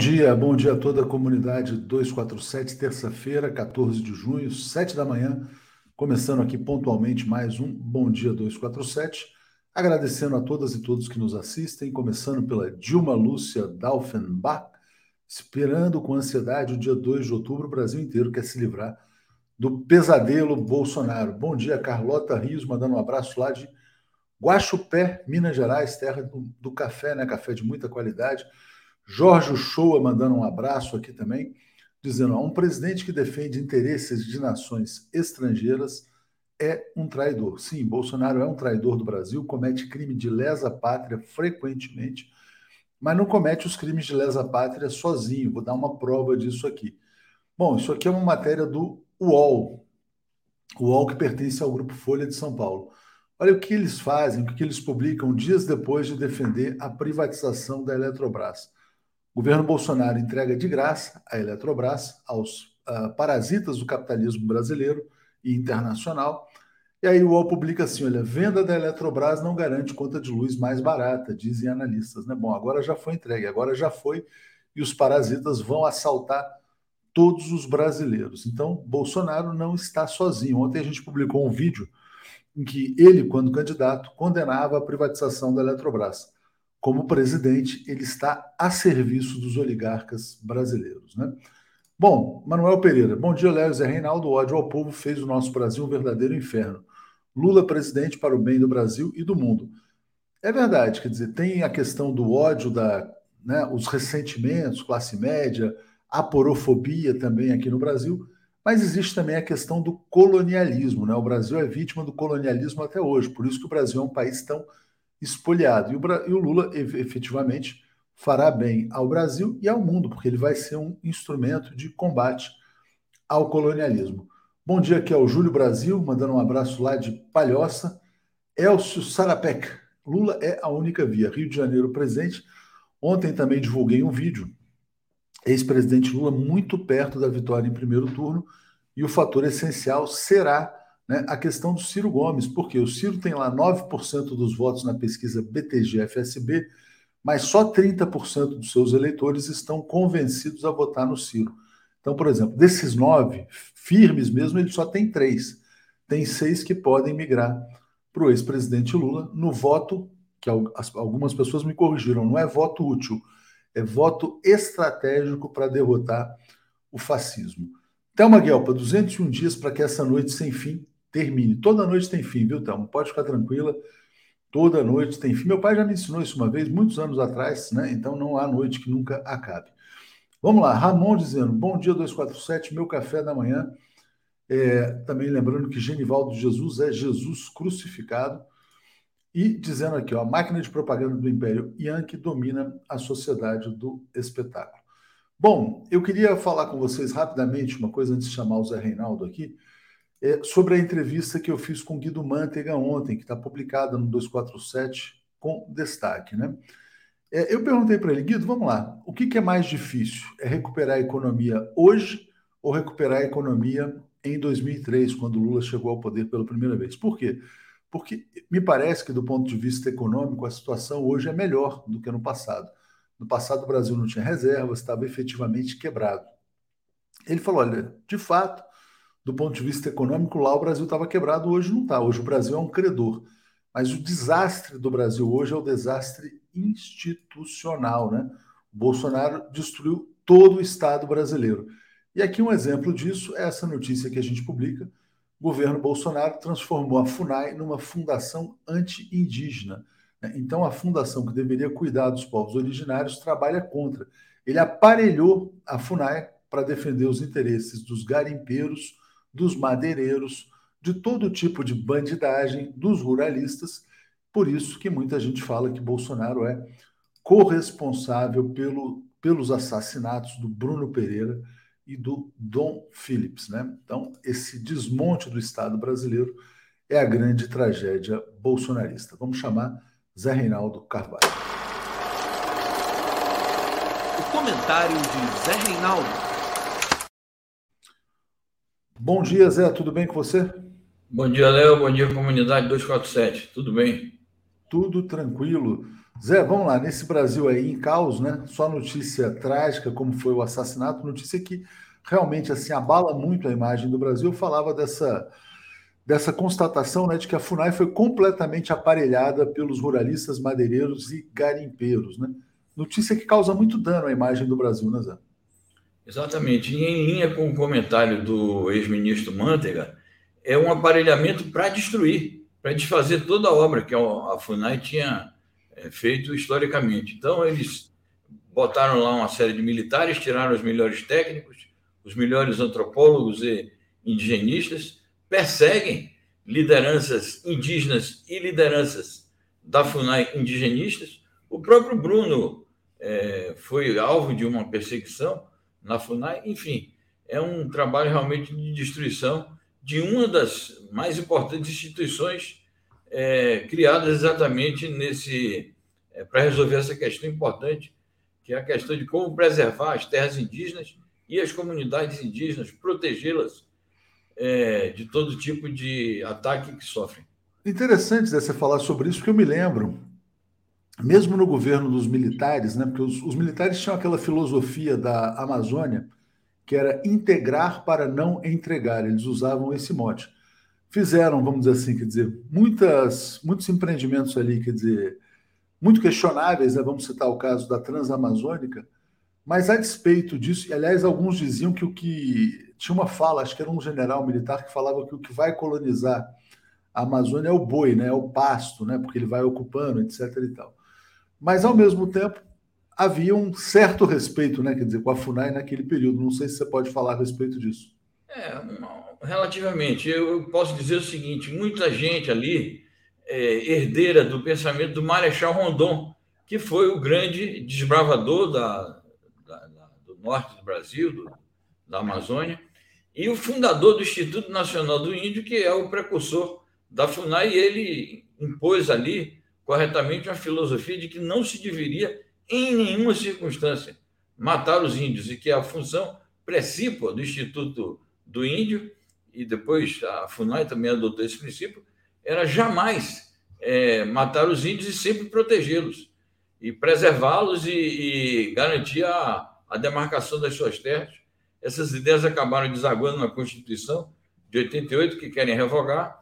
Bom dia, bom dia a toda a comunidade 247, terça-feira, 14 de junho, 7 da manhã, começando aqui pontualmente mais um Bom Dia 247. Agradecendo a todas e todos que nos assistem, começando pela Dilma Lúcia Dalfenbach, esperando com ansiedade o dia 2 de outubro, o Brasil inteiro quer se livrar do pesadelo Bolsonaro. Bom dia, Carlota Rios, mandando um abraço lá de Guaxupé, Minas Gerais, terra do, do café, né? Café de muita qualidade. Jorge Shoa mandando um abraço aqui também, dizendo: um presidente que defende interesses de nações estrangeiras é um traidor. Sim, Bolsonaro é um traidor do Brasil, comete crime de lesa pátria frequentemente, mas não comete os crimes de lesa pátria sozinho. Vou dar uma prova disso aqui. Bom, isso aqui é uma matéria do UOL, UOL que pertence ao Grupo Folha de São Paulo. Olha o que eles fazem, o que eles publicam dias depois de defender a privatização da Eletrobras. O governo Bolsonaro entrega de graça a Eletrobras aos uh, parasitas do capitalismo brasileiro e internacional. E aí o UOL publica assim: olha, venda da Eletrobras não garante conta de luz mais barata, dizem analistas. Né? Bom, agora já foi entregue, agora já foi, e os parasitas vão assaltar todos os brasileiros. Então, Bolsonaro não está sozinho. Ontem a gente publicou um vídeo em que ele, quando candidato, condenava a privatização da Eletrobras como presidente, ele está a serviço dos oligarcas brasileiros. Né? Bom, Manuel Pereira, bom dia, Léo Zé Reinaldo. O ódio ao povo fez o nosso Brasil um verdadeiro inferno. Lula presidente para o bem do Brasil e do mundo. É verdade, quer dizer, tem a questão do ódio, da, né, os ressentimentos, classe média, a porofobia também aqui no Brasil, mas existe também a questão do colonialismo. Né? O Brasil é vítima do colonialismo até hoje, por isso que o Brasil é um país tão espoliado. E o, e o Lula efetivamente fará bem ao Brasil e ao mundo, porque ele vai ser um instrumento de combate ao colonialismo. Bom dia aqui ao Júlio Brasil, mandando um abraço lá de Palhoça. Elcio Sarapec, Lula é a única via. Rio de Janeiro presente. Ontem também divulguei um vídeo. Ex-presidente Lula muito perto da vitória em primeiro turno e o fator essencial será né, a questão do Ciro Gomes, porque o Ciro tem lá 9% dos votos na pesquisa BTG-FSB, mas só 30% dos seus eleitores estão convencidos a votar no Ciro. Então, por exemplo, desses nove firmes mesmo, ele só tem três. Tem seis que podem migrar para o ex-presidente Lula no voto, que algumas pessoas me corrigiram, não é voto útil, é voto estratégico para derrotar o fascismo. Thelma Guelpa, 201 dias para que essa noite sem fim termine. Toda noite tem fim, viu, Thelma? Pode ficar tranquila. Toda noite tem fim. Meu pai já me ensinou isso uma vez, muitos anos atrás, né? Então não há noite que nunca acabe. Vamos lá, Ramon dizendo: Bom dia 247, meu café da manhã. É, também lembrando que Genivaldo Jesus é Jesus crucificado. E dizendo aqui, ó, a máquina de propaganda do Império Yankee domina a sociedade do espetáculo. Bom, eu queria falar com vocês rapidamente uma coisa antes de chamar o Zé Reinaldo aqui é, sobre a entrevista que eu fiz com Guido Mantega ontem, que está publicada no 247 com destaque. Né? É, eu perguntei para ele, Guido, vamos lá, o que, que é mais difícil? É recuperar a economia hoje ou recuperar a economia em 2003, quando Lula chegou ao poder pela primeira vez? Por quê? Porque me parece que, do ponto de vista econômico, a situação hoje é melhor do que no passado. No passado, o Brasil não tinha reservas, estava efetivamente quebrado. Ele falou: olha, de fato, do ponto de vista econômico, lá o Brasil estava quebrado, hoje não está. Hoje o Brasil é um credor. Mas o desastre do Brasil hoje é o desastre institucional. Né? O Bolsonaro destruiu todo o Estado brasileiro. E aqui um exemplo disso é essa notícia que a gente publica. O governo Bolsonaro transformou a FUNAI numa fundação anti-indígena. Né? Então, a fundação que deveria cuidar dos povos originários trabalha contra. Ele aparelhou a FUNAI para defender os interesses dos garimpeiros, dos madeireiros, de todo tipo de bandidagem, dos ruralistas. Por isso que muita gente fala que Bolsonaro é corresponsável pelo, pelos assassinatos do Bruno Pereira e do Dom Phillips. Né? Então, esse desmonte do Estado brasileiro é a grande tragédia bolsonarista. Vamos chamar Zé Reinaldo Carvalho. O comentário de Zé Reinaldo. Bom dia, Zé, tudo bem com você? Bom dia, Léo, bom dia, comunidade 247, tudo bem? Tudo tranquilo. Zé, vamos lá, nesse Brasil aí em caos, né? Só notícia trágica, como foi o assassinato, notícia que realmente assim abala muito a imagem do Brasil. falava dessa, dessa constatação né, de que a FUNAI foi completamente aparelhada pelos ruralistas, madeireiros e garimpeiros, né? Notícia que causa muito dano à imagem do Brasil, né, Zé? Exatamente. E em linha com o comentário do ex-ministro Manteiga, é um aparelhamento para destruir, para desfazer toda a obra que a FUNAI tinha é, feito historicamente. Então, eles botaram lá uma série de militares, tiraram os melhores técnicos, os melhores antropólogos e indigenistas, perseguem lideranças indígenas e lideranças da FUNAI indigenistas. O próprio Bruno é, foi alvo de uma perseguição na FUNAI. Enfim, é um trabalho realmente de destruição de uma das mais importantes instituições é, criadas exatamente nesse é, para resolver essa questão importante, que é a questão de como preservar as terras indígenas e as comunidades indígenas, protegê-las é, de todo tipo de ataque que sofrem. Interessante você falar sobre isso, porque eu me lembro, mesmo no governo dos militares, né, porque os, os militares tinham aquela filosofia da Amazônia, que era integrar para não entregar, eles usavam esse mote fizeram, vamos dizer assim, quer dizer, muitas, muitos empreendimentos ali, quer dizer, muito questionáveis, né? vamos citar o caso da Transamazônica, mas a despeito disso, aliás, alguns diziam que o que. Tinha uma fala, acho que era um general militar, que falava que o que vai colonizar a Amazônia é o boi, né? é o pasto, né? porque ele vai ocupando, etc. e tal. Mas, ao mesmo tempo, havia um certo respeito, né? quer dizer, com a FUNAI naquele período. Não sei se você pode falar a respeito disso. É, relativamente. Eu posso dizer o seguinte: muita gente ali é herdeira do pensamento do Marechal Rondon, que foi o grande desbravador da, da, da, do norte do Brasil, do, da Amazônia, e o fundador do Instituto Nacional do Índio, que é o precursor da FUNAI, e ele impôs ali corretamente uma filosofia de que não se deveria, em nenhuma circunstância, matar os índios, e que a função precípua do Instituto do índio, e depois a FUNAI também adotou esse princípio, era jamais é, matar os índios e sempre protegê-los, e preservá-los e, e, garantir a, a demarcação das suas terras. Essas ideias acabaram desaguando na Constituição de 88, que querem revogar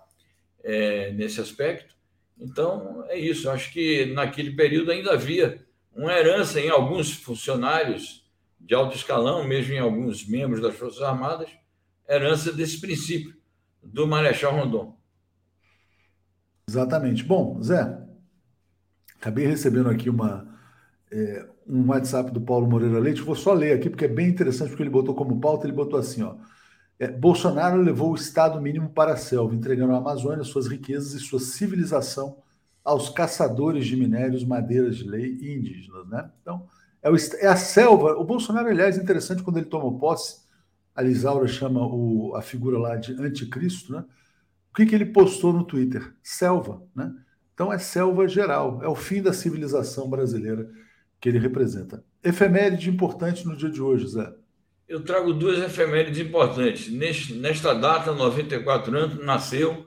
é, nesse aspecto. Então, é isso. Acho que naquele período ainda havia uma herança em alguns funcionários de alto escalão, mesmo em alguns membros das Forças Armadas, herança desse princípio do Marechal Rondon. Exatamente. Bom, Zé, acabei recebendo aqui uma, é, um WhatsApp do Paulo Moreira Leite, vou só ler aqui porque é bem interessante, porque ele botou como pauta, ele botou assim, ó, é, Bolsonaro levou o Estado mínimo para a selva, entregando a Amazônia, suas riquezas e sua civilização aos caçadores de minérios, madeiras de lei e indígenas, né? Então, é, o, é a selva. O Bolsonaro, aliás, é interessante quando ele tomou posse, a Lisaura chama o, a figura lá de anticristo, né? O que, que ele postou no Twitter? Selva, né? Então é selva geral, é o fim da civilização brasileira que ele representa. Efeméride importante no dia de hoje, Zé. Eu trago duas efemérides importantes. Nesta data, 94 anos, nasceu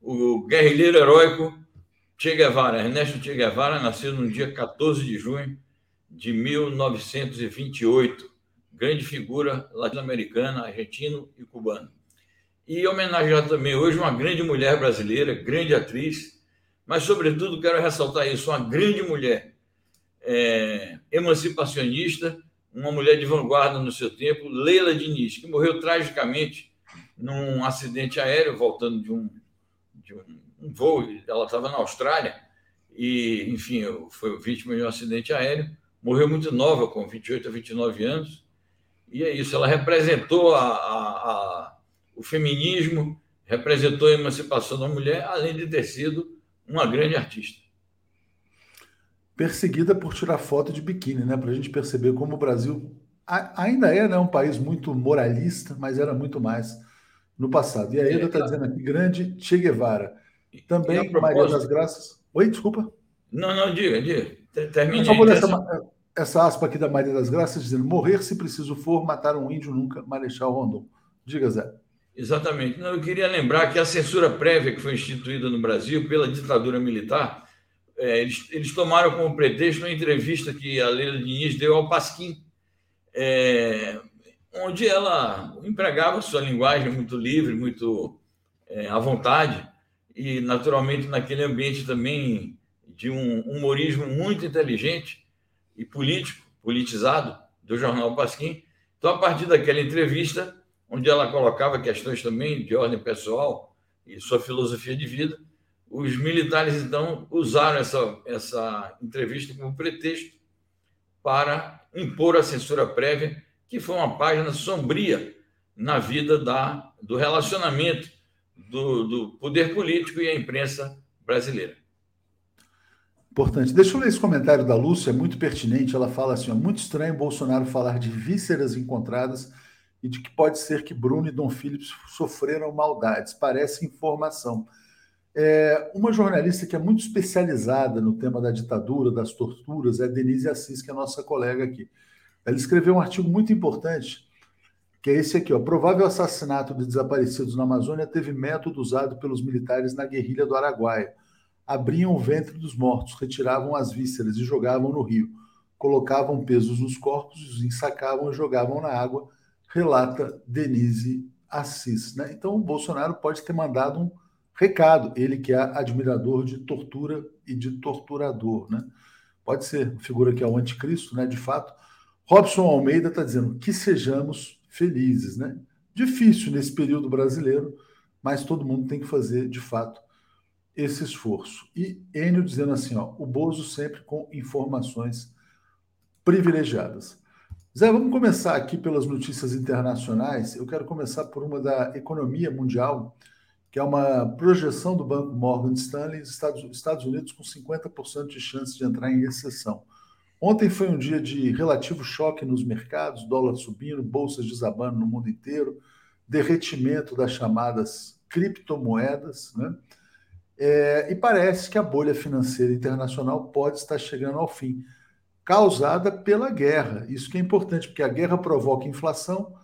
o guerrilheiro heróico Che Guevara. Ernesto Che Guevara nasceu no dia 14 de junho de 1928 grande figura latino-americana, argentino e cubano. E homenagear também hoje uma grande mulher brasileira, grande atriz, mas, sobretudo, quero ressaltar isso: uma grande mulher é, emancipacionista, uma mulher de vanguarda no seu tempo, Leila Diniz, que morreu tragicamente num acidente aéreo, voltando de um, de um, um voo. Ela estava na Austrália e, enfim, foi vítima de um acidente aéreo. Morreu muito nova, com 28 a 29 anos e é isso, ela representou a, a, a, o feminismo, representou a emancipação da mulher, além de ter sido uma grande artista. Perseguida por tirar foto de biquíni, né? Para a gente perceber como o Brasil ainda é né, um país muito moralista, mas era muito mais no passado. E a Eda está é, dizendo aqui, grande Che Guevara. Também Maria das Graças. Oi, desculpa. Não, não, diga, diga. Termine. Por favor, essa, essa aspa aqui da Maria das Graças dizendo: morrer se preciso for, matar um índio nunca, Marechal Rondon. Diga, Zé. Exatamente. Não, eu queria lembrar que a censura prévia que foi instituída no Brasil pela ditadura militar é, eles, eles tomaram como pretexto uma entrevista que a Leila Diniz deu ao Pasquim, é, onde ela empregava sua linguagem muito livre, muito é, à vontade, e naturalmente naquele ambiente também de um humorismo muito inteligente e político, politizado, do jornal Pasquim. Então, a partir daquela entrevista, onde ela colocava questões também de ordem pessoal e sua filosofia de vida, os militares, então, usaram essa, essa entrevista como pretexto para impor a censura prévia, que foi uma página sombria na vida da, do relacionamento do, do poder político e a imprensa brasileira. Importante. Deixa eu ler esse comentário da Lúcia, é muito pertinente. Ela fala assim: é muito estranho Bolsonaro falar de vísceras encontradas e de que pode ser que Bruno e Dom Phillips sofreram maldades. Parece informação. É, uma jornalista que é muito especializada no tema da ditadura, das torturas, é Denise Assis, que é nossa colega aqui. Ela escreveu um artigo muito importante, que é esse aqui: ó, provável assassinato de desaparecidos na Amazônia teve método usado pelos militares na guerrilha do Araguaia abriam o ventre dos mortos, retiravam as vísceras e jogavam no rio. Colocavam pesos nos corpos, os ensacavam e jogavam na água, relata Denise Assis. Né? Então, o Bolsonaro pode ter mandado um recado, ele que é admirador de tortura e de torturador. Né? Pode ser figura que é o anticristo, né? de fato. Robson Almeida está dizendo que sejamos felizes. Né? Difícil nesse período brasileiro, mas todo mundo tem que fazer, de fato, esse esforço. E Enio dizendo assim, ó, o Bozo sempre com informações privilegiadas. Zé, vamos começar aqui pelas notícias internacionais. Eu quero começar por uma da economia mundial, que é uma projeção do Banco Morgan Stanley, Estados, Estados Unidos com 50% de chance de entrar em recessão. Ontem foi um dia de relativo choque nos mercados, dólar subindo, bolsas desabando no mundo inteiro, derretimento das chamadas criptomoedas, né? É, e parece que a bolha financeira internacional pode estar chegando ao fim, causada pela guerra. Isso que é importante, porque a guerra provoca inflação,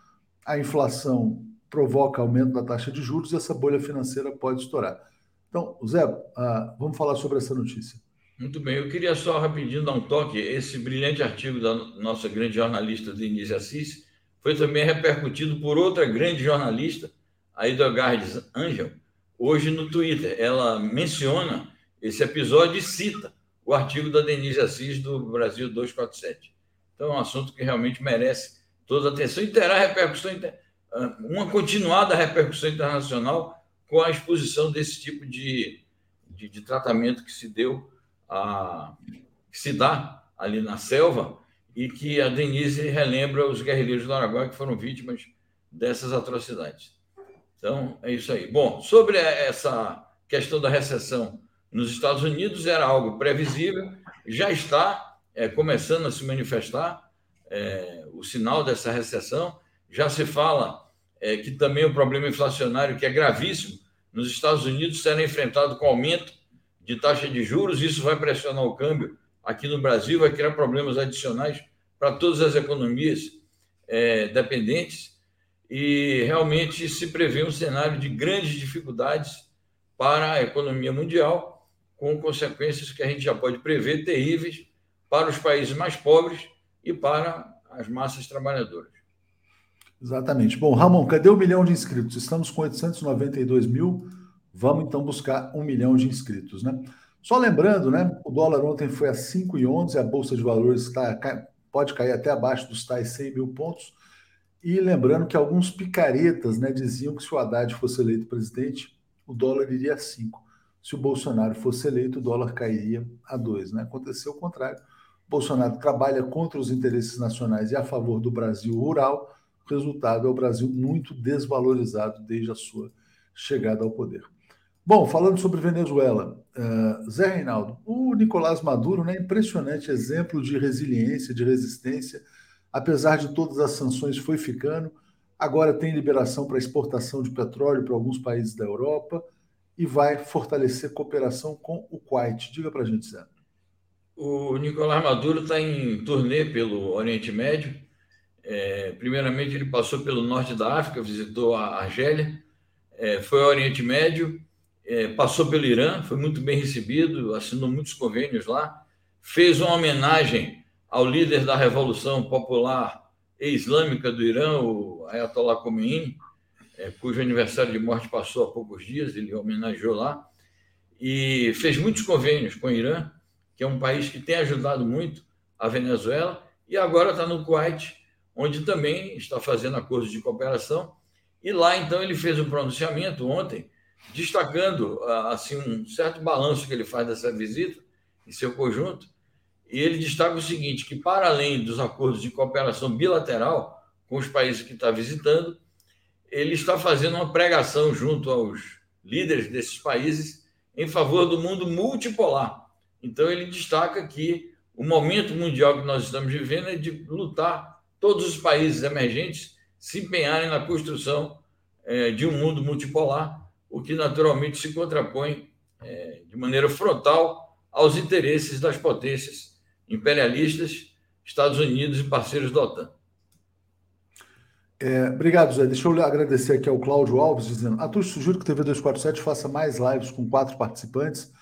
a inflação provoca aumento da taxa de juros e essa bolha financeira pode estourar. Então, Zé, uh, vamos falar sobre essa notícia. Muito bem, eu queria só rapidinho dar um toque. Esse brilhante artigo da nossa grande jornalista Denise Assis foi também repercutido por outra grande jornalista, a Edelgard Angel, hoje no Twitter. Ela menciona esse episódio e cita o artigo da Denise Assis do Brasil 247. Então, é um assunto que realmente merece toda a atenção e terá repercussão, ah, uma continuada repercussão internacional com a exposição desse tipo de, de, de tratamento que se deu, a, que se dá ali na selva e que a Denise relembra os guerrilheiros do Araguaia que foram vítimas dessas atrocidades. Então, é isso aí. Bom, sobre essa questão da recessão nos Estados Unidos, era algo previsível, já está é, começando a se manifestar é, o sinal dessa recessão. Já se fala é, que também o problema inflacionário, que é gravíssimo, nos Estados Unidos será enfrentado com aumento de taxa de juros, isso vai pressionar o câmbio aqui no Brasil, vai criar problemas adicionais para todas as economias é, dependentes e realmente se prevê um cenário de grandes dificuldades para a economia mundial, com consequências que a gente já pode prever terríveis para os países mais pobres e para as massas trabalhadoras. Exatamente. Bom, Ramon, cadê o milhão de inscritos? Estamos com 892 mil. Vamos então buscar um milhão de inscritos, né? Só lembrando, né? O dólar ontem foi a 5,11, a Bolsa de Valores está, pode cair até abaixo dos tais 100 mil pontos. E lembrando que alguns picaretas né, diziam que se o Haddad fosse eleito presidente, o dólar iria a 5. Se o Bolsonaro fosse eleito, o dólar cairia a 2. Né? Aconteceu o contrário. Bolsonaro trabalha contra os interesses nacionais e a favor do Brasil rural. O resultado é o Brasil muito desvalorizado desde a sua chegada ao poder. Bom, falando sobre Venezuela, uh, Zé Reinaldo, o Nicolás Maduro, né, impressionante exemplo de resiliência, de resistência apesar de todas as sanções, foi ficando. Agora tem liberação para exportação de petróleo para alguns países da Europa e vai fortalecer cooperação com o Kuwait. Diga para a gente, Zé. O Nicolás Maduro está em turnê pelo Oriente Médio. É, primeiramente, ele passou pelo norte da África, visitou a Argélia, é, foi ao Oriente Médio, é, passou pelo Irã, foi muito bem recebido, assinou muitos convênios lá, fez uma homenagem ao líder da Revolução Popular Islâmica do Irã, o Ayatollah Khomeini, é, cujo aniversário de morte passou há poucos dias, ele homenageou lá, e fez muitos convênios com o Irã, que é um país que tem ajudado muito a Venezuela, e agora está no Kuwait, onde também está fazendo acordos de cooperação. E lá, então, ele fez um pronunciamento ontem, destacando assim um certo balanço que ele faz dessa visita, em seu conjunto, e ele destaca o seguinte, que para além dos acordos de cooperação bilateral com os países que está visitando, ele está fazendo uma pregação junto aos líderes desses países em favor do mundo multipolar. Então ele destaca que o momento mundial que nós estamos vivendo é de lutar todos os países emergentes se empenharem na construção é, de um mundo multipolar, o que naturalmente se contrapõe é, de maneira frontal aos interesses das potências imperialistas, Estados Unidos e parceiros da OTAN. É, obrigado, Zé. Deixa eu agradecer aqui ao Cláudio Alves, dizendo: Atus, sugiro que o TV 247 faça mais lives com quatro participantes,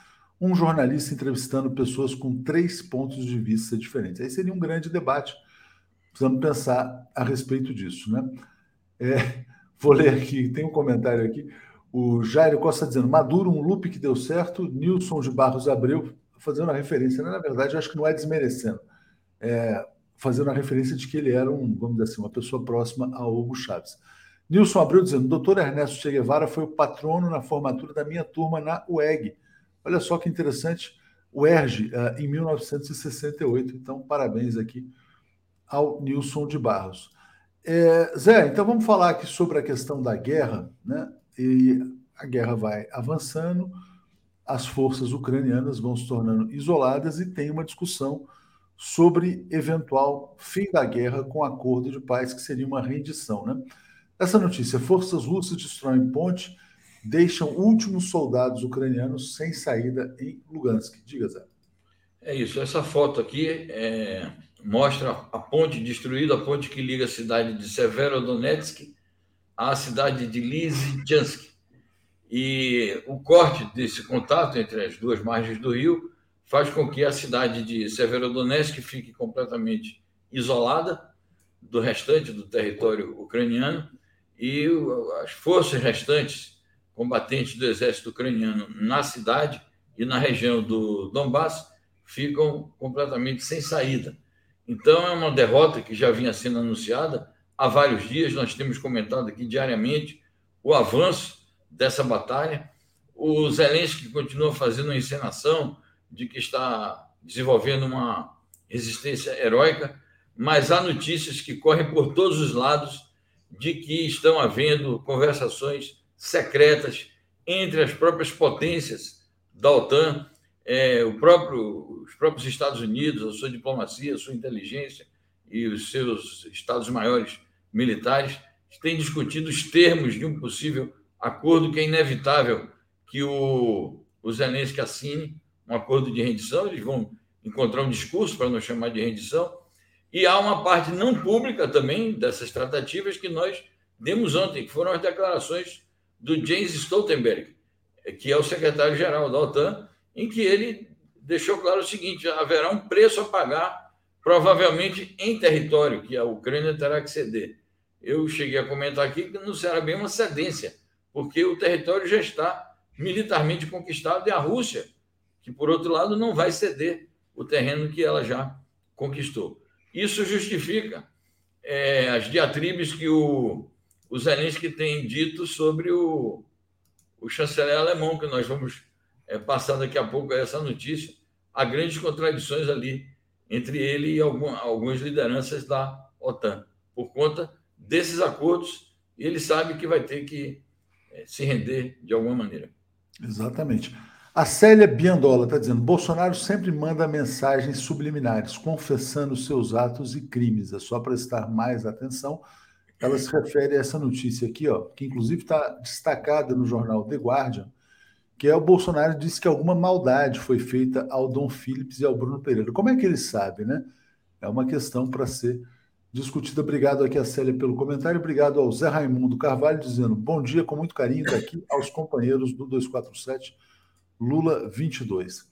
um jornalista entrevistando pessoas com três pontos de vista diferentes. Aí seria um grande debate. Precisamos pensar a respeito disso, né? É, vou ler aqui, tem um comentário aqui. O Jairo Costa dizendo: Maduro, um loop que deu certo. Nilson de Barros Abreu fazendo a referência, né? na verdade, acho que não é desmerecendo, é fazendo a referência de que ele era um, vamos dizer assim, uma pessoa próxima a Hugo Chaves. Nilson Abreu dizendo: doutor Ernesto Che Guevara foi o patrono na formatura da minha turma na UEG. Olha só que interessante, o ERG, uh, em 1968. Então, parabéns aqui ao Nilson de Barros. É, Zé, então vamos falar aqui sobre a questão da guerra, né? E a guerra vai avançando as forças ucranianas vão se tornando isoladas e tem uma discussão sobre eventual fim da guerra com acordo de paz, que seria uma rendição. Né? Essa notícia: forças russas destroem ponte, deixam últimos soldados ucranianos sem saída em Lugansk. Diga, Zé. É isso. Essa foto aqui é, mostra a ponte destruída, a ponte que liga a cidade de Severodonetsk à cidade de Lysychansk. E o corte desse contato entre as duas margens do rio faz com que a cidade de Severodonetsk fique completamente isolada do restante do território ucraniano e as forças restantes combatentes do exército ucraniano na cidade e na região do Donbass ficam completamente sem saída. Então é uma derrota que já vinha sendo anunciada há vários dias, nós temos comentado aqui diariamente o avanço dessa batalha. O Zelensky continua fazendo uma encenação de que está desenvolvendo uma resistência heróica, mas há notícias que correm por todos os lados de que estão havendo conversações secretas entre as próprias potências da OTAN, é, o próprio, os próprios Estados Unidos, a sua diplomacia, a sua inteligência e os seus estados maiores militares têm discutido os termos de um possível acordo que é inevitável que o, o Zelensky assine, um acordo de rendição, eles vão encontrar um discurso para não chamar de rendição, e há uma parte não pública também dessas tratativas que nós demos ontem, que foram as declarações do James Stoltenberg, que é o secretário-geral da OTAN, em que ele deixou claro o seguinte: haverá um preço a pagar, provavelmente em território, que a Ucrânia terá que ceder. Eu cheguei a comentar aqui que não será bem uma cedência, porque o território já está militarmente conquistado e a Rússia, que por outro lado não vai ceder o terreno que ela já conquistou. Isso justifica é, as diatribes que o, o Zelensky tem dito sobre o, o chanceler alemão, que nós vamos é, passar daqui a pouco essa notícia. Há grandes contradições ali entre ele e algum, algumas lideranças da OTAN, por conta desses acordos, e ele sabe que vai ter que é, se render de alguma maneira. Exatamente. A Célia Biandola está dizendo: Bolsonaro sempre manda mensagens subliminares, confessando seus atos e crimes. É só prestar mais atenção. Ela se refere a essa notícia aqui, ó, que inclusive está destacada no jornal The Guardian, que é o Bolsonaro disse que alguma maldade foi feita ao Dom Phillips e ao Bruno Pereira. Como é que ele sabe, né? É uma questão para ser discutida. Obrigado aqui a Célia pelo comentário. Obrigado ao Zé Raimundo Carvalho, dizendo bom dia, com muito carinho daqui aos companheiros do 247 Lula 22.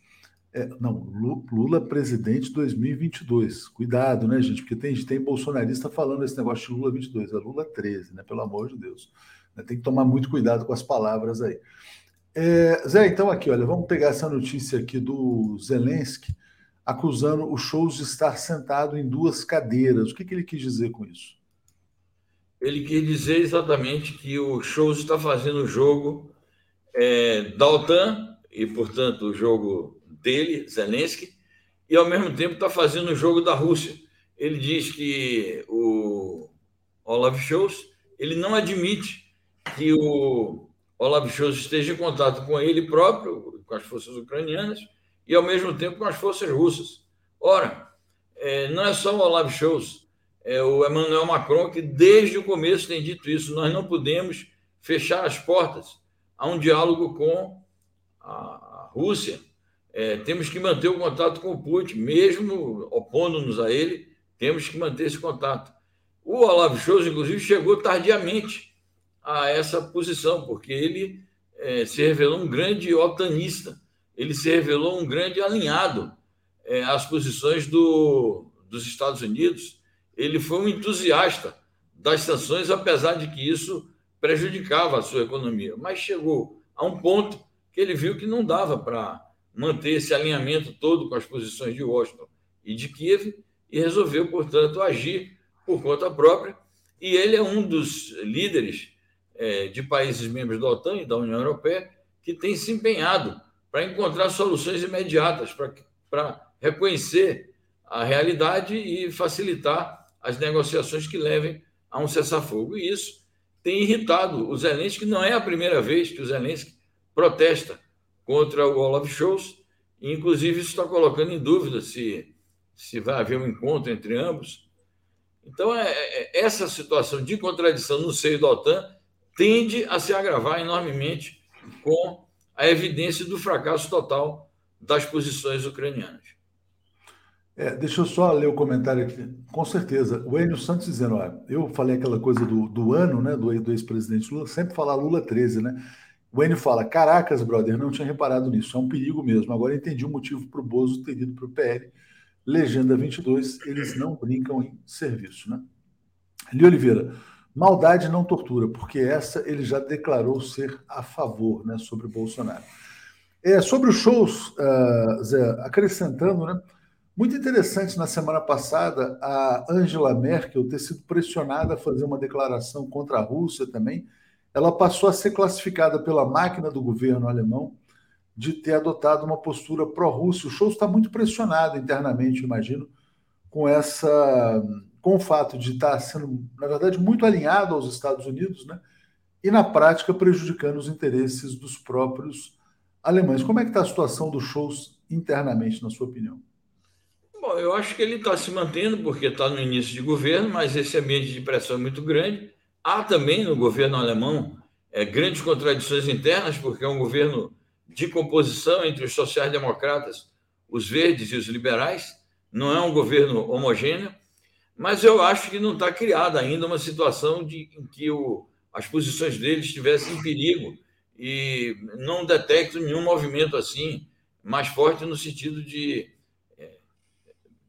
É, não, Lula presidente 2022. Cuidado, né, gente? Porque tem, tem bolsonarista falando esse negócio de Lula 22. É Lula 13, né? Pelo amor de Deus. Tem que tomar muito cuidado com as palavras aí. É, Zé, então aqui, olha, vamos pegar essa notícia aqui do Zelensky acusando o Shows de estar sentado em duas cadeiras. O que, que ele quis dizer com isso? Ele quis dizer exatamente que o Shows está fazendo o jogo é, da OTAN e, portanto, o jogo dele, Zelensky, e ao mesmo tempo está fazendo o jogo da Rússia. Ele diz que o Olaf Scholz ele não admite que o Olaf Scholz esteja em contato com ele próprio, com as forças ucranianas, e ao mesmo tempo com as forças russas. Ora, é, não é só o Olaf Scholz, é o Emmanuel Macron que desde o começo tem dito isso. Nós não podemos fechar as portas a um diálogo com a Rússia. É, temos que manter o contato com o Putin, mesmo opondo-nos a ele, temos que manter esse contato. O Olaf Scholz, inclusive, chegou tardiamente a essa posição, porque ele é, se revelou um grande otanista, ele se revelou um grande alinhado é, às posições do, dos Estados Unidos. Ele foi um entusiasta das sanções, apesar de que isso prejudicava a sua economia. Mas chegou a um ponto que ele viu que não dava para manter esse alinhamento todo com as posições de Washington e de Kiev e resolveu, portanto, agir por conta própria. E ele é um dos líderes é, de países membros da OTAN e da União Europeia que tem se empenhado para encontrar soluções imediatas, para reconhecer a realidade e facilitar as negociações que levem a um cessar-fogo. E isso tem irritado o Zelensky, não é a primeira vez que o Zelensky protesta contra o Olaf Scholz, e inclusive isso está colocando em dúvida se, se vai haver um encontro entre ambos. Então, é, é, essa situação de contradição no seio da OTAN tende a se agravar enormemente com a evidência do fracasso total das posições ucranianas. É, deixa eu só ler o comentário aqui. Com certeza, o Enio Santos dizendo, eu falei aquela coisa do, do ano, né, do, do ex-presidente Lula, sempre falar Lula 13, né? O Enio fala: Caracas, brother, não tinha reparado nisso. É um perigo mesmo. Agora entendi o motivo para o Bozo ter ido para o PL. Legenda 22, eles não brincam em serviço, né? Li Oliveira, maldade não tortura, porque essa ele já declarou ser a favor, né, sobre Bolsonaro. É, sobre os shows, uh, Zé, acrescentando, né? Muito interessante na semana passada a Angela Merkel ter sido pressionada a fazer uma declaração contra a Rússia também ela passou a ser classificada pela máquina do governo alemão de ter adotado uma postura pró-Rússia. O Scholz está muito pressionado internamente, imagino, com essa, com o fato de estar sendo, na verdade, muito alinhado aos Estados Unidos, né? E na prática prejudicando os interesses dos próprios alemães. Como é que está a situação do Scholz internamente, na sua opinião? Bom, eu acho que ele está se mantendo porque está no início de governo, mas esse ambiente de pressão é muito grande. Há também no governo alemão é, grandes contradições internas, porque é um governo de composição entre os sociais-democratas, os verdes e os liberais, não é um governo homogêneo, mas eu acho que não está criada ainda uma situação de, em que o, as posições deles estivessem em perigo e não detecto nenhum movimento assim mais forte no sentido de é,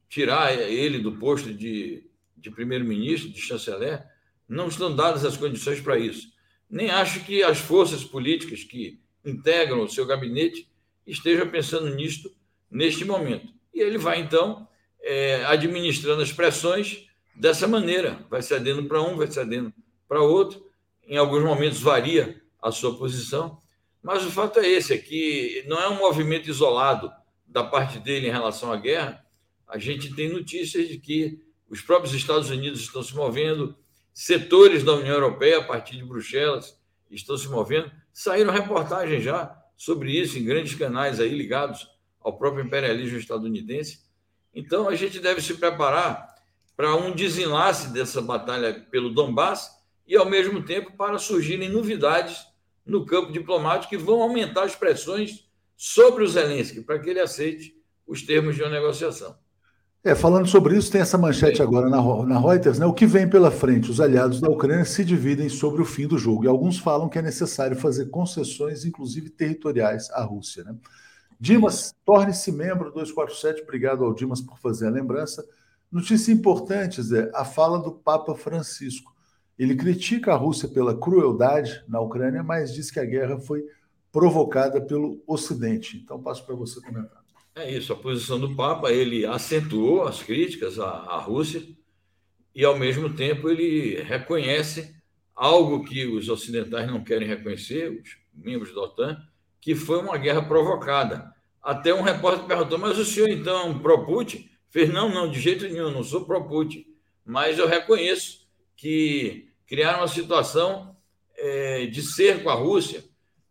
tirar ele do posto de, de primeiro-ministro, de chanceler, não estão dadas as condições para isso. Nem acho que as forças políticas que integram o seu gabinete estejam pensando nisto neste momento. E ele vai, então, é, administrando as pressões dessa maneira. Vai cedendo para um, vai cedendo para outro. Em alguns momentos varia a sua posição. Mas o fato é esse, é que não é um movimento isolado da parte dele em relação à guerra. A gente tem notícias de que os próprios Estados Unidos estão se movendo, setores da União Europeia, a partir de Bruxelas, estão se movendo. Saíram reportagens já sobre isso em grandes canais aí ligados ao próprio imperialismo estadunidense. Então, a gente deve se preparar para um desenlace dessa batalha pelo Donbass e, ao mesmo tempo, para surgirem novidades no campo diplomático que vão aumentar as pressões sobre o Zelensky para que ele aceite os termos de uma negociação. É, falando sobre isso, tem essa manchete agora na, na Reuters, né? O que vem pela frente? Os aliados da Ucrânia se dividem sobre o fim do jogo. E alguns falam que é necessário fazer concessões, inclusive territoriais, à Rússia. Né? Dimas, torne-se membro 247. Obrigado ao Dimas por fazer a lembrança. Notícia importante, Zé, a fala do Papa Francisco. Ele critica a Rússia pela crueldade na Ucrânia, mas diz que a guerra foi provocada pelo Ocidente. Então, passo para você comentar. É isso, a posição do Papa, ele acentuou as críticas à, à Rússia e, ao mesmo tempo, ele reconhece algo que os ocidentais não querem reconhecer, os membros da OTAN, que foi uma guerra provocada. Até um repórter perguntou, mas o senhor, então, pro-Putin? Fez, não, não, de jeito nenhum, não sou pro-Putin. Mas eu reconheço que criaram uma situação é, de cerco à Rússia,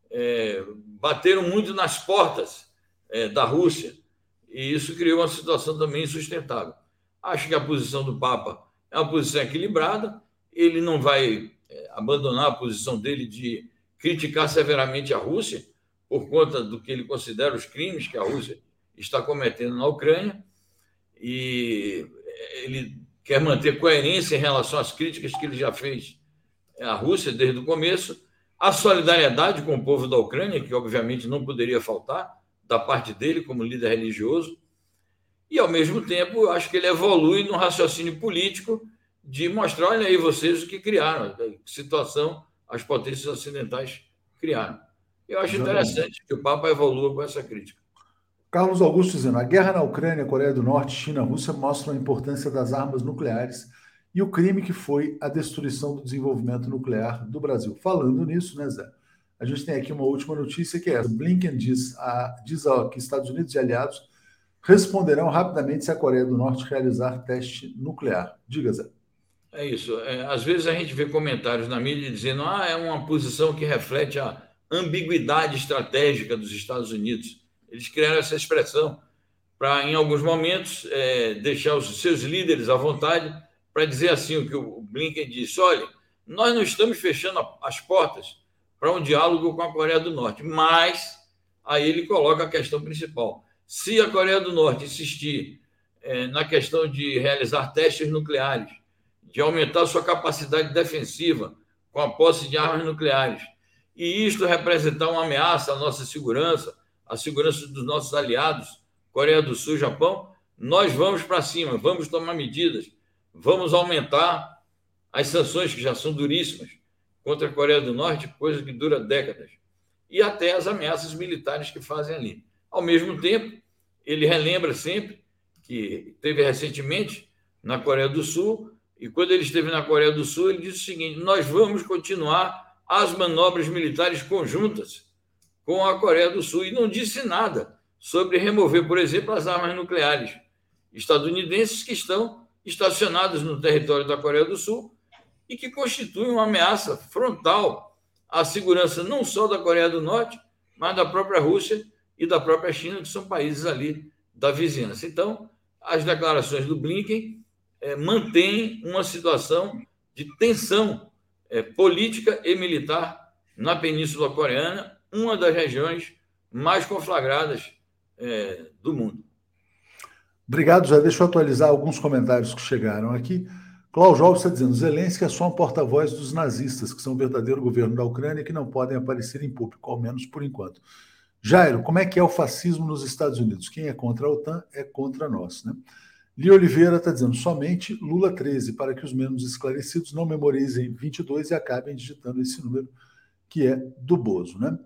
é, bateram muito nas portas é, da Rússia, e isso criou uma situação também insustentável. Acho que a posição do Papa é uma posição equilibrada, ele não vai é, abandonar a posição dele de criticar severamente a Rússia, por conta do que ele considera os crimes que a Rússia está cometendo na Ucrânia, e ele quer manter coerência em relação às críticas que ele já fez à Rússia desde o começo, a solidariedade com o povo da Ucrânia, que obviamente não poderia faltar, da parte dele como líder religioso, e ao mesmo tempo acho que ele evolui no raciocínio político de mostrar, olha aí vocês o que criaram, que situação as potências ocidentais criaram. Eu acho interessante que o Papa evolua com essa crítica. Carlos Augusto dizendo: a guerra na Ucrânia, Coreia do Norte, China, Rússia mostram a importância das armas nucleares e o crime que foi a destruição do desenvolvimento nuclear do Brasil. Falando nisso, né, Zé? A gente tem aqui uma última notícia que é. Blinken diz, a, diz a, que Estados Unidos e aliados responderão rapidamente se a Coreia do Norte realizar teste nuclear. Diga, Zé. É isso. É, às vezes a gente vê comentários na mídia dizendo ah, é uma posição que reflete a ambiguidade estratégica dos Estados Unidos. Eles criaram essa expressão para, em alguns momentos, é, deixar os seus líderes à vontade para dizer assim o que o Blinken disse: olha, nós não estamos fechando as portas para um diálogo com a Coreia do Norte. Mas aí ele coloca a questão principal. Se a Coreia do Norte insistir é, na questão de realizar testes nucleares, de aumentar sua capacidade defensiva com a posse de armas nucleares, e isto representar uma ameaça à nossa segurança, à segurança dos nossos aliados, Coreia do Sul, Japão, nós vamos para cima, vamos tomar medidas, vamos aumentar as sanções que já são duríssimas contra a Coreia do Norte, coisa que dura décadas, e até as ameaças militares que fazem ali. Ao mesmo tempo, ele relembra sempre que teve recentemente na Coreia do Sul, e quando ele esteve na Coreia do Sul, ele disse o seguinte: nós vamos continuar as manobras militares conjuntas com a Coreia do Sul, e não disse nada sobre remover, por exemplo, as armas nucleares estadunidenses que estão estacionadas no território da Coreia do Sul e que constitui uma ameaça frontal à segurança não só da Coreia do Norte, mas da própria Rússia e da própria China, que são países ali da vizinhança. Então, as declarações do Blinken é, mantêm uma situação de tensão é, política e militar na Península Coreana, uma das regiões mais conflagradas é, do mundo. Obrigado, Zé. Deixa eu atualizar alguns comentários que chegaram aqui. Cláudio Alves está dizendo: Zelensky é só um porta-voz dos nazistas, que são o verdadeiro governo da Ucrânia e que não podem aparecer em público, ao menos por enquanto. Jairo, como é que é o fascismo nos Estados Unidos? Quem é contra a OTAN é contra nós. Né? Li Oliveira está dizendo: somente Lula 13, para que os menos esclarecidos não memorizem 22 e acabem digitando esse número que é do Bozo. Né?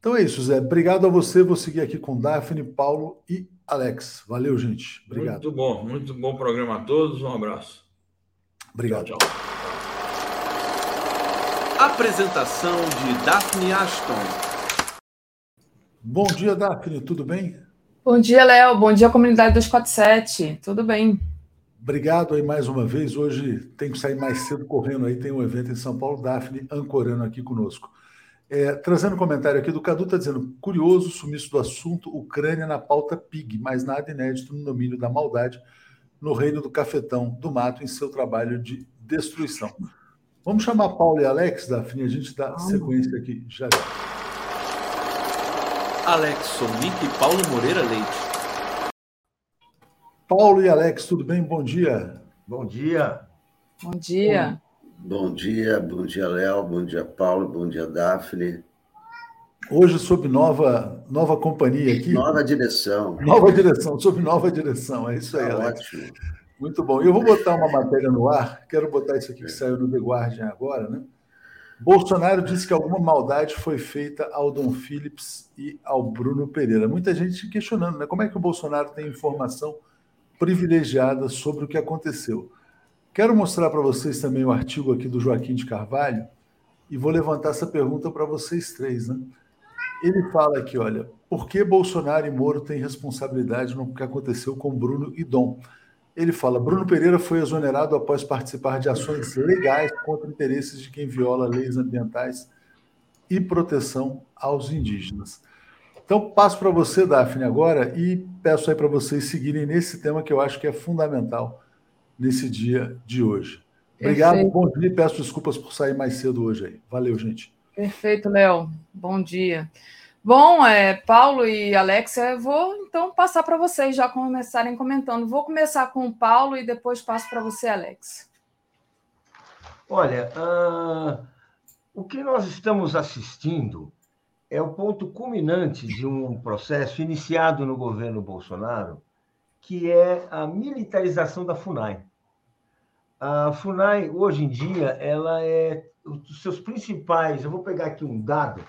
Então é isso, Zé. Obrigado a você. Vou seguir aqui com Daphne, Paulo e Alex. Valeu, gente. Obrigado. Muito bom, muito bom programa a todos. Um abraço. Obrigado. Tchau. Apresentação de Daphne Ashton. Bom dia, Daphne, tudo bem? Bom dia, Léo. Bom dia, comunidade 247. Tudo bem? Obrigado aí mais uma vez. Hoje tem que sair mais cedo correndo aí, tem um evento em São Paulo, Daphne ancorando aqui conosco. É, trazendo um comentário aqui do Cadu, está dizendo: curioso sumiço do assunto, Ucrânia na pauta PIG, mas nada inédito no domínio da maldade no reino do cafetão do mato em seu trabalho de destruição. Vamos chamar Paulo e Alex, Daphne, a gente dá sequência aqui já. Alex Sonic e Paulo Moreira Leite. Paulo e Alex, tudo bem? Bom dia. Bom dia. Bom dia. Bom dia, bom dia, Léo, bom dia, Paulo, bom dia, Daphne. Hoje, sob nova, nova companhia aqui. Nova direção. Nova direção, sob nova direção, é isso aí, tá Alex. Ótimo. Muito bom. Eu vou botar uma matéria no ar, quero botar isso aqui que saiu no The Guardian agora, né? Bolsonaro disse que alguma maldade foi feita ao Dom Phillips e ao Bruno Pereira. Muita gente questionando, né? Como é que o Bolsonaro tem informação privilegiada sobre o que aconteceu? Quero mostrar para vocês também o artigo aqui do Joaquim de Carvalho e vou levantar essa pergunta para vocês três, né? Ele fala aqui, olha, por que Bolsonaro e Moro têm responsabilidade no que aconteceu com Bruno e Dom? Ele fala: Bruno Pereira foi exonerado após participar de ações legais contra interesses de quem viola leis ambientais e proteção aos indígenas. Então, passo para você, Daphne, agora e peço aí para vocês seguirem nesse tema que eu acho que é fundamental nesse dia de hoje. Obrigado, Perfeito. bom dia e peço desculpas por sair mais cedo hoje aí. Valeu, gente. Perfeito, Léo. Bom dia. Bom, é, Paulo e Alex, eu vou então passar para vocês já começarem comentando. Vou começar com o Paulo e depois passo para você, Alex. Olha, uh, o que nós estamos assistindo é o ponto culminante de um processo iniciado no governo Bolsonaro, que é a militarização da FUNAI. A FUNAI, hoje em dia, ela é os seus principais. Eu vou pegar aqui um dado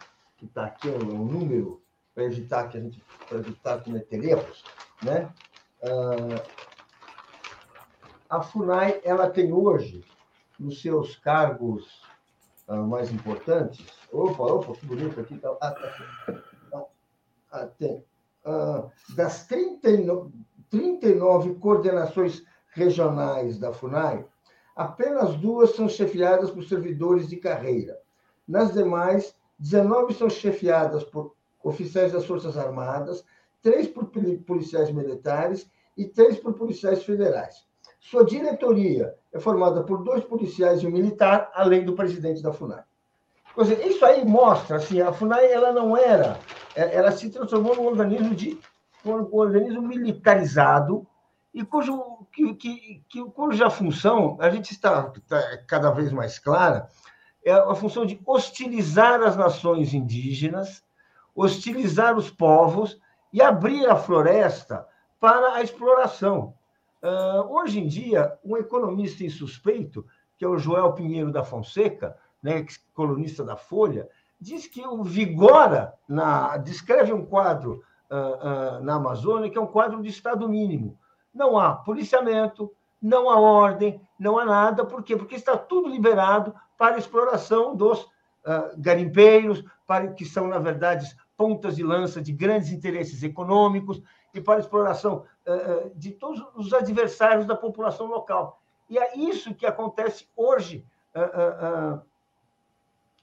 que está aqui, um, um número, para evitar que a gente para evitar cometer erros, né? Uh, a FUNAI ela tem hoje, nos seus cargos uh, mais importantes, opa, opa, que bonito aqui, tá, ah, tá, ah, tem, das 39, 39 coordenações regionais da FUNAI, apenas duas são chefiadas por servidores de carreira. Nas demais, 19 são chefiadas por oficiais das Forças Armadas, três por policiais militares e três por policiais federais. Sua diretoria é formada por dois policiais e um militar, além do presidente da FUNAI. isso aí mostra, assim, a FUNAI ela não era, é, ela se transformou num organismo de um organismo militarizado e cujo, que, que, que, cuja função, a gente está, está cada vez mais clara, é a função de hostilizar as nações indígenas, hostilizar os povos e abrir a floresta para a exploração. Uh, hoje em dia, um economista insuspeito, que é o Joel Pinheiro da Fonseca, né, colunista da Folha, diz que o Vigora na, descreve um quadro uh, uh, na Amazônia que é um quadro de Estado mínimo. Não há policiamento, não há ordem, não há nada. Por quê? Porque está tudo liberado para a exploração dos uh, garimpeiros, para que são, na verdade, pontas de lança de grandes interesses econômicos e para exploração uh, de todos os adversários da população local. E é isso que acontece hoje uh,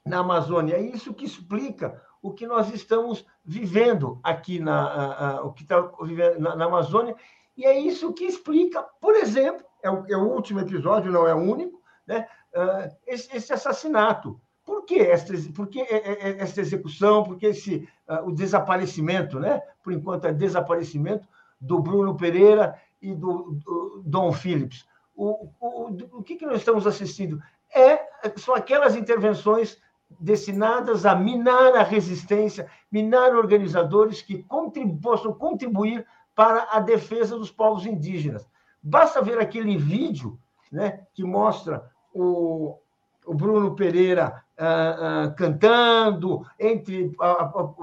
na Amazônia. É isso que explica o que nós estamos vivendo aqui na, o que está vivendo na, na Amazônia e é isso que explica, por exemplo, é o, é o último episódio, não é o único, né? Uh, esse, esse, assassinato. Por que esta, por que essa execução? Por que esse, uh, o desaparecimento, né? por enquanto é desaparecimento, do Bruno Pereira e do, do Dom Phillips? O, o, o que, que nós estamos assistindo? É, são aquelas intervenções destinadas a minar a resistência, minar organizadores que contribu possam contribuir para a defesa dos povos indígenas. Basta ver aquele vídeo né, que mostra o, o Bruno Pereira uh, uh, cantando, entre uh,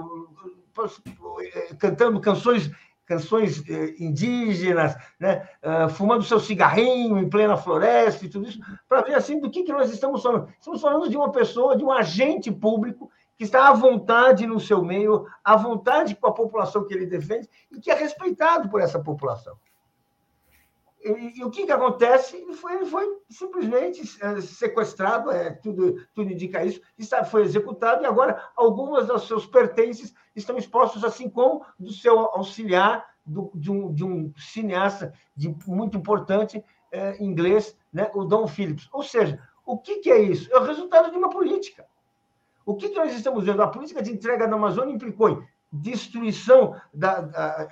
cantando canções canções eh, indígenas, né? fumando seu cigarrinho em plena floresta e tudo isso, para ver assim do que, que nós estamos falando. Estamos falando de uma pessoa, de um agente público que está à vontade no seu meio, à vontade com a população que ele defende e que é respeitado por essa população. E, o que, que acontece? Ele foi, ele foi simplesmente é, sequestrado, é, tudo, tudo indica isso, está, foi executado e agora algumas dos seus pertences estão expostos, assim como do seu auxiliar, do, de, um, de um cineasta de, muito importante é, inglês, né, o Don Phillips. Ou seja, o que, que é isso? É o resultado de uma política. O que, que nós estamos vendo? A política de entrega da Amazônia implicou em destruição da, da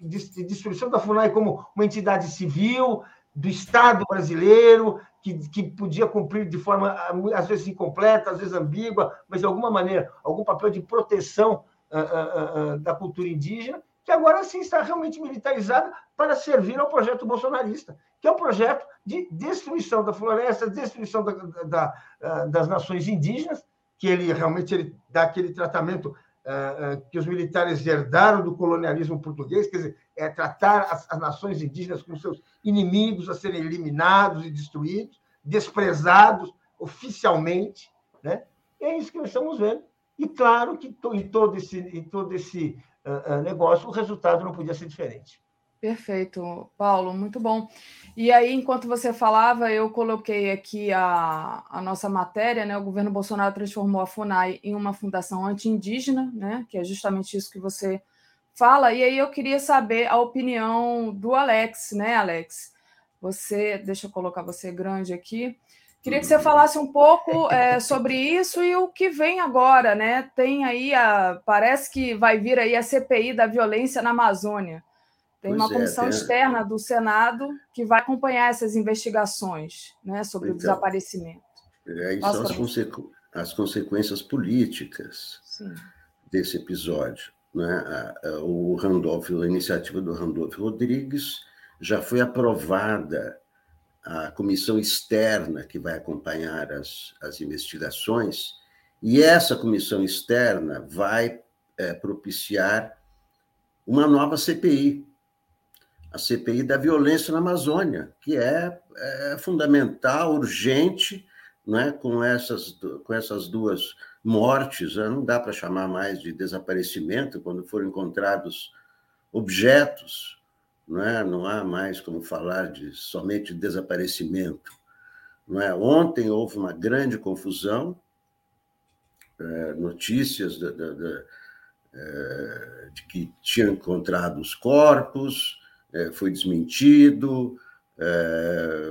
de destruição da FUNAI como uma entidade civil do Estado brasileiro, que, que podia cumprir de forma, às vezes, incompleta, às vezes ambígua, mas, de alguma maneira, algum papel de proteção uh, uh, uh, da cultura indígena, que agora sim está realmente militarizada para servir ao projeto bolsonarista, que é um projeto de destruição da floresta, destruição da, da, das nações indígenas, que ele realmente ele dá aquele tratamento que os militares herdaram do colonialismo português, quer dizer, é tratar as, as nações indígenas como seus inimigos a serem eliminados e destruídos, desprezados oficialmente, né? É isso que nós estamos vendo. E claro que em todo esse, em todo esse uh, negócio o resultado não podia ser diferente. Perfeito, Paulo, muito bom. E aí, enquanto você falava, eu coloquei aqui a, a nossa matéria, né? O governo Bolsonaro transformou a FUNAI em uma fundação anti-indígena, né? Que é justamente isso que você fala. E aí eu queria saber a opinião do Alex, né, Alex? Você, deixa eu colocar você grande aqui. Queria que você falasse um pouco é, sobre isso e o que vem agora, né? Tem aí a. Parece que vai vir aí a CPI da violência na Amazônia. Tem pois uma é, comissão é, tem... externa do Senado que vai acompanhar essas investigações né, sobre então, o desaparecimento. É, aí são as, as, consequências políticas Sim. desse episódio. Né? O Randolph, a iniciativa do Randolph Rodrigues já foi aprovada a comissão externa que vai acompanhar as, as investigações, e essa comissão externa vai é, propiciar uma nova CPI, a CPI da violência na Amazônia, que é, é fundamental, urgente, né, com, essas, com essas duas mortes, né, não dá para chamar mais de desaparecimento, quando foram encontrados objetos, não, é? não há mais como falar de somente desaparecimento. Não é? Ontem houve uma grande confusão, é, notícias de, de, de, é, de que tinham encontrado os corpos, é, foi desmentido, é,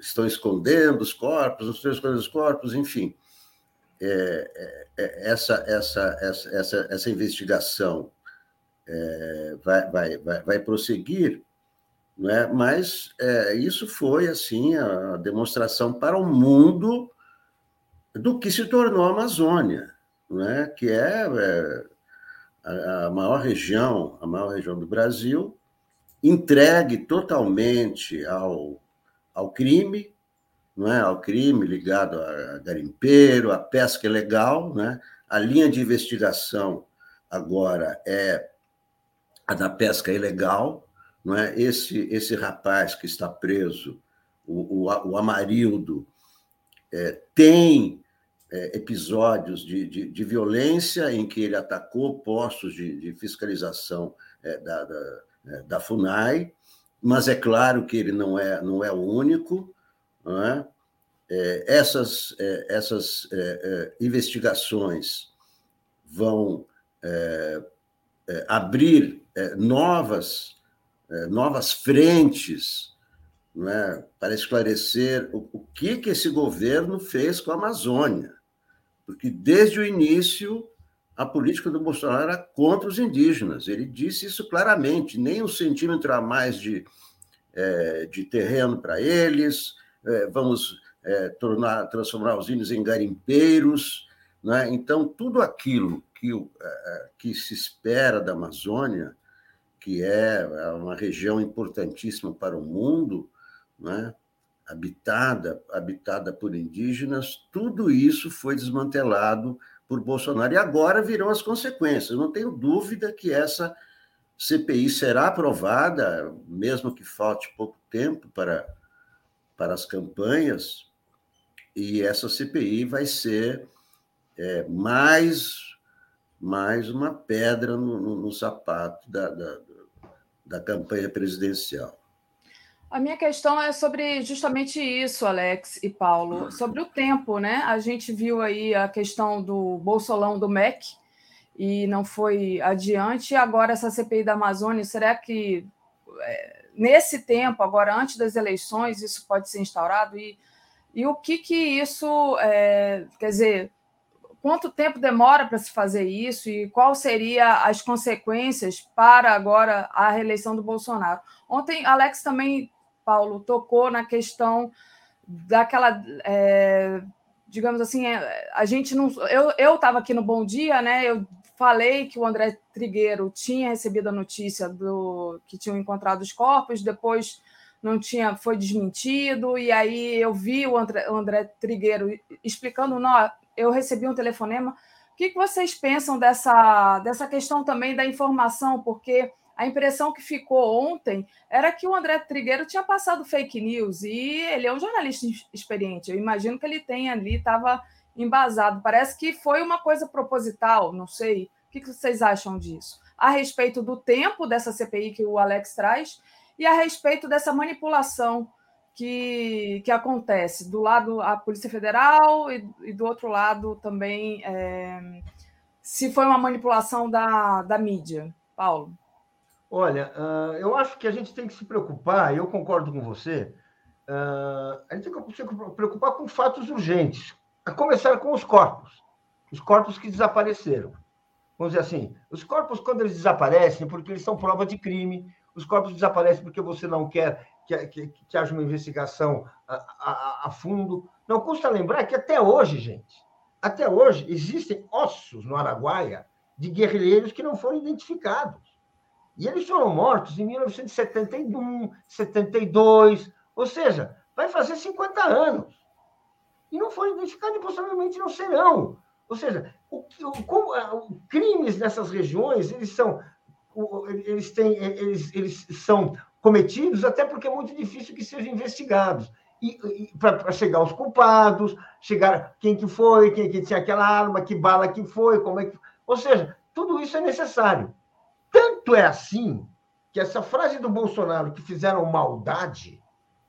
estão escondendo os corpos, não estão escondendo os corpos, enfim. É, é, é essa, essa, essa, essa, essa investigação é, vai, vai, vai, vai prosseguir, não é? mas isso foi assim a demonstração para o mundo do que se tornou a Amazônia, não é? que é, a maior região, a maior região do Brasil, entregue totalmente ao, ao crime, não é? ao crime ligado a garimpeiro, a pesca ilegal. Né? A linha de investigação agora é a da pesca ilegal. Não é? esse, esse rapaz que está preso, o, o, o Amarildo, é, tem é, episódios de, de, de, violência em que ele atacou postos de, de fiscalização é, da, da da FUNAI, mas é claro que ele não é, não é o único. Não é? É, essas é, essas é, investigações vão abrir novas, novas frentes para esclarecer o, o que, que esse governo fez com a Amazônia. Porque desde o início a política do Bolsonaro era contra os indígenas. Ele disse isso claramente: nem um centímetro a mais de, é, de terreno para eles, é, vamos é, tornar, transformar os índios em garimpeiros. Né? Então, tudo aquilo que, é, é, que se espera da Amazônia, que é, é uma região importantíssima para o mundo, né? habitada, habitada por indígenas, tudo isso foi desmantelado por Bolsonaro. E agora virão as consequências. Não tenho dúvida que essa CPI será aprovada, mesmo que falte pouco tempo para, para as campanhas, e essa CPI vai ser é, mais, mais uma pedra no, no, no sapato da, da, da campanha presidencial. A minha questão é sobre justamente isso, Alex e Paulo, sobre o tempo, né? A gente viu aí a questão do bolsolão do MEC e não foi adiante. Agora essa CPI da Amazônia, será que é, nesse tempo, agora antes das eleições, isso pode ser instaurado? E, e o que que isso, é, quer dizer, quanto tempo demora para se fazer isso e qual seria as consequências para agora a reeleição do Bolsonaro. Ontem, Alex também, Paulo, tocou na questão daquela. É, digamos assim, é, a gente não. Eu estava aqui no Bom Dia, né? Eu falei que o André Trigueiro tinha recebido a notícia do que tinham encontrado os corpos, depois não tinha, foi desmentido, e aí eu vi o André, o André Trigueiro explicando, não, eu recebi um telefonema. O que, que vocês pensam dessa, dessa questão também da informação? Porque a impressão que ficou ontem era que o André Trigueiro tinha passado fake news e ele é um jornalista experiente. Eu imagino que ele tenha ali, estava embasado. Parece que foi uma coisa proposital, não sei. O que vocês acham disso? A respeito do tempo dessa CPI que o Alex traz e a respeito dessa manipulação que, que acontece do lado a Polícia Federal e, e do outro lado também é, se foi uma manipulação da, da mídia. Paulo. Olha, uh, eu acho que a gente tem que se preocupar, e eu concordo com você, uh, a gente tem que se preocupar com fatos urgentes, a começar com os corpos, os corpos que desapareceram. Vamos dizer assim, os corpos, quando eles desaparecem, porque eles são prova de crime, os corpos desaparecem porque você não quer que, que, que haja uma investigação a, a, a, fundo. Não custa lembrar que até hoje, gente, até hoje existem ossos no Araguaia de guerrilheiros que não foram identificados. E eles foram mortos em 1971, 72, ou seja, vai fazer 50 anos. E não foram identificados e possivelmente não serão. Ou seja, o, o, como, o, crimes nessas regiões, eles são eles, têm, eles, eles são cometidos até porque é muito difícil que sejam investigados. E, e para chegar aos culpados, chegar quem que foi, quem que tinha aquela arma, que bala que foi, como é que. Ou seja, tudo isso é necessário. Tanto é assim que essa frase do Bolsonaro que fizeram maldade,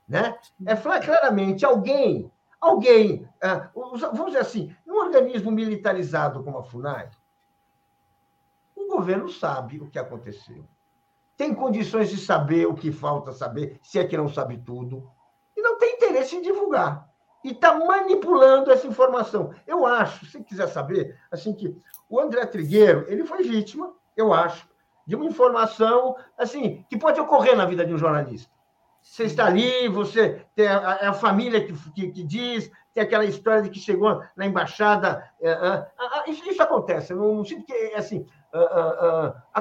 né? É claramente alguém, alguém, ah, vamos dizer assim, num organismo militarizado como a FUNAI, o governo sabe o que aconteceu. Tem condições de saber o que falta saber, se é que não sabe tudo, e não tem interesse em divulgar. E está manipulando essa informação. Eu acho, se quiser saber, assim que o André Trigueiro, ele foi vítima, eu acho, de uma informação assim que pode ocorrer na vida de um jornalista. Você está ali, você tem a, a família que, que, que, diz, tem aquela história de que chegou na embaixada. É, é, isso, isso, acontece, eu não, não sinto que é assim.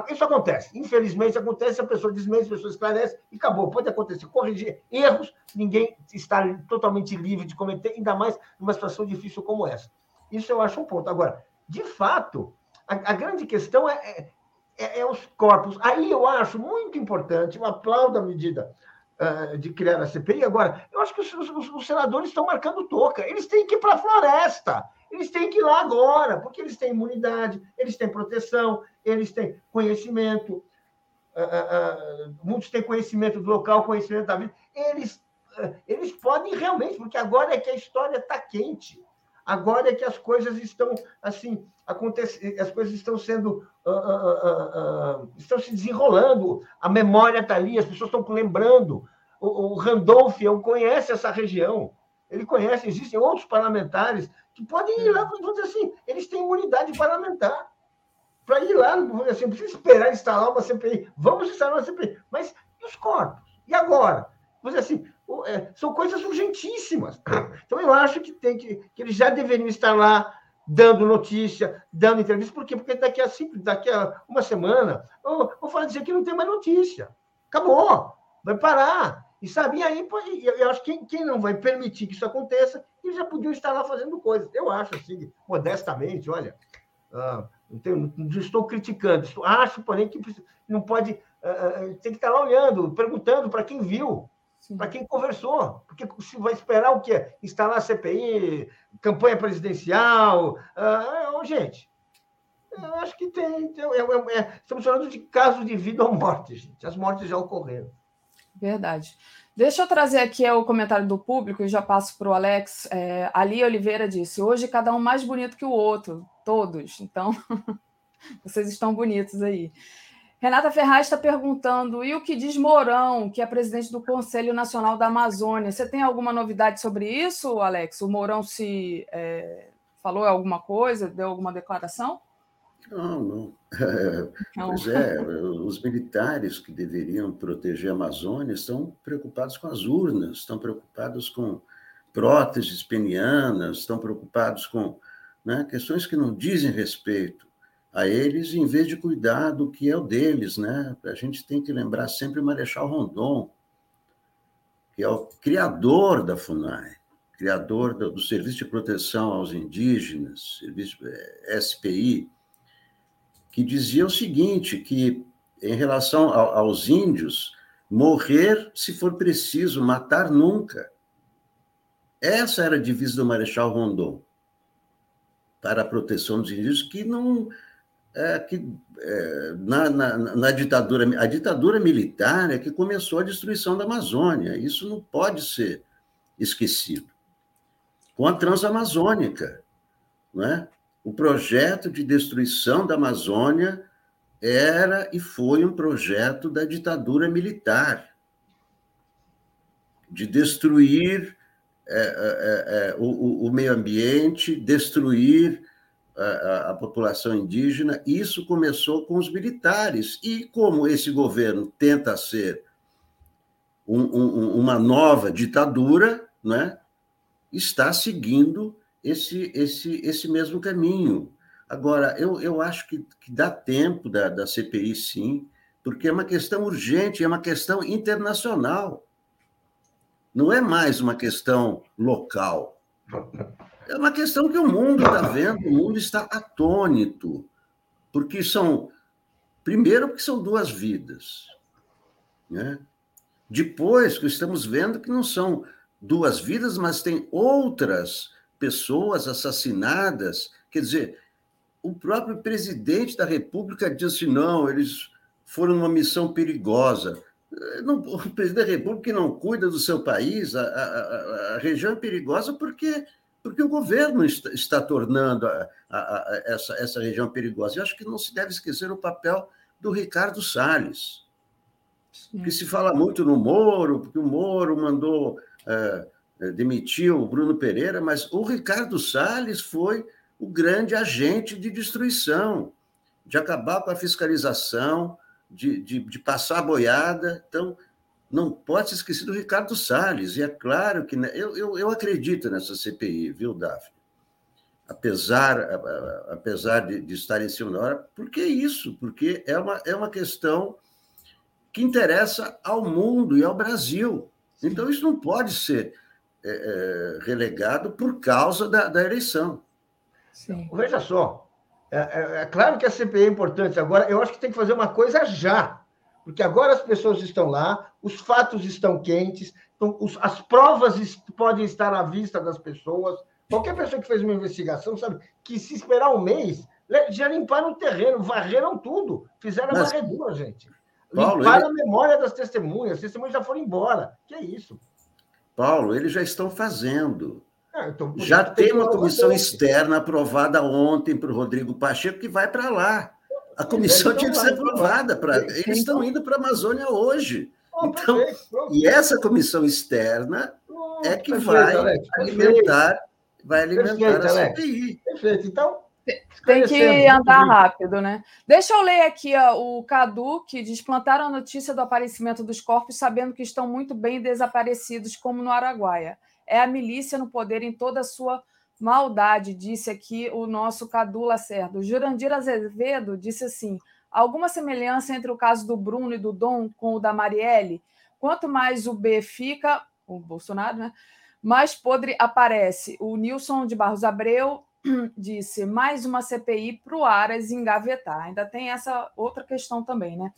isso acontece. Infelizmente acontece, a pessoa desmente, a pessoa esclarece e acabou. Pode acontecer. Corrigir erros, ninguém está totalmente livre de cometer, ainda mais numa situação difícil como essa. Isso eu acho um ponto. Agora, de fato, a, a grande questão é, é, é, os corpos. Aí eu acho muito importante, eu aplaudo a medida uh, de criar a CPI. Agora, eu acho que os, os, os senadores estão marcando toca. Eles têm que ir para a floresta. Eles têm que ir lá agora, porque eles têm imunidade, eles têm proteção, eles têm conhecimento. Uh, uh, muitos têm conhecimento do local, conhecimento da vida. Eles, eles podem realmente, porque agora é que a história está quente. Agora é que as coisas estão assim, acontecendo, as coisas estão sendo uh, uh, uh, estão se desenrolando, a memória está ali, as pessoas estão lembrando. O, o Randolph conhece essa região, ele conhece, existem outros parlamentares que podem ir lá, vamos dizer assim, eles têm imunidade parlamentar. Para ir lá, assim, não precisa esperar instalar uma CPI. Vamos instalar uma CPI. Mas e os corpos? E agora? Vamos dizer assim, é, são coisas urgentíssimas. Então, eu acho que, tem que, que eles já deveriam estar lá dando notícia, dando entrevista. Por quê? Porque daqui a, cinco, daqui a uma semana, eu vou falar dizer que não tem mais notícia. Acabou. Vai parar. E sabe, aí eu acho que quem, não vai permitir que isso aconteça, eles já podiam estar lá fazendo coisas. Eu acho, assim, modestamente, olha, uh, não, tenho, não, estou criticando, acho, porém, que não pode. Uh, tem que estar lá olhando, perguntando para quem viu para quem conversou. Porque se vai esperar o quê? Instalar CPI, campanha presidencial. Ah, gente, eu acho que tem. É, é, é, estamos falando de casos de vida ou morte, gente. As mortes já ocorreram. Verdade. Deixa eu trazer aqui o comentário do público e já passo para o Alex. É, Ali Oliveira disse: hoje cada um mais bonito que o outro, todos. Então, vocês estão bonitos aí. Renata Ferraz está perguntando: e o que diz Mourão, que é presidente do Conselho Nacional da Amazônia? Você tem alguma novidade sobre isso, Alex? O Mourão se é, falou alguma coisa, deu alguma declaração? Não, não. não. Pois é, os militares que deveriam proteger a Amazônia estão preocupados com as urnas, estão preocupados com próteses penianas, estão preocupados com né, questões que não dizem respeito a eles, em vez de cuidar do que é o deles. Né? A gente tem que lembrar sempre Marechal Rondon, que é o criador da FUNAI, criador do, Serviço de Proteção aos Indígenas, Serviço eh, SPI, que dizia o seguinte, que em relação aos índios, morrer se for preciso, matar nunca. Essa era a divisa do Marechal Rondon para a proteção dos indígenas, que não é, que é, na, na, na, ditadura a ditadura militar é que começou a destruição da Amazônia. Isso não pode ser esquecido. Com a Transamazônica, né? O projeto de destruição da Amazônia era e foi um projeto da ditadura militar de destruir é, é, é, o, o, meio ambiente, destruir a, a, população indígena. Isso começou com os militares. E como esse governo tenta ser um, um, uma nova ditadura, né, está seguindo esse, esse, esse mesmo caminho. Agora, eu, eu acho que, que dá tempo da, da CPI, sim, porque é uma questão urgente, é uma questão internacional. Não é mais uma questão local. É uma questão que o mundo está vendo, o mundo está atônito, porque são, primeiro, porque são duas vidas, né? Depois, que estamos vendo que não são duas vidas, mas tem outras pessoas assassinadas. Quer dizer, o próprio presidente da República disse: não, eles foram numa missão perigosa. Não, o presidente da República não cuida do seu país, a, a, a região é perigosa porque, porque o governo está, está tornando a, essa, essa região perigosa. Eu acho que não se deve esquecer o papel do Ricardo Salles, que se fala muito no Moro, porque o Moro mandou é, demitiu o Bruno Pereira, mas o Ricardo Salles foi o grande agente de destruição, de acabar com a fiscalização, de, de, de passar a boiada. Então, não pode se esquecer do Ricardo Salles. E é claro que né, eu, eu, eu acredito nessa CPI, viu, Daphne? Apesar, apesar de, de estar em cima da hora, por que isso? Porque é uma, é uma questão que interessa ao mundo e ao Brasil. Então, isso não pode ser é, é, relegado por causa da, da eleição. Sim. Veja só, é, é, é, claro que a CPI é importante. Agora, eu acho que tem que fazer uma coisa já, porque agora as pessoas estão lá, os fatos estão quentes, então, os, as provas podem estar à vista das pessoas. Qualquer pessoa que fez uma investigação sabe que se esperar um mês, já limparam o terreno, varreram tudo, fizeram Mas, a varredura, gente. Paulo, limparam ele... a memória das testemunhas, as testemunhas já foram embora. Que é isso? Paulo, eles já estão fazendo. Ah, então, já tem uma comissão externa aprovada ontem para o Rodrigo Pacheco que vai para lá. A comissão tinha que ser aprovada. Pra... Eles estão indo para a Amazônia hoje. Então, e essa comissão externa é que vai alimentar, vai alimentar a CPI. Perfeito. Então, tem que andar rápido, né? Deixa eu ler aqui ó, o Cadu, que diz: plantaram a notícia do aparecimento dos corpos, sabendo que estão muito bem desaparecidos, como no Araguaia é a milícia no poder em toda a sua maldade, disse aqui o nosso Cadu Lacerda. O Jurandir Azevedo disse assim: alguma semelhança entre o caso do Bruno e do Dom com o da Marielle? Quanto mais o B fica, o Bolsonaro, né? Mais podre aparece. O Nilson de Barros Abreu disse mais uma CPI para o Aras engavetar. Ainda tem essa outra questão também, né?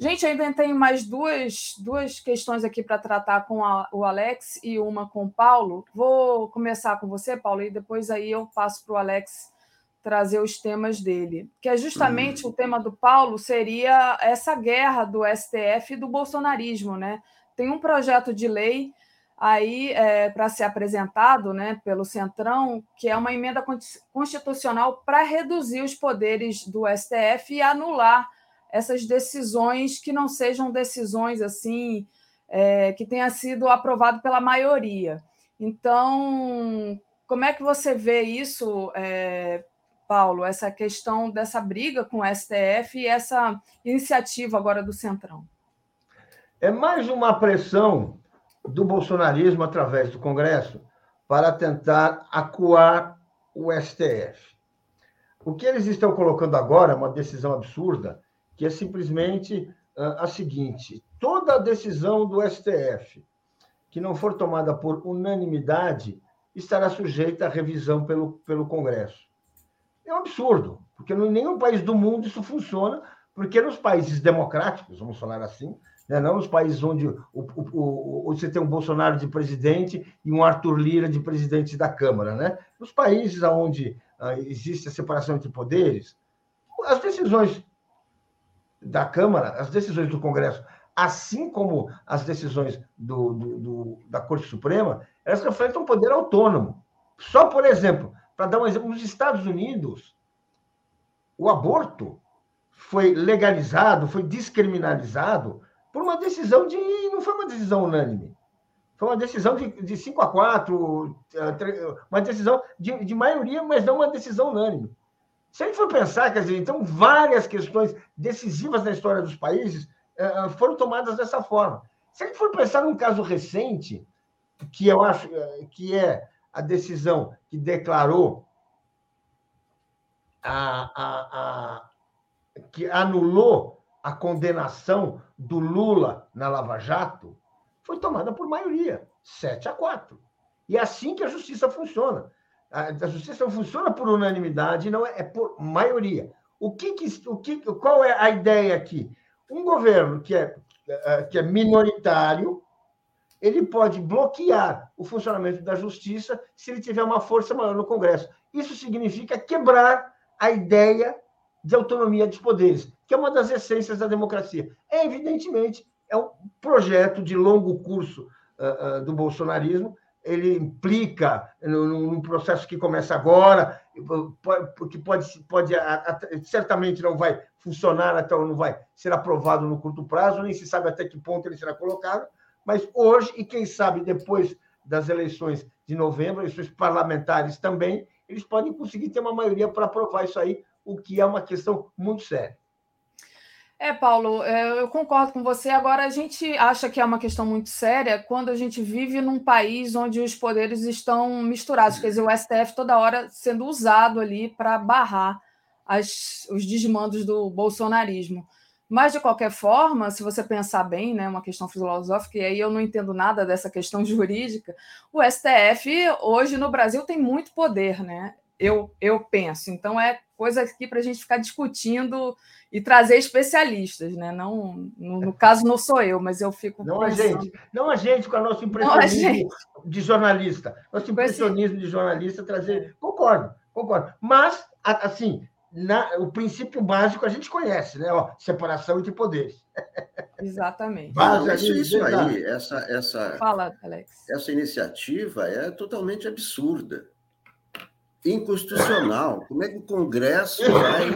Gente, ainda tenho mais duas, duas questões aqui para tratar com a, o Alex e uma com o Paulo. Vou começar com você, Paulo, e depois aí eu passo para o Alex trazer os temas dele. Que é justamente o tema do Paulo seria essa guerra do STF e do bolsonarismo, né? Tem um projeto de lei aí é, para ser apresentado né, pelo Centrão, que é uma emenda constitucional para reduzir os poderes do STF e anular essas decisões que não sejam decisões assim é, que tenha sido aprovado pela maioria. Então, como é que você vê isso, é, Paulo, essa questão dessa briga com o STF e essa iniciativa agora do Centrão? É mais uma pressão do bolsonarismo através do Congresso para tentar acuar o STF. O que eles estão colocando agora é uma decisão absurda, que é simplesmente a seguinte: toda decisão do STF que não for tomada por unanimidade estará sujeita à revisão pelo, pelo Congresso. É um absurdo, porque em nenhum país do mundo isso funciona, porque nos países democráticos, vamos falar assim, né, não nos países onde o, o, o, você tem um Bolsonaro de presidente e um Arthur Lira de presidente da Câmara, né? Nos países onde ah, existe a separação entre poderes, as decisões da Câmara, as decisões do Congresso, assim como as decisões do, do, do, da Corte Suprema, elas refletem um poder autônomo. Só, por exemplo, para dar um exemplo, nos Estados Unidos, o aborto foi legalizado, foi descriminalizado por uma decisão de. Não foi uma decisão unânime. Foi uma decisão de, de 5 a 4, eh, uma decisão de, de maioria, mas não uma decisão unânime. Se a gente for pensar, quer dizer, então, várias questões decisivas na história dos países uh, foram tomadas dessa forma. Se a gente for pensar num caso recente, que eu acho que é a decisão que declarou a, a, a que anulou a condenação do Lula na Lava Jato, foi tomada por maioria, 7 a 4. E é assim que a justiça funciona. A, justiça não funciona por unanimidade, não é, é por maioria. O que, que, o que, qual é a ideia aqui? Um governo que é, é, que é minoritário, ele pode bloquear o funcionamento da justiça se ele tiver uma força maior no Congresso. Isso significa quebrar a ideia de autonomia dos poderes, que é uma das essências da democracia. É, evidentemente, é um projeto de longo curso uh, uh, do bolsonarismo, ele implica num processo que começa agora, porque pode, pode certamente não vai funcionar até não vai ser aprovado no curto prazo, nem se sabe até que ponto ele será colocado, mas hoje, e quem sabe depois das eleições de novembro, eleições parlamentares também, eles podem conseguir ter uma maioria para aprovar isso aí, o que é uma questão muito séria. É, Paulo, é, eu concordo com você. Agora, a gente acha que é uma questão muito séria quando a gente vive num país onde os poderes estão misturados, quer dizer, o STF toda hora sendo usado ali para barrar as, os desmandos do bolsonarismo. Mas, de qualquer forma, se você pensar bem, né, uma questão filosófica, e aí eu não entendo nada dessa questão jurídica, o STF hoje no Brasil tem muito poder, né? Eu, eu penso. Então, é coisa aqui para a gente ficar discutindo e trazer especialistas, né? Não, no, no, caso não sou eu, mas eu fico. Não pensando... a gente, não a gente com o nosso impressionismo de jornalista, nosso impressionismo de jornalista trazer. Concordo, concordo. Mas assim, na, o princípio básico a gente conhece, né? Ó, separação entre poderes. Exatamente. Não, isso, isso aí, essa, essa, Fala, Alex. essa iniciativa é totalmente absurda inconstitucional. Como é que o Congresso vai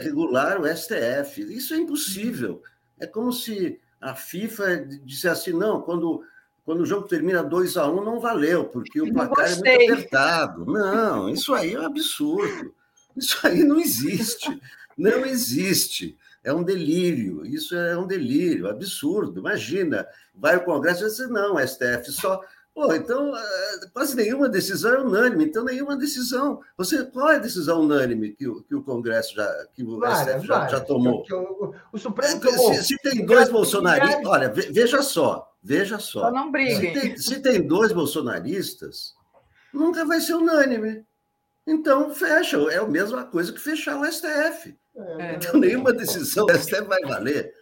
regular o STF? Isso é impossível. É como se a FIFA dissesse assim: não, quando, quando o jogo termina 2 a 1 um, não valeu, porque o placar é muito apertado. Não, isso aí é um absurdo. Isso aí não existe. Não existe. É um delírio. Isso é um delírio, absurdo. Imagina, vai o Congresso e diz assim, não, STF só Pô, então, eh, quase nenhuma decisão é unânime, então nenhuma decisão. Você, qual é a decisão unânime que o, que o Congresso já, que o várias, já, já, tomou? Que o, o, Supremo é, tomou. Se, se tem dois bolsonaristas, olha, veja só, veja só. só não briguem. Se tem, se tem dois bolsonaristas, nunca vai ser unânime. Então, fecha. É a mesma coisa que fechar o STF. É, então, nenhuma decisão do STF vai valer.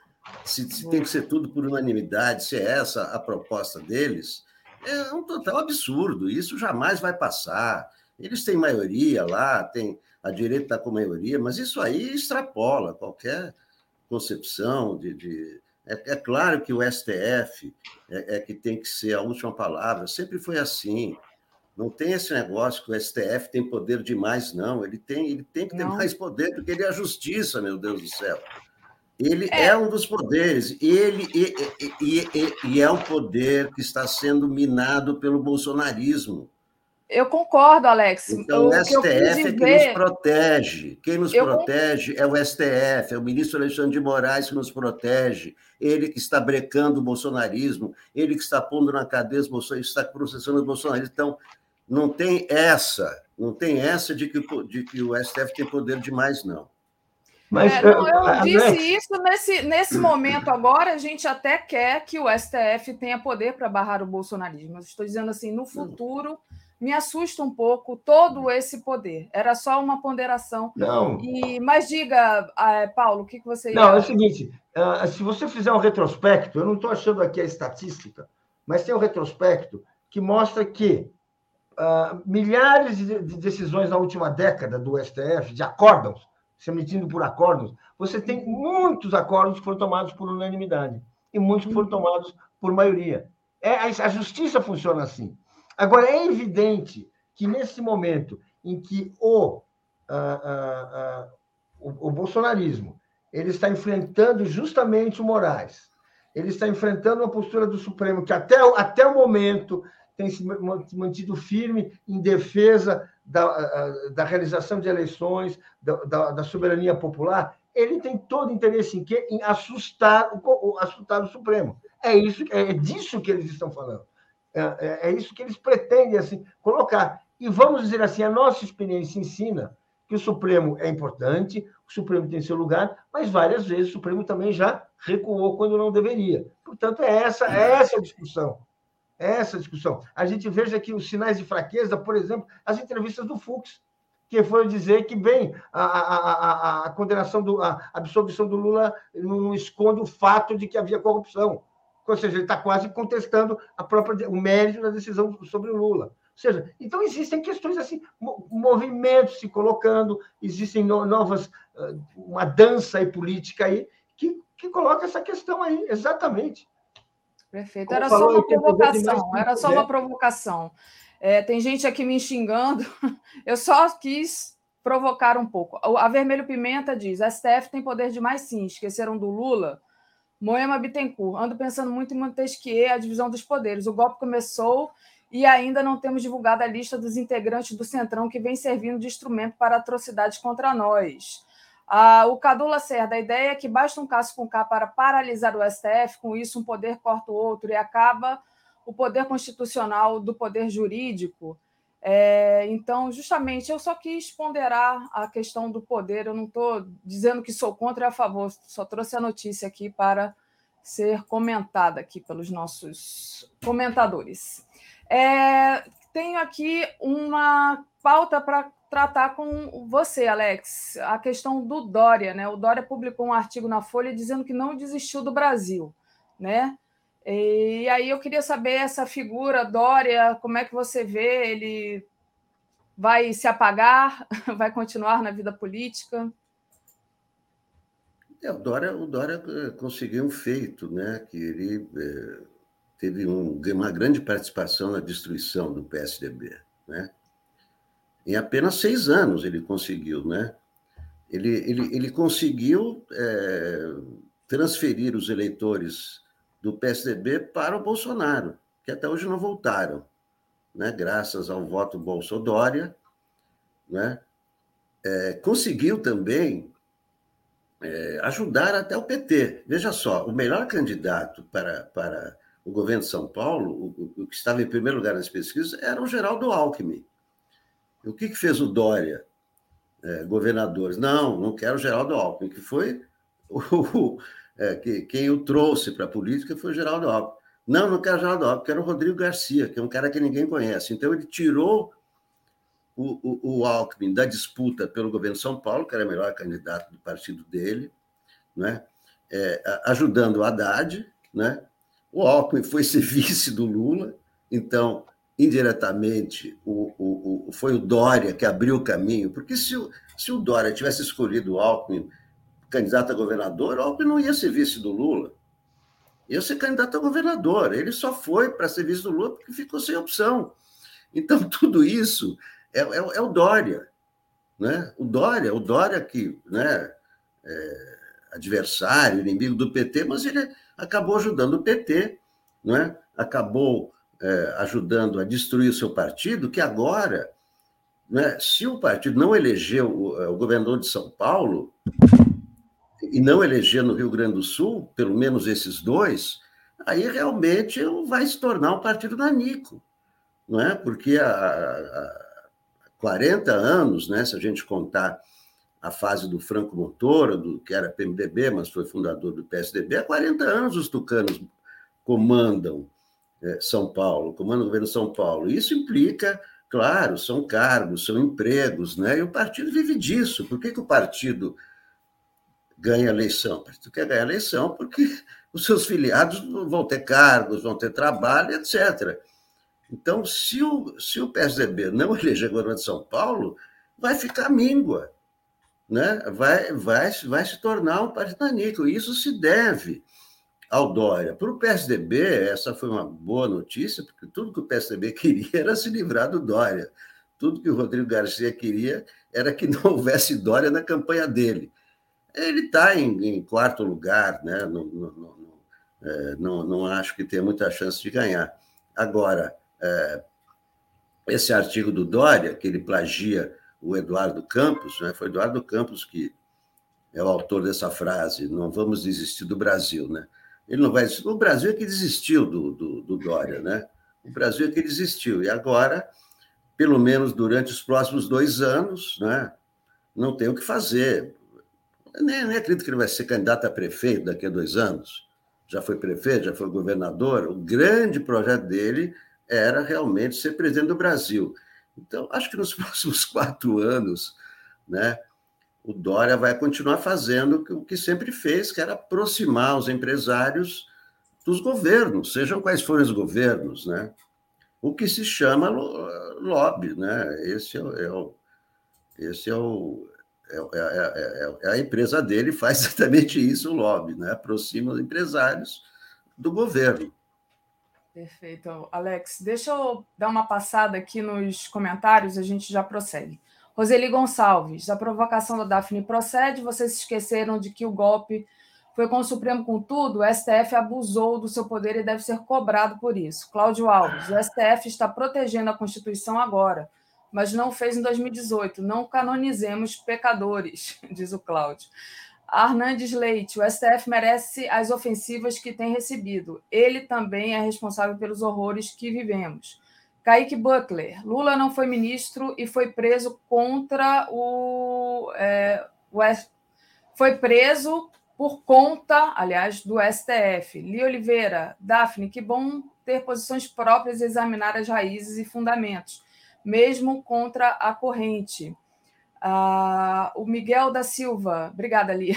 Se, se tem que ser tudo por unanimidade, se é essa a proposta deles, é um total absurdo. Isso jamais vai passar. Eles têm maioria lá, tem a direita está com maioria, mas isso aí extrapola qualquer concepção de. de... É, é, claro que o STF é, é, que tem que ser a última palavra, sempre foi assim. Não tem esse negócio que o STF tem poder demais, não. Ele tem, ele tem que ter não. mais poder, porque ele é a justiça, meu Deus do céu. Ele é. é, um dos poderes, ele e, e, e, e, é um poder que está sendo minado pelo bolsonarismo. Eu concordo, Alex. Então, o, o STF é que nos protege. Quem nos eu... protege é o STF, é o ministro Alexandre de Moraes que nos protege. Ele que está brecando o bolsonarismo, ele que está pondo na cadeia os bolsonaristas, está processando os bolsonaristas. Então, não tem essa, não tem essa de que, de que o STF tem poder demais, não. Mas, é, não, eu disse isso nesse, nesse momento agora, a gente até quer que o STF tenha poder para barrar o bolsonarismo. Mas estou dizendo assim, no futuro me assusta um pouco todo esse poder. Era só uma ponderação. Não. E, mas diga, ah, Paulo, o que, você ia... Não, é o seguinte: ah, se você fizer um retrospecto, eu não estou achando aqui a estatística, mas tem um retrospecto que mostra que uh, milhares de decisões na última década do STF, de acórdãos, se emitindo por acordos, você tem muitos acordos que foram tomados por unanimidade e muitos que foram tomados por maioria. É, a justiça funciona assim. Agora, é evidente que nesse momento em que o, ah, ah, ah, o, o, bolsonarismo ele está enfrentando justamente o Moraes, ele está enfrentando uma postura do Supremo que até, até o momento tem se mantido firme em defesa da, da realização de eleições, da, da, da, soberania popular, ele tem todo interesse em quê? Em assustar o, assustar o Supremo. É isso, é disso que eles estão falando. É, é, é isso que eles pretendem assim colocar. E vamos dizer assim, a nossa experiência ensina que o Supremo é importante, o Supremo tem seu lugar, mas várias vezes o Supremo também já recuou quando não deveria. Portanto, é essa, é essa a discussão. Essa discussão. A gente veja aqui os sinais de fraqueza, por exemplo, as entrevistas do Fux, que foi dizer que, bem, a, a, a, a condenação, do, a absolvição do Lula não esconde o fato de que havia corrupção ou seja, ele está quase contestando a própria, o mérito da decisão sobre o Lula. Ou seja, então existem questões assim, movimentos se colocando, existem novas, ah, uma dança aí política aí que, que coloca essa questão aí, exatamente. Perfeito. Era só uma provocação, era só uma provocação. É, tem gente aqui me xingando, eu só quis provocar um pouco. A Vermelho Pimenta diz: STF tem poder demais sim, esqueceram do Lula? Moema Bittencourt. Ando pensando muito em Montesquieu, a divisão dos poderes. O golpe começou e ainda não temos divulgado a lista dos integrantes do Centrão que vem servindo de instrumento para atrocidades contra nós. Ah, o Cadu Lacerda, a ideia é que basta um caso com K para paralisar o STF, com isso um poder corta o outro e acaba o poder constitucional do poder jurídico. É, então, justamente, eu só quis ponderar a questão do poder. Eu não estou dizendo que sou contra e a favor, só trouxe a notícia aqui para ser comentada aqui pelos nossos comentadores. É, tenho aqui uma pauta para tratar com você, Alex, a questão do Dória. Né? O Dória publicou um artigo na Folha dizendo que não desistiu do Brasil. Né? E aí eu queria saber essa figura, Dória, como é que você vê? Ele vai se apagar? Vai continuar na vida política? É, o, Dória, o Dória eh, conseguiu um feito, né? que ele é, teve um, uma grande participação na destruição do PSDB. Né? Em apenas seis anos ele conseguiu. Né? Ele, ele, ele conseguiu é, transferir os eleitores do PSDB para o Bolsonaro, que até hoje não voltaram, né? graças ao voto Bolsodória. Né? É, conseguiu também é, ajudar até o PT. Veja só, o melhor candidato para, para o governo de São Paulo, o, o que estava em primeiro lugar nas pesquisas, era o Geraldo Alckmin. O que, que fez o Dória, é, governadores? Não, não quero o Geraldo Alckmin, que foi o, é, que, quem o trouxe para a política foi o Geraldo Alckmin. Não, não quero Geraldo Alckmin, quero o Rodrigo Garcia, que é um cara que ninguém conhece. Então, ele tirou o, o, o Alckmin da disputa pelo governo de São Paulo, que era o melhor candidato do partido dele, né? É, ajudando o Haddad. Né? O Alckmin foi ser vice do Lula, então, indiretamente, o, o, o, foi o Dória que abriu o caminho, porque se o, se o Dória tivesse escolhido o Alckmin candidato a governador, Alckmin não ia ser vice do Lula. Ia ser candidato a governador. Ele só foi para ser vice do Lula porque ficou sem opção. Então, tudo isso é, é, é o Dória. Né? O Dória, o Dória que né, é adversário, inimigo do PT, mas ele acabou ajudando o PT, né? acabou é, ajudando a destruir o seu partido, que agora, né, se o partido não elegeu o, é, o governador de São Paulo, e não eleger no Rio Grande do Sul, pelo menos esses dois, aí realmente vai se tornar um partido nanico, não é? Porque há, há 40 anos, né, se a gente contar a fase do Franco Montoro, do, que era PMDB, mas foi fundador do PSDB, há 40 anos os tucanos comandam São Paulo, comandam o governo São Paulo. Isso implica, claro, são cargos, são empregos, né? E o partido vive disso. Por que, que o partido ganha eleição? O partido quer ganhar eleição porque os seus filiados vão ter cargos, vão ter trabalho, etc. Então, se o, se o PSDB não eleger governador de São Paulo, vai ficar míngua né, vai, vai, vai se tornar um partido nanico. Isso se deve ao Dória. Para o PSDB, essa foi uma boa notícia, porque tudo que o PSDB queria era se livrar do Dória. Tudo que o Rodrigo Garcia queria era que não houvesse Dória na campanha dele. Ele está em, em, quarto lugar, né? não, não, é, não, não acho que tenha muita chance de ganhar. Agora, é, esse artigo do Dória, que ele plagia o Eduardo Campos, né? foi Eduardo Campos que é o autor dessa frase, não vamos desistir do Brasil, né? Ele não vai o Brasil é que desistiu do, do, do Dória, né? O Brasil é que desistiu, e agora, pelo menos durante os próximos dois anos, né? não tem o que fazer. nem, nem acredito que ele vai ser candidato a prefeito daqui a dois anos. Já foi prefeito, já foi governador. O grande projeto dele era realmente ser presidente do Brasil. Então, acho que nos próximos quatro anos, né, o Dória vai continuar fazendo o que sempre fez, que era aproximar os empresários dos governos, sejam quais forem os governos, né? O que se chama lobby, né? Esse é, é o, esse é o é, é, é, é, a empresa dele faz exatamente isso, o lobby, né? Aproxima os empresários do governo. Perfeito. Alex, deixa eu dar uma passada aqui nos comentários, a gente já prossegue. Roseli Gonçalves, a provocação da Daphne procede, vocês se esqueceram de que o golpe foi com o Supremo com tudo, o STF abusou do seu poder e deve ser cobrado por isso. Cláudio Alves, o STF está protegendo a Constituição agora, mas não fez em 2018. Não canonizemos pecadores, diz o Cláudio. Arnandes Leite, o STF merece as ofensivas que tem recebido. Ele também é responsável pelos horrores que vivemos. Kaique Butler, Lula não foi ministro e foi preso contra o. É, o foi preso por conta, aliás, do STF. Li Oliveira, Daphne, que bom ter posições próprias e examinar as raízes e fundamentos, mesmo contra a corrente. Uh, o Miguel da Silva, obrigada, Lia.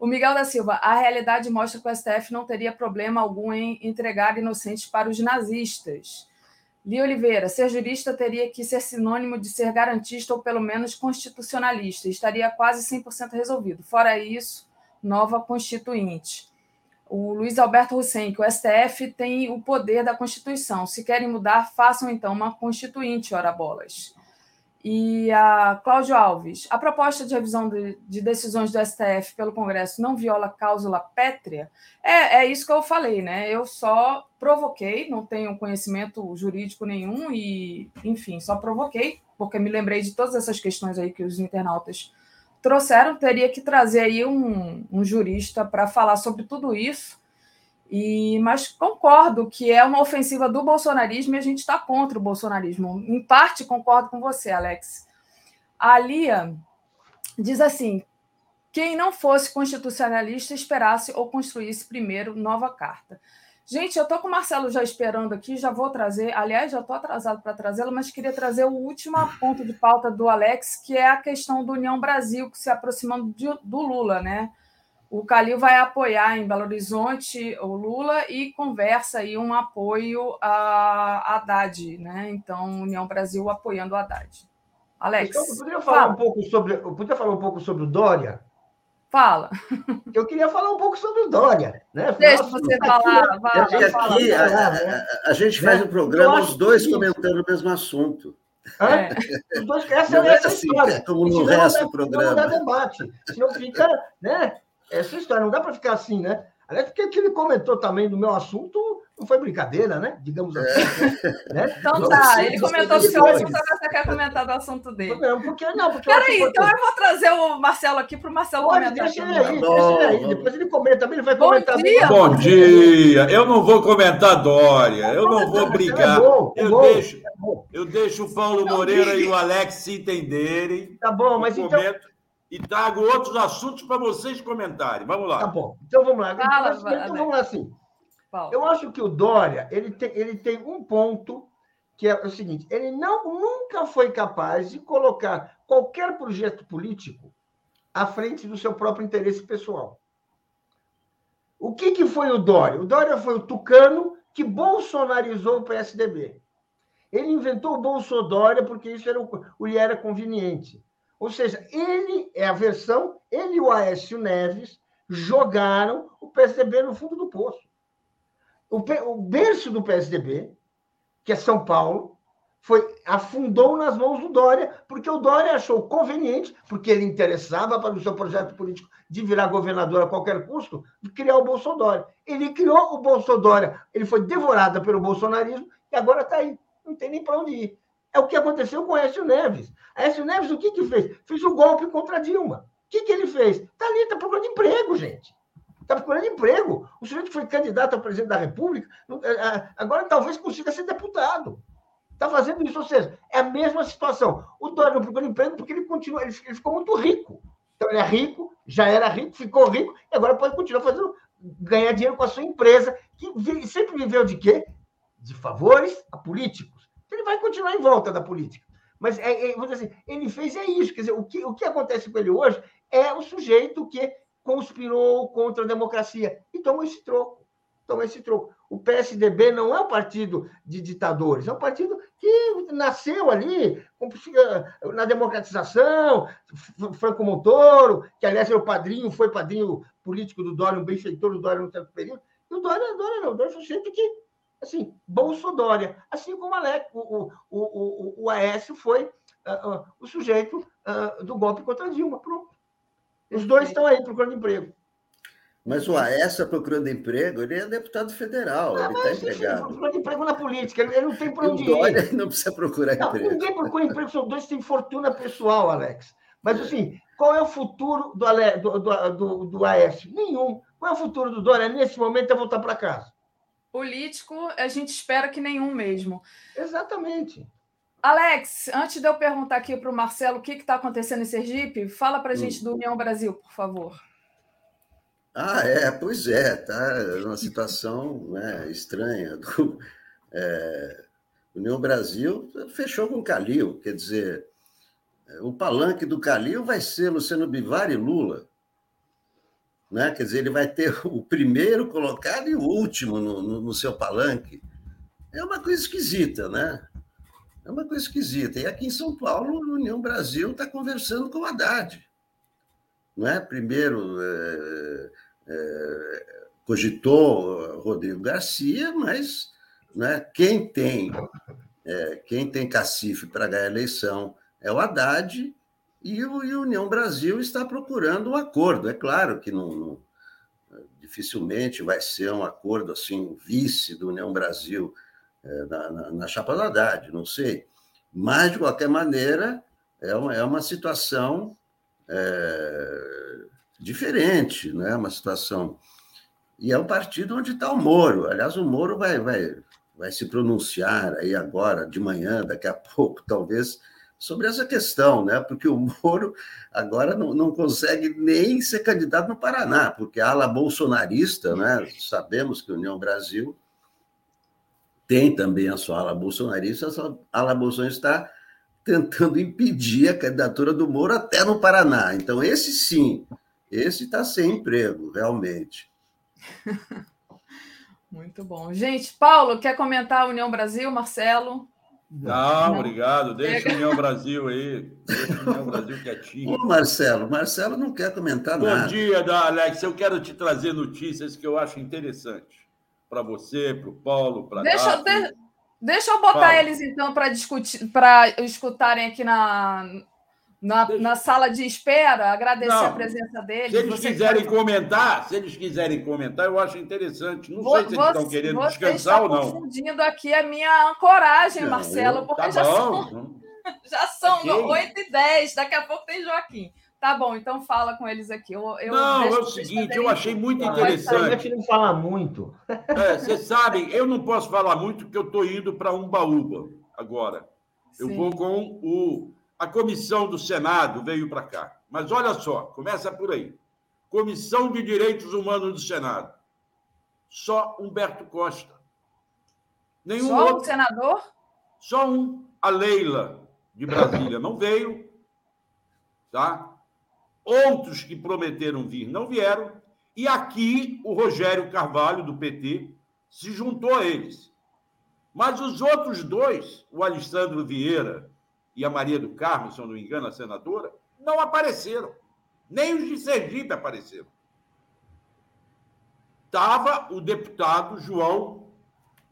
O Miguel da Silva, a realidade mostra que o STF não teria problema algum em entregar inocentes para os nazistas. Lia Oliveira, ser jurista teria que ser sinônimo de ser garantista ou pelo menos constitucionalista, estaria quase 100% resolvido. Fora isso, nova constituinte. O Luiz Alberto Hussein, que o STF tem o poder da Constituição. Se querem mudar, façam então uma constituinte, ora bolas. E a Cláudio Alves, a proposta de revisão de, de, decisões do STF pelo Congresso não viola a cláusula pétrea? É, é isso que eu falei, né? Eu só provoquei, não tenho conhecimento jurídico nenhum e, enfim, só provoquei, porque me lembrei de todas essas questões aí que os internautas trouxeram. Teria que trazer aí um, um jurista para falar sobre tudo isso e, mas concordo que é uma ofensiva do bolsonarismo e a gente está contra o bolsonarismo. Em parte, concordo com você, Alex. A Lia diz assim: quem não fosse constitucionalista esperasse ou construísse primeiro nova carta. Gente, eu estou com o Marcelo já esperando aqui, já vou trazer. Aliás, já estou atrasado para trazê-lo, mas queria trazer o último ponto de pauta do Alex, que é a questão do União Brasil, que se aproximando de, do Lula, né? O Calil vai apoiar em Belo Horizonte o Lula e conversa aí um apoio a Haddad, né? Então, União Brasil apoiando o Haddad. Alex. Então, eu poderia falar fala. um pouco sobre, eu podia falar um pouco sobre o Dória? Fala. Eu queria falar um pouco sobre o Dória, né? Deixa Nossa, você falar. Aqui, vai, aqui, aqui a, a, a, gente faz né? um programa, os dois comentando o mesmo assunto. É. Os dois, essa é essa assim, história. Como no resto do programa. Não dá debate. Senão fica, né? Essa história. Não dá para ficar assim, né? Aliás, porque que ele comentou também do meu assunto, Não foi brincadeira, né? Digamos assim. É. Né? Então tá, ele comentou do seu assunto, agora você quer comentar do assunto dele. Não, porque não, porque Peraí, então eu vou trazer o Marcelo aqui para o Marcelo Pode, comentar. Deixa ele aí, deixa ele aí. Depois ele comenta também, ele vai Bom comentar. Dia. Bom dia! Eu não vou comentar Dória, eu não vou brigar. É bom, é eu, bom, deixo, é eu deixo o Paulo Moreira e o Alex se entenderem. Tá bom, mas então e trago outros assuntos para vocês comentarem. Vamos lá. Tá bom. Então vamos lá. Fala, então, então vamos lá assim. Paulo. Eu acho que o Dória ele tem, ele tem um ponto que é o seguinte: ele não, nunca foi capaz de colocar qualquer projeto político à frente do seu próprio interesse pessoal. O que, que foi o Dória? O Dória foi o tucano que bolsonarizou o PSDB. Ele inventou o Bolsodória porque isso era o, lhe era conveniente. Ou seja, ele é a versão, ele e o Aécio Neves jogaram o PSDB no fundo do poço. O, o berço do PSDB, que é São Paulo, foi afundou nas mãos do Dória, porque o Dória achou conveniente, porque ele interessava para o seu projeto político de virar governador a qualquer custo, criar o Bolsonaro. Ele criou o Bolsonaro, ele foi devorado pelo bolsonarismo e agora está aí, não tem nem para onde ir. É o que aconteceu com o Écio Neves. Écio Neves, o que, que fez? Fez o um golpe contra Dilma. O que, que ele fez? Está ali, está procurando emprego, gente. Está procurando emprego. O sujeito foi candidato a presidente da República, é, é, agora talvez consiga ser deputado. Está fazendo isso, ou seja, é a mesma situação. O Dória não procura emprego porque ele continua, ele ficou muito rico. Então ele é rico, já era rico, ficou rico, e agora pode continuar fazendo, ganhar dinheiro com a sua empresa, que sempre viveu de quê? De favores a políticos. Ele vai continuar em volta da política. Mas é, é, assim, ele fez é isso. Quer dizer, o que, o que acontece com ele hoje é o sujeito que conspirou contra a democracia e tomou esse troco. Tomou esse troco. O PSDB não é um partido de ditadores, é um partido que nasceu ali na democratização, Franco Montoro, que aliás é o padrinho, foi padrinho político do Dória, um benfeitor do Dória no tempo período. E o Dória, Dória não, o Dória foi sempre que, assim, Bolsodória, assim como Alec, o, o, o, o Aécio foi uh, uh, o sujeito uh, do golpe contra Dilma. Pronto. Os dois estão aí procurando emprego. Mas o Aécio procurando emprego, ele é deputado federal, ah, ele está empregado. Ele procurando emprego na política, ele, não tem para onde ir. Olha, não precisa procurar não, emprego. Ninguém procura emprego, são dois têm fortuna pessoal, Alex. Mas, assim, qual é o futuro do, Ale, do, do, do, do Aécio? Nenhum. Qual é o futuro do Dória? Nesse momento é voltar para casa. Político, a gente espera que nenhum mesmo. Exatamente. Alex, antes de eu perguntar aqui para o Marcelo o que está acontecendo em Sergipe, fala para a gente hum. do União Brasil, por favor. Ah, é, pois é, tá uma situação né, estranha. Do, é, União Brasil fechou com o Calil, quer dizer, o palanque do Calil vai ser Luciano Bivar e Lula. Né? Quer dizer, ele vai ter o primeiro colocado e o último no, no, no seu palanque. É uma coisa esquisita, né? É uma coisa esquisita. E aqui em São Paulo, a União Brasil está conversando com o Haddad. Não é? Primeiro é, é, cogitou Rodrigo Garcia, mas né, quem tem é, quem tem cacife para ganhar a eleição é o Haddad e o e União Brasil está procurando um acordo. É claro que não, não, dificilmente vai ser um acordo assim, vice do União Brasil é, na, na, na chapa do Haddad, não sei. Mas, de qualquer maneira, é uma, é uma situação é, diferente, né? uma situação. E é um partido onde está o Moro. Aliás, o Moro vai, vai, vai se pronunciar aí agora, de manhã, daqui a pouco, talvez, sobre essa questão, né? porque o Moro agora não, não consegue nem ser candidato no Paraná, porque a ala bolsonarista, né? sabemos que a União Brasil tem também a sua ala bolsonarista, a ala bolsonarista está tentando impedir a candidatura do Moro até no Paraná. Então, esse sim, esse está sem emprego, realmente. Muito bom. Gente, Paulo, quer comentar a União Brasil, Marcelo? Não, não. obrigado. Deixa o União Brasil aí. Deixa o União Brasil quietinho. Ô, Marcelo, Marcelo não quer comentar Bom nada. Bom dia, da Alex. Eu quero te trazer notícias que eu acho interessantes para você, para o Paulo, para deixa, de, deixa eu botar Fala. eles então para discutir, para escutarem aqui na na, na sala de espera, agradecer não, a presença deles. Se eles quiserem comentar, se eles quiserem comentar, eu acho interessante. Não Vou, sei se eles estão querendo descansar ou não. confundindo aqui a minha ancoragem, não, Marcelo, porque tá já, são, já são okay. 8 e 10, daqui a pouco tem Joaquim. Tá bom, então fala com eles aqui. Eu, eu não, é o seguinte, eu achei muito interessante. não fala muito. É, vocês sabem, eu não posso falar muito porque eu estou indo para Umbaúba agora. Eu Sim. vou com o a comissão do Senado veio para cá. Mas olha só, começa por aí. Comissão de Direitos Humanos do Senado. Só Humberto Costa. Nenhum só outro. um senador? Só um. A Leila, de Brasília, não veio. Tá? Outros que prometeram vir não vieram. E aqui o Rogério Carvalho, do PT, se juntou a eles. Mas os outros dois, o Alessandro Vieira e a Maria do Carmo, se eu não me engano, a senadora, não apareceram. Nem os de Sergipe apareceram. Estava o deputado João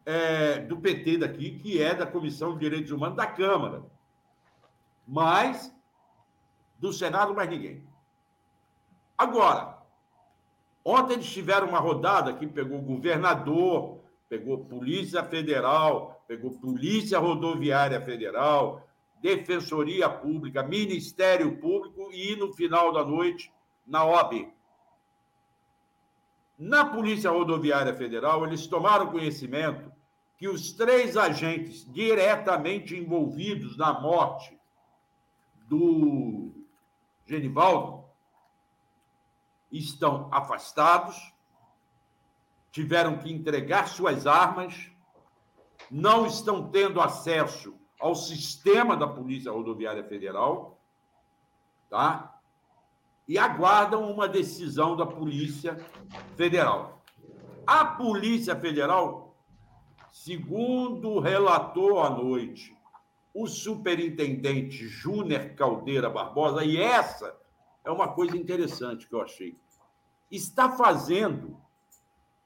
é, do PT daqui, que é da Comissão de Direitos Humanos da Câmara. Mas do Senado, mais ninguém. Agora, ontem eles tiveram uma rodada que pegou governador, pegou Polícia Federal, pegou Polícia Rodoviária Federal, Defensoria Pública, Ministério Público e, no final da noite, na OAB. Na Polícia Rodoviária Federal, eles tomaram conhecimento que os três agentes diretamente envolvidos na morte do Genivaldo estão afastados, tiveram que entregar suas armas, não estão tendo acesso ao sistema da Polícia Rodoviária Federal, tá? E aguardam uma decisão da Polícia Federal. A Polícia Federal, segundo relatou à noite o superintendente Júnior Caldeira Barbosa, e essa é uma coisa interessante que eu achei, está fazendo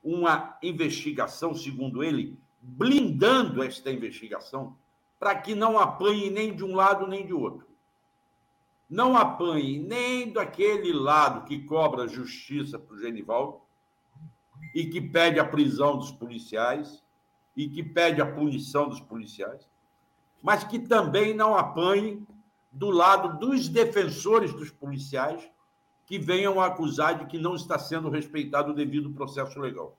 uma investigação, segundo ele, blindando esta investigação para que não apanhe nem de um lado nem de outro. Não apanhe nem daquele lado que cobra justiça para o Genivaldo e que pede a prisão dos policiais e que pede a punição dos policiais, mas que também não apanhe do lado dos defensores dos policiais que venham acusar de que não está sendo respeitado o devido processo legal.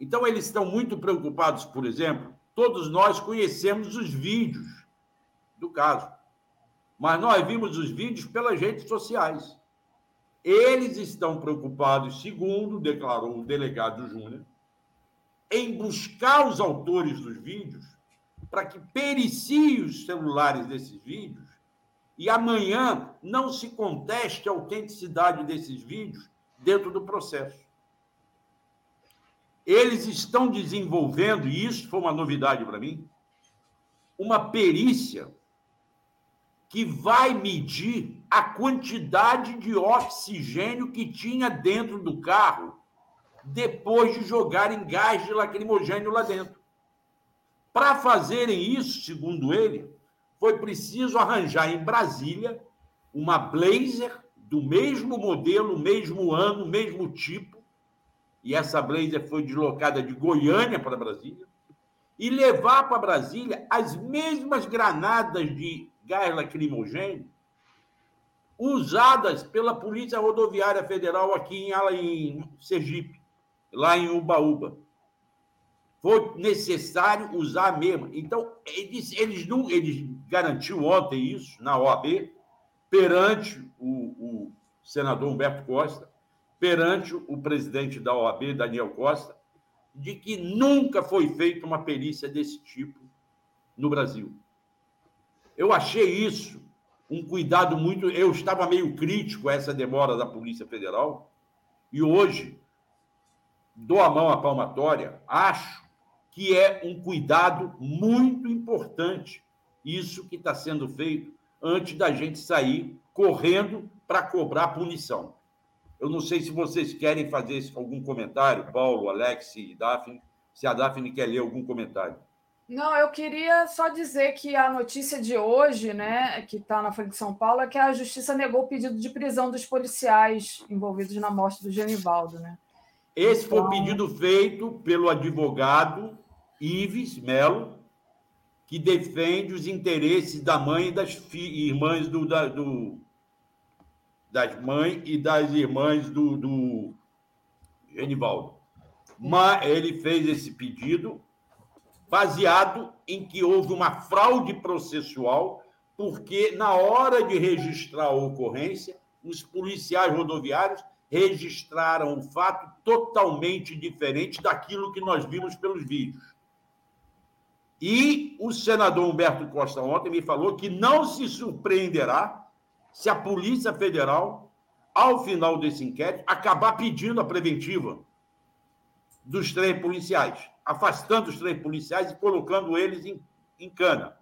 Então, eles estão muito preocupados, por exemplo, Todos nós conhecemos os vídeos do caso, mas nós vimos os vídeos pelas redes sociais. Eles estão preocupados, segundo declarou o delegado Júnior, em buscar os autores dos vídeos para que periciem os celulares desses vídeos e amanhã não se conteste a autenticidade desses vídeos dentro do processo. Eles estão desenvolvendo, e isso foi uma novidade para mim, uma perícia que vai medir a quantidade de oxigênio que tinha dentro do carro depois de jogarem gás de lacrimogênio lá dentro. Para fazerem isso, segundo ele, foi preciso arranjar em Brasília uma Blazer do mesmo modelo, mesmo ano, mesmo tipo, e essa Blazer foi deslocada de Goiânia para Brasília, e levar para Brasília as mesmas granadas de gás lacrimogêneo usadas pela Polícia Rodoviária Federal aqui em, em Sergipe, lá em Ubaúba. Foi necessário usar a mesma. Então, eles, eles, não, eles garantiu ontem isso na OAB, perante o, o senador Humberto Costa, perante o presidente da OAB, Daniel Costa, de que nunca foi feita uma perícia desse tipo no Brasil. Eu achei isso um cuidado muito. Eu estava meio crítico a essa demora da Polícia Federal, e hoje dou a mão à palmatória, acho que é um cuidado muito importante isso que está sendo feito antes da gente sair correndo para cobrar punição. Eu não sei se vocês querem fazer algum comentário, Paulo, Alex e Daphne, se a Daphne quer ler algum comentário. Não, eu queria só dizer que a notícia de hoje, né, que está na Folha de São Paulo, é que a Justiça negou o pedido de prisão dos policiais envolvidos na morte do Genivaldo, né? Esse então... foi o então pedido feito pelo advogado Ives Melo, que defende os interesses da mãe e das irmãs do, da, do das mães e das irmãs do, do Genivaldo. Mas ele fez esse pedido baseado em que houve uma fraude processual, porque na hora de registrar a ocorrência, os policiais rodoviários registraram um fato totalmente diferente daquilo que nós vimos pelos vídeos. E o senador Humberto Costa ontem me falou que não se surpreenderá se a Polícia Federal, ao final desse inquérito, acabar pedindo a preventiva dos três policiais, afastando os três policiais e colocando eles em, em cana.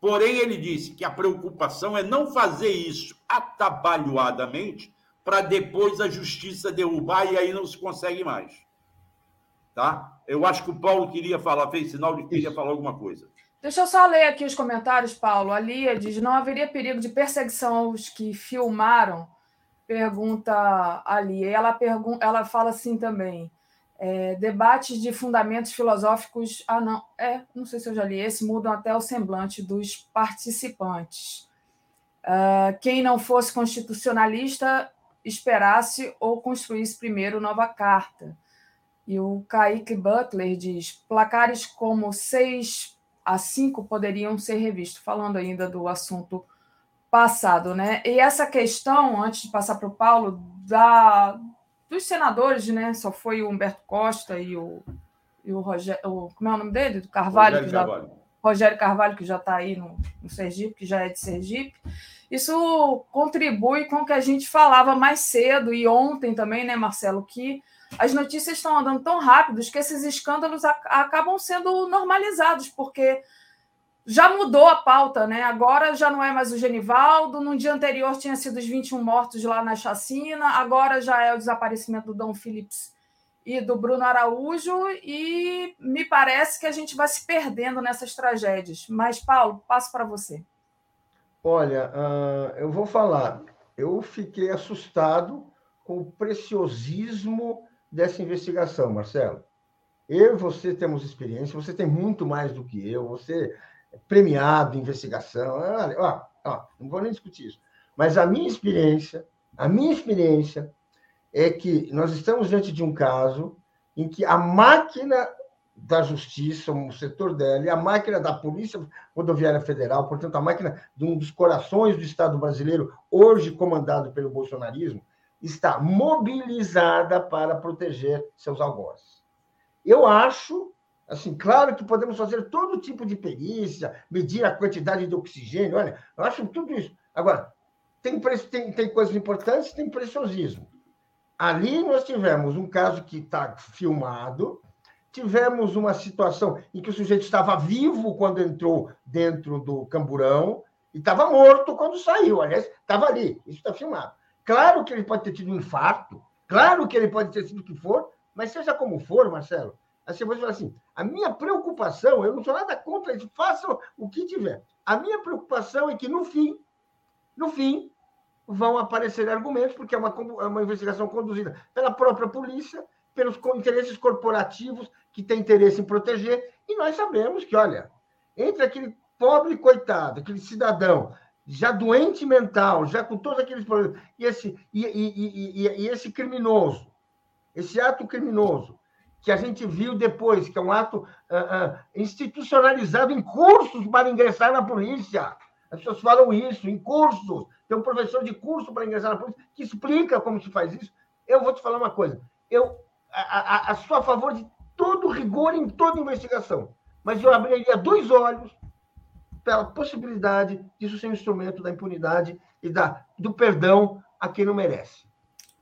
Porém, ele disse que a preocupação é não fazer isso atabalhoadamente para depois a justiça derrubar e aí não se consegue mais. Tá? Eu acho que o Paulo queria falar, fez sinal de que queria falar alguma coisa. Deixa eu só ler aqui os comentários, Paulo. A Lia diz: não haveria perigo de perseguição aos que filmaram? Pergunta a Lia. E ela, pergun ela fala assim também: é, debates de fundamentos filosóficos. Ah, não, é, não sei se eu já li esse, mudam até o semblante dos participantes. Uh, quem não fosse constitucionalista esperasse ou construísse primeiro nova carta. E o Kaique Butler diz: placares como 6 a 5 poderiam ser revistos, falando ainda do assunto passado, né? E essa questão, antes de passar para o Paulo, da, dos senadores, né? Só foi o Humberto Costa e o, e o Rogério. O, como é o nome dele? Do Carvalho, Rogério já, Carvalho. Rogério Carvalho, que já está aí no, no Sergipe, que já é de Sergipe. Isso contribui com o que a gente falava mais cedo e ontem também, né, Marcelo? Que as notícias estão andando tão rápidos que esses escândalos acabam sendo normalizados, porque já mudou a pauta, né? Agora já não é mais o Genivaldo, no dia anterior tinha sido os 21 mortos lá na chacina, agora já é o desaparecimento do Dom Phillips e do Bruno Araújo, e me parece que a gente vai se perdendo nessas tragédias. Mas, Paulo, passo para você. Olha, uh, eu vou falar. Eu fiquei assustado com o preciosismo dessa investigação, Marcelo. Eu e você temos experiência, você tem muito mais do que eu, você premiado em investigação. Ó, não vou nem discutir isso. Mas a minha experiência, a minha experiência é que nós estamos diante de um caso em que a máquina da justiça, o setor dela, e a máquina da Polícia Rodoviária Federal, portanto, a máquina de um dos corações do Estado brasileiro, hoje comandado pelo bolsonarismo, está mobilizada para proteger seus algozes. Eu acho Assim, claro que podemos fazer todo tipo de perícia, medir a quantidade de oxigênio, olha, eu acho tudo isso. Agora, tem, tem, tem coisas importantes, tem preciosismo. Ali nós tivemos um caso que está filmado, tivemos uma situação em que o sujeito estava vivo quando entrou dentro do camburão e estava morto quando saiu. Aliás, estava ali, isso está filmado. Claro que ele pode ter tido um infarto, claro que ele pode ter sido o que for, mas seja como for, Marcelo, Assim, você fala assim: a minha preocupação, eu não sou nada contra isso, façam o que tiver. A minha preocupação é que, no fim, no fim, vão aparecer argumentos, porque é uma, é uma investigação conduzida pela própria polícia, pelos interesses corporativos que têm interesse em proteger, e nós sabemos que, olha, entre aquele pobre coitado, aquele cidadão já doente mental, já com todos aqueles problemas, e esse, e, e, e, e esse criminoso, esse ato criminoso, que a gente viu depois, que é um ato uh, uh, institucionalizado em cursos para ingressar na polícia. As pessoas falam isso, em cursos. Tem um professor de curso para ingressar na polícia que explica como se faz isso. Eu vou te falar uma coisa. Eu a, a, a sou a favor de todo rigor em toda investigação, mas eu abriria dois olhos pela possibilidade disso ser um instrumento da impunidade e da, do perdão a quem não merece.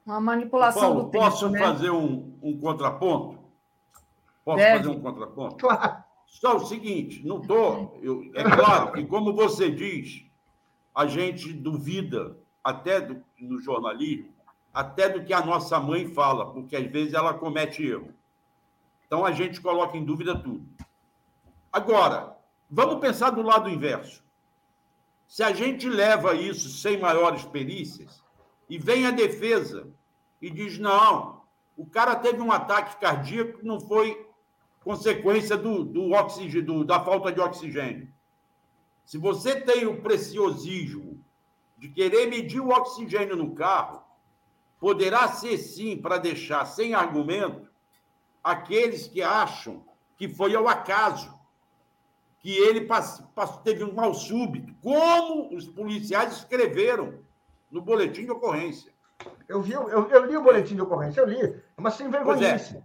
Uma manipulação Paulo, do tempo, posso né? fazer um, um contraponto? Posso Deve. fazer um contraponto? Claro. Só o seguinte, não estou. É claro que, como você diz, a gente duvida até do, no jornalismo, até do que a nossa mãe fala, porque às vezes ela comete erro. Então a gente coloca em dúvida tudo. Agora, vamos pensar do lado inverso. Se a gente leva isso sem maiores perícias e vem a defesa e diz: não, o cara teve um ataque cardíaco que não foi consequência do, do oxigênio, do, da falta de oxigênio. Se você tem o preciosismo de querer medir o oxigênio no carro, poderá ser sim para deixar sem argumento aqueles que acham que foi ao acaso, que ele passou, teve um mal súbito, como os policiais escreveram no boletim de ocorrência. Eu, vi, eu, eu li o boletim de ocorrência, eu li, mas sem vergonha. É.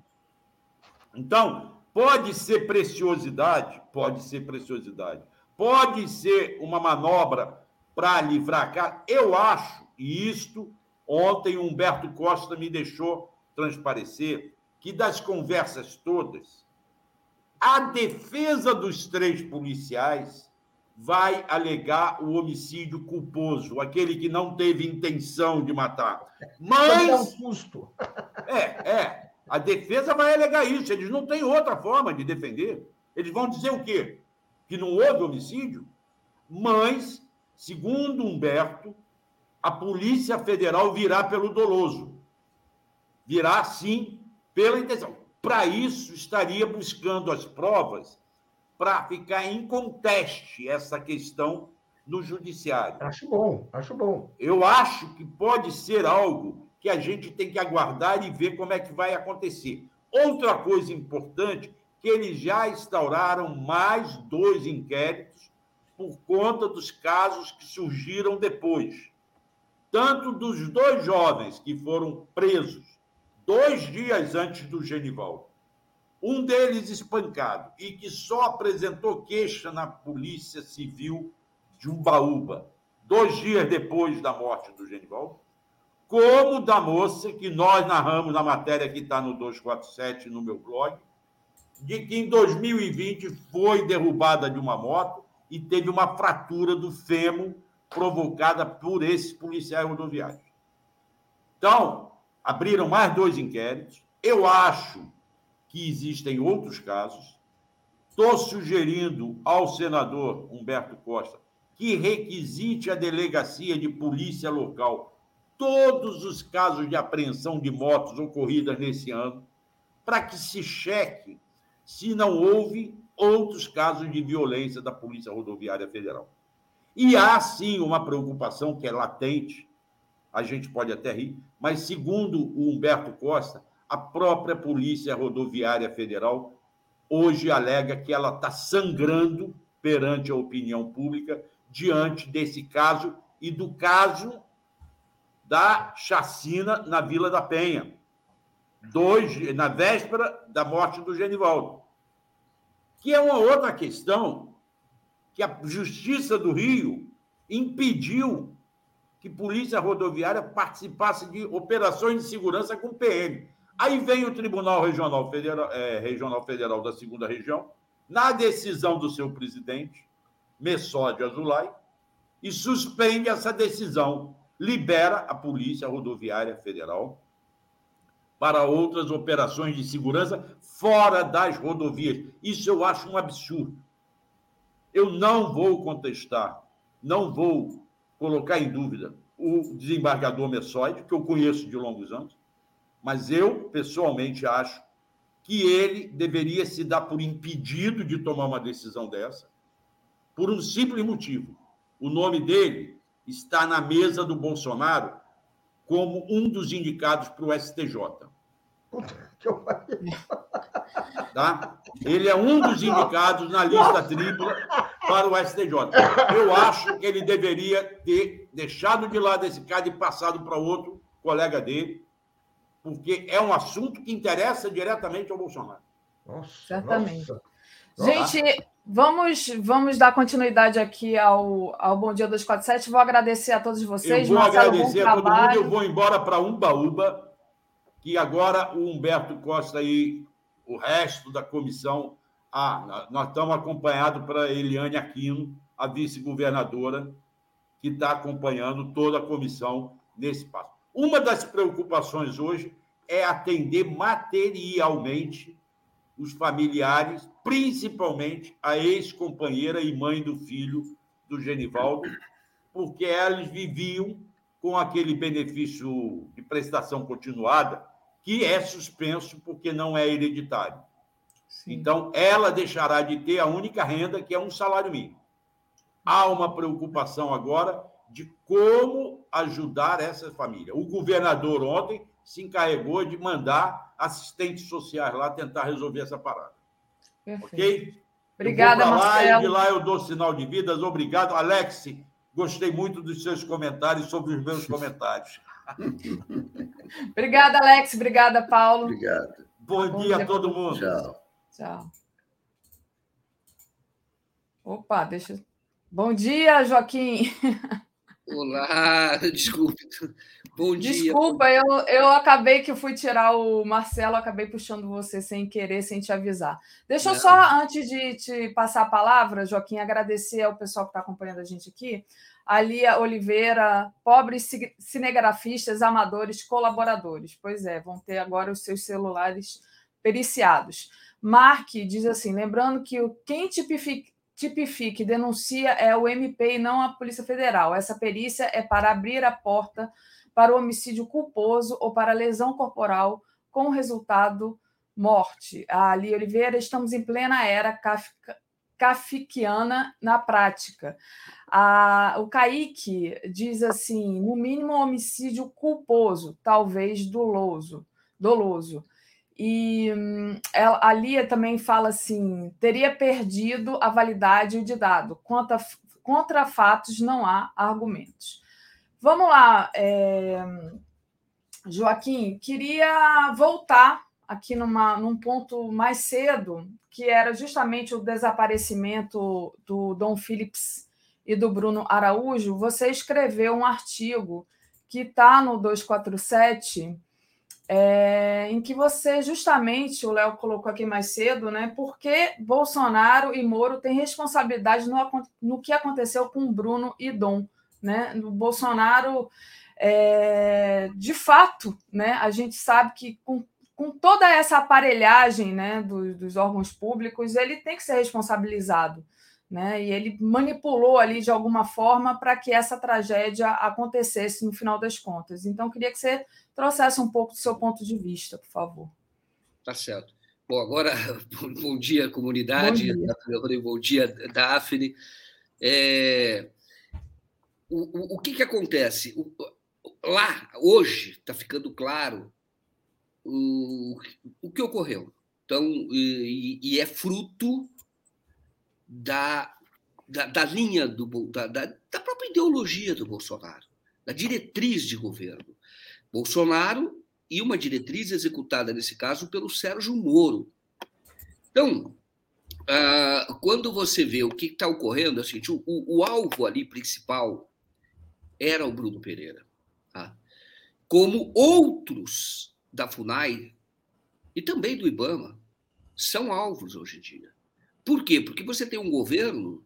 Então, Pode ser preciosidade? Pode ser preciosidade. Pode ser uma manobra para livrar a cara? Eu acho, e isto ontem o Humberto Costa me deixou transparecer, que das conversas todas, a defesa dos três policiais vai alegar o homicídio culposo, aquele que não teve intenção de matar. Mas. É um susto. É, é. A defesa vai alegar isso, eles não têm outra forma de defender. Eles vão dizer o quê? Que não houve homicídio? Mas, segundo Humberto, a Polícia Federal virá pelo doloso. Virá, sim, pela intenção. Para isso, estaria buscando as provas para ficar em conteste essa questão no judiciário. Acho bom, acho bom. Eu acho que pode ser algo que a gente tem que aguardar e ver como é que vai acontecer. Outra coisa importante, que eles já instauraram mais dois inquéritos por conta dos casos que surgiram depois. Tanto dos dois jovens que foram presos dois dias antes do Genival, um deles espancado e que só apresentou queixa na Polícia Civil de Umbaúba, dois dias depois da morte do Genival, como da moça que nós narramos na matéria que está no 247 no meu blog, de que em 2020 foi derrubada de uma moto e teve uma fratura do fêmur provocada por esses policiais rodoviários. Então, abriram mais dois inquéritos. Eu acho que existem outros casos. Estou sugerindo ao senador Humberto Costa que requisite a delegacia de polícia local todos os casos de apreensão de motos ocorridas nesse ano, para que se cheque se não houve outros casos de violência da Polícia Rodoviária Federal. E há sim uma preocupação que é latente, a gente pode até rir, mas segundo o Humberto Costa, a própria Polícia Rodoviária Federal hoje alega que ela está sangrando perante a opinião pública diante desse caso e do caso da chacina na Vila da Penha, dois, na véspera da morte do Genivaldo. Que é uma outra questão que a Justiça do Rio impediu que Polícia Rodoviária participasse de operações de segurança com PM. Aí vem o Tribunal Regional Federal, é, Regional Federal da Segunda Região, na decisão do seu presidente, Messódio Azulay, e suspende essa decisão libera a Polícia Rodoviária Federal para outras operações de segurança fora das rodovias. Isso eu acho um absurdo. Eu não vou contestar, não vou colocar em dúvida o desembargador Messoide, que eu conheço de longos anos, mas eu, pessoalmente, acho que ele deveria se dar por impedido de tomar uma decisão dessa, por um simples motivo. O nome dele está na mesa do Bolsonaro como um dos indicados para o STJ. Tá? Ele é um dos indicados na lista tripla para o STJ. Eu acho que ele deveria ter deixado de lado esse cara e passado para outro colega dele, porque é um assunto que interessa diretamente ao Bolsonaro. Nossa, Certamente. Nossa. Gente, Vamos, vamos dar continuidade aqui ao, ao Bom Dia 247. Vou agradecer a todos vocês. Eu vou Marcelo, agradecer a todo mundo. Eu vou embora para Umbaúba, que agora o Humberto Costa e o resto da comissão. Ah, nós estamos acompanhados para Eliane Aquino, a vice-governadora, que está acompanhando toda a comissão nesse passo. Uma das preocupações hoje é atender materialmente os familiares principalmente a ex-companheira e mãe do filho do Genivaldo, porque elas viviam com aquele benefício de prestação continuada que é suspenso porque não é hereditário. Sim. Então, ela deixará de ter a única renda, que é um salário mínimo. Há uma preocupação agora de como ajudar essa família. O governador ontem se encarregou de mandar assistentes sociais lá tentar resolver essa parada. Perfeito. Ok? Obrigada, Marcelo. E de lá eu dou sinal de vidas. Obrigado. Alex, gostei muito dos seus comentários sobre os meus comentários. Obrigada, Alex. Obrigada, Paulo. Obrigado. Bom, Bom dia, dia a todo mundo. Tchau. Tchau. Opa, deixa. Bom dia, Joaquim. Olá, desculpe. Bom dia. Desculpa, eu, eu acabei que eu fui tirar o Marcelo, acabei puxando você sem querer, sem te avisar. Deixa eu só, antes de te passar a palavra, Joaquim, agradecer ao pessoal que está acompanhando a gente aqui. A Lia Oliveira, pobres cinegrafistas, amadores, colaboradores. Pois é, vão ter agora os seus celulares periciados. Mark diz assim: lembrando que o quem tipifica, e denuncia é o MP e não a Polícia Federal. Essa perícia é para abrir a porta para o homicídio culposo ou para lesão corporal com resultado morte. Ali Oliveira, estamos em plena era kafkiana na prática. A, o Kaique diz assim: no mínimo homicídio culposo, talvez doloso. doloso. E hum, ela, a Lia também fala assim: teria perdido a validade de dado. Contra, contra fatos não há argumentos. Vamos lá, é, Joaquim, queria voltar aqui numa, num ponto mais cedo, que era justamente o desaparecimento do Dom Phillips e do Bruno Araújo. Você escreveu um artigo que está no 247 é, em que você justamente, o Léo colocou aqui mais cedo, né? Porque Bolsonaro e Moro têm responsabilidade no, no que aconteceu com Bruno e Dom, né? No Bolsonaro, é, de fato, né? A gente sabe que com, com toda essa aparelhagem, né? Do, dos órgãos públicos, ele tem que ser responsabilizado. Né? E ele manipulou ali de alguma forma para que essa tragédia acontecesse no final das contas. Então, queria que você trouxesse um pouco do seu ponto de vista, por favor. Tá certo. Bom, agora, bom dia, comunidade. Bom dia, bom dia Daphne. É... O, o, o que, que acontece? O, lá, hoje, está ficando claro o, o que ocorreu. Então, e, e é fruto da, da, da linha do, da, da, da própria ideologia do Bolsonaro, da diretriz de governo. Bolsonaro e uma diretriz executada, nesse caso, pelo Sérgio Moro. Então, uh, quando você vê o que está ocorrendo, assim, o, o, alvo ali principal era o Bruno Pereira. Tá? Como outros da FUNAI e também do IBAMA são alvos hoje em dia. Por quê? Porque você tem um governo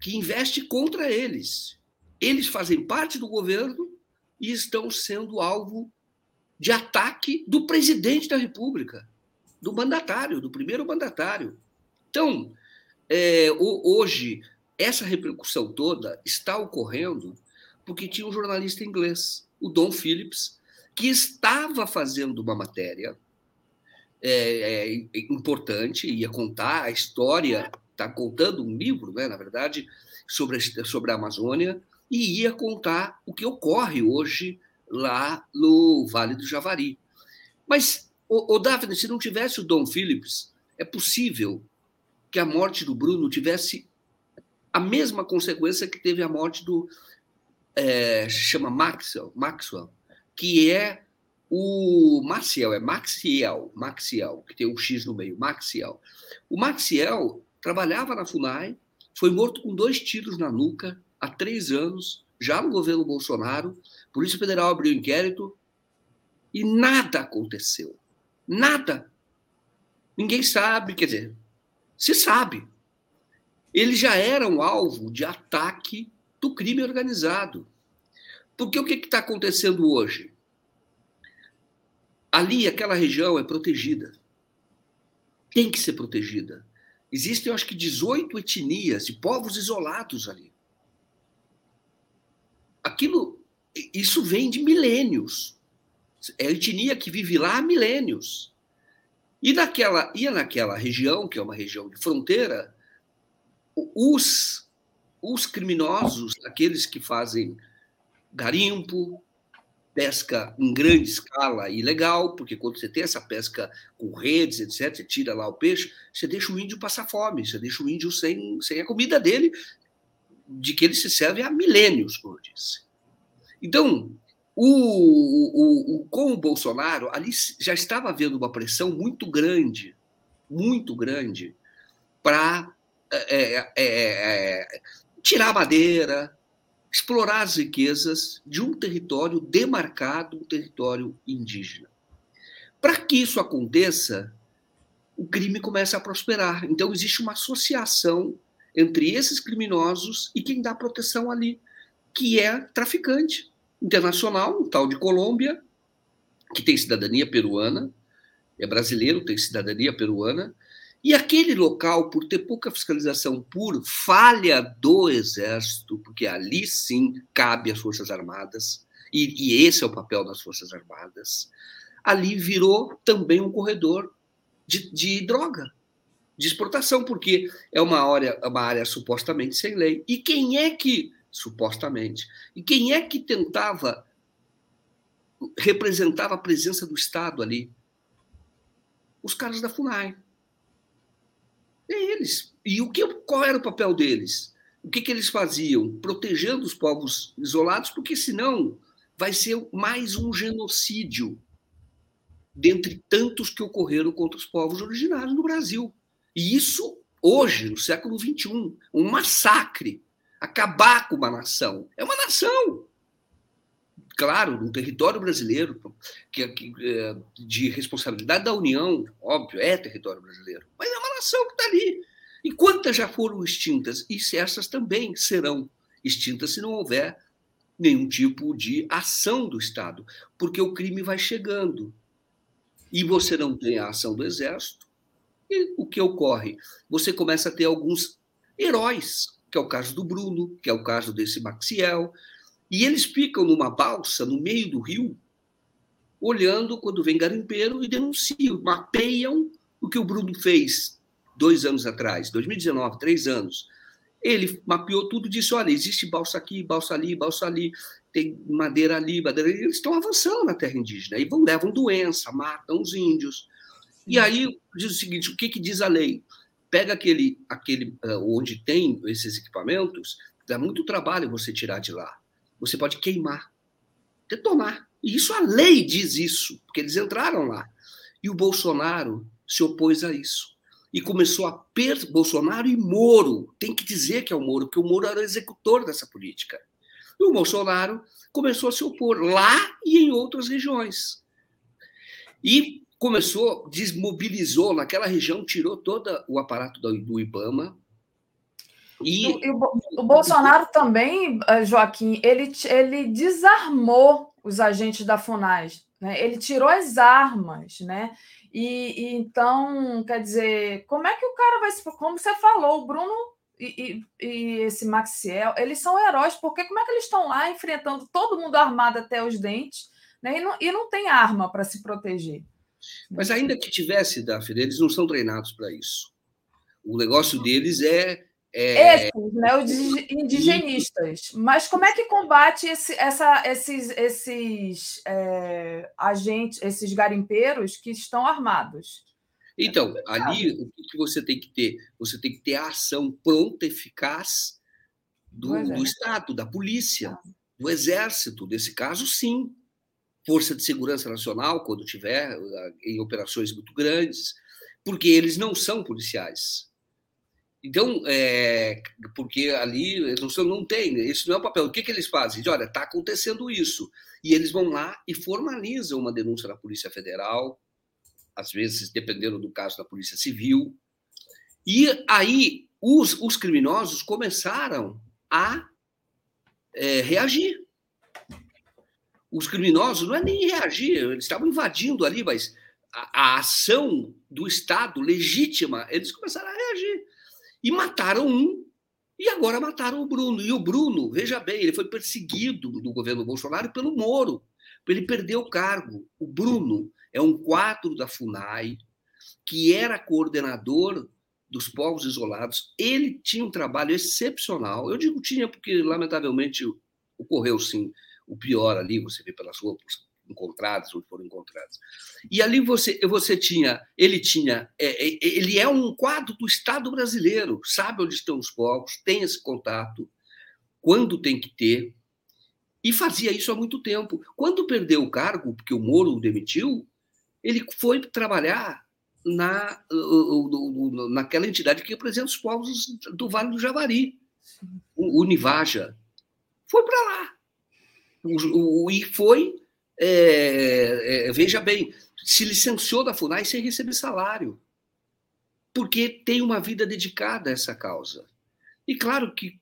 que investe contra eles. Eles fazem parte do governo e estão sendo alvo de ataque do presidente da República, do mandatário, do primeiro mandatário. Então, é, hoje, essa repercussão toda está ocorrendo porque tinha um jornalista inglês, o Don Phillips, que estava fazendo uma matéria é, é, importante, ia contar a história, está contando um livro, né, na verdade, sobre, sobre a Amazônia, e ia contar o que ocorre hoje lá no Vale do Javari. Mas, o, o Daphne, se não tivesse o Dom Phillips, é possível que a morte do Bruno tivesse a mesma consequência que teve a morte do é, chama Maxwell, Maxwell, que é o Maciel, é Maxiel, Maxiel, que tem um X no meio, Maxiel. O Maxiel trabalhava na FUNAI, foi morto com dois tiros na nuca, há três anos, já no governo Bolsonaro, a Polícia Federal abriu inquérito e nada aconteceu. Nada. Ninguém sabe, quer dizer, se sabe. Eles já eram alvo de ataque do crime organizado. Porque o que está acontecendo hoje? Ali, aquela região é protegida. Tem que ser protegida. Existem, eu acho que, 18 etnias de povos isolados ali. Aquilo, isso vem de milênios. É etnia que vive lá há milênios. E naquela, e naquela região, que é uma região de fronteira, os, os criminosos, aqueles que fazem garimpo, pesca em grande escala ilegal, porque quando você tem essa pesca com redes, etc., você tira lá o peixe, você deixa o índio passar fome, você deixa o índio sem, sem a comida dele, de que ele se serve há milênios, como eu disse. Então, o, o, o, com o Bolsonaro, ali já estava havendo uma pressão muito grande, muito grande, para é, é, é, é, tirar madeira, explorar as riquezas de um território demarcado, um território indígena. Para que isso aconteça, o crime começa a prosperar. Então, existe uma associação entre esses criminosos e quem dá proteção ali, que é traficante internacional, um tal de Colômbia, que tem cidadania peruana, é brasileiro, tem cidadania peruana, e aquele local, por ter pouca fiscalização, por falha do Exército, porque ali sim cabe às Forças Armadas, e, e esse é o papel das Forças Armadas, ali virou também um corredor de, de droga, de exportação, porque é uma área, uma área supostamente sem lei. E quem é que, supostamente, e quem é que tentava, representava a presença do Estado ali? Os caras da FUNAI. É eles. E o que, qual era o papel deles? O que, que eles faziam? Protegendo os povos isolados, porque senão vai ser mais um genocídio dentre tantos que ocorreram contra os povos originários no Brasil. E isso, hoje, no século XXI, um massacre. Acabar com uma nação. É uma nação claro, no território brasileiro, que, que, é, de responsabilidade da União, óbvio, é território brasileiro, mas é uma nação que está ali. E quantas já foram extintas? E se essas também serão extintas se não houver nenhum tipo de ação do Estado, porque o crime vai chegando. E você não tem a ação do Exército. E o que ocorre? Você começa a ter alguns heróis, que é o caso do Bruno, que é o caso desse Maxiel, e eles ficam numa balsa no meio do rio, olhando quando vem garimpeiro e denunciam, mapeiam o que o Bruno fez dois anos atrás, 2019, três anos. Ele mapeou tudo e disse: olha, existe balsa aqui, balsa ali, balsa ali, tem madeira ali, madeira ali. Eles estão avançando na terra indígena e vão, levam doença, matam os índios. E aí diz o seguinte: o que, que diz a lei? Pega aquele, aquele uh, onde tem esses equipamentos, dá muito trabalho você tirar de lá você pode queimar, detonar. E isso a lei diz isso, porque eles entraram lá. E o Bolsonaro se opôs a isso. E começou a per Bolsonaro e Moro. Tem que dizer que é o Moro, porque o Moro era o executor dessa política. E o Bolsonaro começou a se opor lá e em outras regiões. E começou, desmobilizou naquela região, tirou todo o aparato do IBAMA, e... e o, o, Bolsonaro também, eh, Joaquim, ele, ele desarmou os agentes da FUNAS, né? ele tirou as armas, né? E, e, então, quer dizer, como é que o cara vai se. Como você falou, o Bruno e, e, e, esse Maxiel, eles são heróis, porque como é que eles estão lá enfrentando todo mundo armado até os dentes né? e, não, e não tem arma para se proteger? Mas ainda que tivesse, Daphne, eles não são treinados para isso. O negócio deles é é... Esses, né, os indigenistas. Mas como é que combate esse, essa, esses, esses é, agentes, esses garimpeiros que estão armados? Então, ali o que você tem que ter? Você tem que ter a ação pronta, eficaz do, do Estado, da polícia, do Exército. Nesse caso, sim. Força de Segurança Nacional, quando tiver em operações muito grandes, porque eles não são policiais então, é, porque ali não, não tem, isso não é o papel. O que, que eles fazem? Olha, está acontecendo isso. E eles vão lá e formalizam uma denúncia na Polícia Federal, às vezes, dependendo do caso, da Polícia Civil. E aí os, os criminosos começaram a é, reagir. Os criminosos não é nem reagir, eles estavam invadindo ali, mas a, a ação do Estado legítima, eles começaram a reagir. E mataram um, e agora mataram o Bruno. E o Bruno, veja bem, ele foi perseguido no governo Bolsonaro pelo Moro. Ele perdeu o cargo. O Bruno é um quadro da FUNAI, que era coordenador dos povos isolados. Ele tinha um trabalho excepcional. Eu digo tinha porque, lamentavelmente, ocorreu sim o pior ali, você vê pelas roupas encontradas, onde foram encontradas. E ali você, você tinha, ele tinha, é, é, ele é um quadro do Estado brasileiro, sabe onde estão os povos, tem esse contato, quando tem que ter, e fazia isso há muito tempo. Quando perdeu o cargo, porque o Moro o demitiu, ele foi trabalhar na, naquela entidade que representa os povos do Vale do Javari, o Univaja. Foi para lá. O, o, e foi é, é, veja bem, se licenciou da FUNAI sem receber salário, porque tem uma vida dedicada a essa causa. E claro que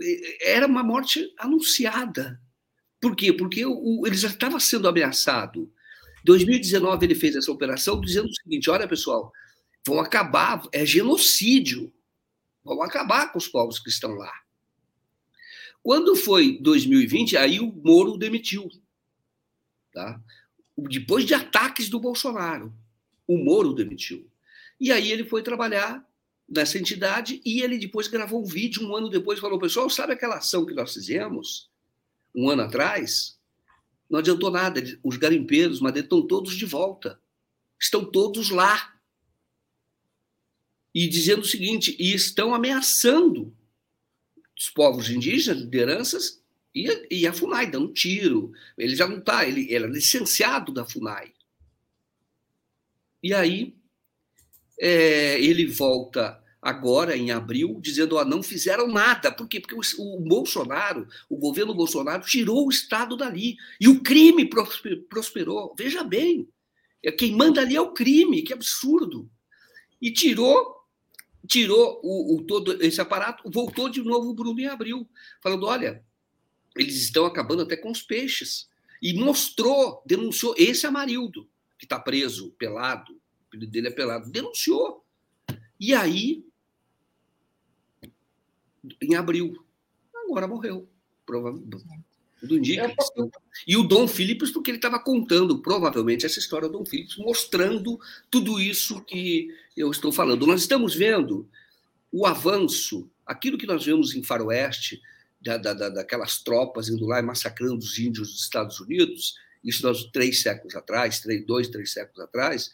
é, era uma morte anunciada. Por quê? Porque o, ele já estava sendo ameaçado. Em 2019 ele fez essa operação dizendo o seguinte: olha, pessoal, vão acabar, é genocídio, vão acabar com os povos que estão lá. Quando foi 2020, aí o Moro demitiu. Tá? Depois de ataques do Bolsonaro, o Moro demitiu. E aí ele foi trabalhar nessa entidade e ele depois gravou um vídeo um ano depois falou: pessoal, sabe aquela ação que nós fizemos um ano atrás? Não adiantou nada. Os garimpeiros, mas estão todos de volta. Estão todos lá. E dizendo o seguinte: e estão ameaçando os povos indígenas, lideranças, e, e a FUNAI dando tiro. Ele já não está, ele, ele é licenciado da FUNAI. E aí é, ele volta agora, em abril, dizendo: ó, não fizeram nada. Por quê? Porque o, o, Bolsonaro, o governo Bolsonaro, tirou o Estado dali. E o crime prosperou. Veja bem, é, quem manda ali é o crime, que absurdo. E tirou tirou o, o, todo esse aparato, voltou de novo o Bruno em abril, falando: olha, eles estão acabando até com os peixes. E mostrou, denunciou. Esse Amarildo, que está preso, pelado, o dele é pelado, denunciou. E aí, em abril, agora morreu, provavelmente. Tudo indica. Que e o Dom Phillips, porque ele estava contando, provavelmente, essa história do Dom Phillips, mostrando tudo isso que eu estou falando. Nós estamos vendo o avanço, aquilo que nós vemos em Faroeste, da, da, daquelas tropas indo lá e massacrando os índios dos Estados Unidos, isso nós três séculos atrás, três, dois, três séculos atrás,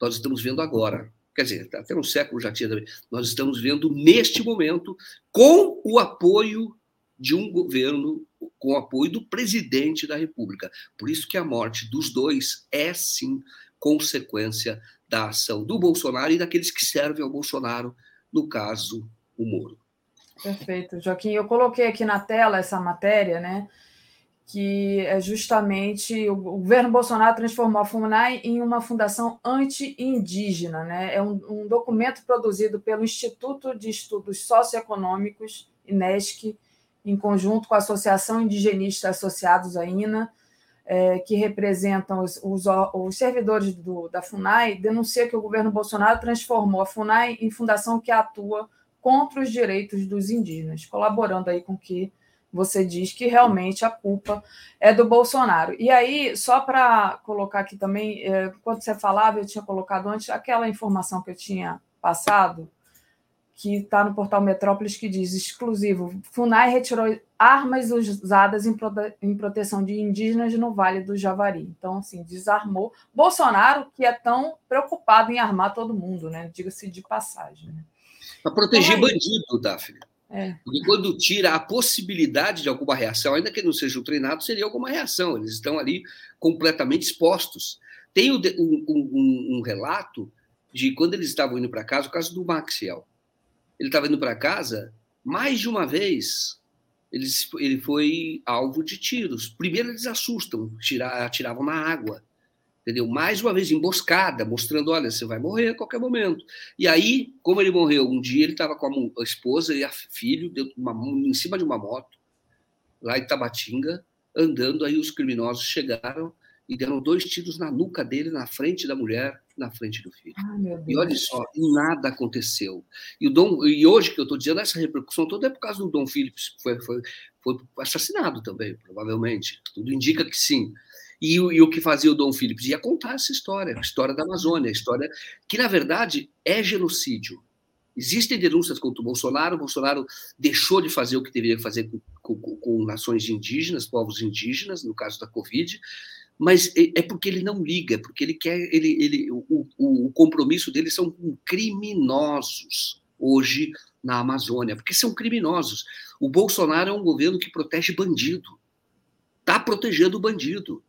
nós estamos vendo agora. Quer dizer, até um século já tinha também. Nós estamos vendo neste momento, com o apoio de um governo, com o apoio do presidente da República. Por isso que a morte dos dois é, sim, consequência da ação do Bolsonaro e daqueles que servem ao Bolsonaro, no caso, o Moro. Perfeito, Joaquim. Eu coloquei aqui na tela essa matéria, né? Que é justamente o governo Bolsonaro transformou a FUNAI em uma fundação anti-indígena, né? É um, um, documento produzido pelo Instituto de Estudos Socioeconômicos, INESC, em conjunto com a Associação Indigenista Associados à INA, é, que representam os, os, os servidores do, da FUNAI, denuncia que o governo Bolsonaro transformou a FUNAI em fundação que atua contra os direitos dos indígenas, colaborando aí com que você diz que realmente a culpa é do Bolsonaro. E aí, só para colocar aqui também, é, quando você falava, eu tinha colocado antes aquela informação que eu tinha passado, que está no portal Metrópolis, que diz exclusivo: FUNAI retirou armas usadas em, prote em proteção de indígenas no Vale do Javari. Então, assim, desarmou Bolsonaro, que é tão preocupado em armar todo mundo, né? Diga-se de passagem. Né? Para proteger então, bandido, Daphne. É. Porque quando tira a possibilidade de alguma reação, ainda que não sejam treinados, seria alguma reação. Eles estão ali completamente expostos. Tem um, um, um relato de quando eles estavam indo para casa, o caso do Maxiel. Ele estava indo para casa, mais de uma vez, eles, ele foi alvo de tiros. Primeiro eles assustam, atiravam na água entendeu? Mais uma vez, emboscada, mostrando, olha, você vai morrer a qualquer momento. E aí, como ele morreu, um dia ele estava com a esposa e a filho de uma, em cima de uma moto, lá em Tabatinga, andando, aí os criminosos chegaram e deram dois tiros na nuca dele, na frente da mulher, na frente do filho. e olha só, nada aconteceu. E, o Dom, e hoje que eu estou dizendo, essa repercussão toda é por causa do Dom Phillips, que foi, foi, foi assassinado também, provavelmente. Tudo indica que sim. E, e, o que fazia o Dom Phillips? Ia contar essa história, a história da Amazônia, a história que, na verdade, é genocídio. Existem denúncias contra o Bolsonaro, o Bolsonaro deixou de fazer o que deveria fazer com, com, com nações indígenas, povos indígenas, no caso da Covid, mas é, é porque ele não liga, porque ele quer, ele, ele, o, o compromisso dele são com criminosos hoje na Amazônia, porque são criminosos. O Bolsonaro é um governo que protege bandido, está protegendo o bandido.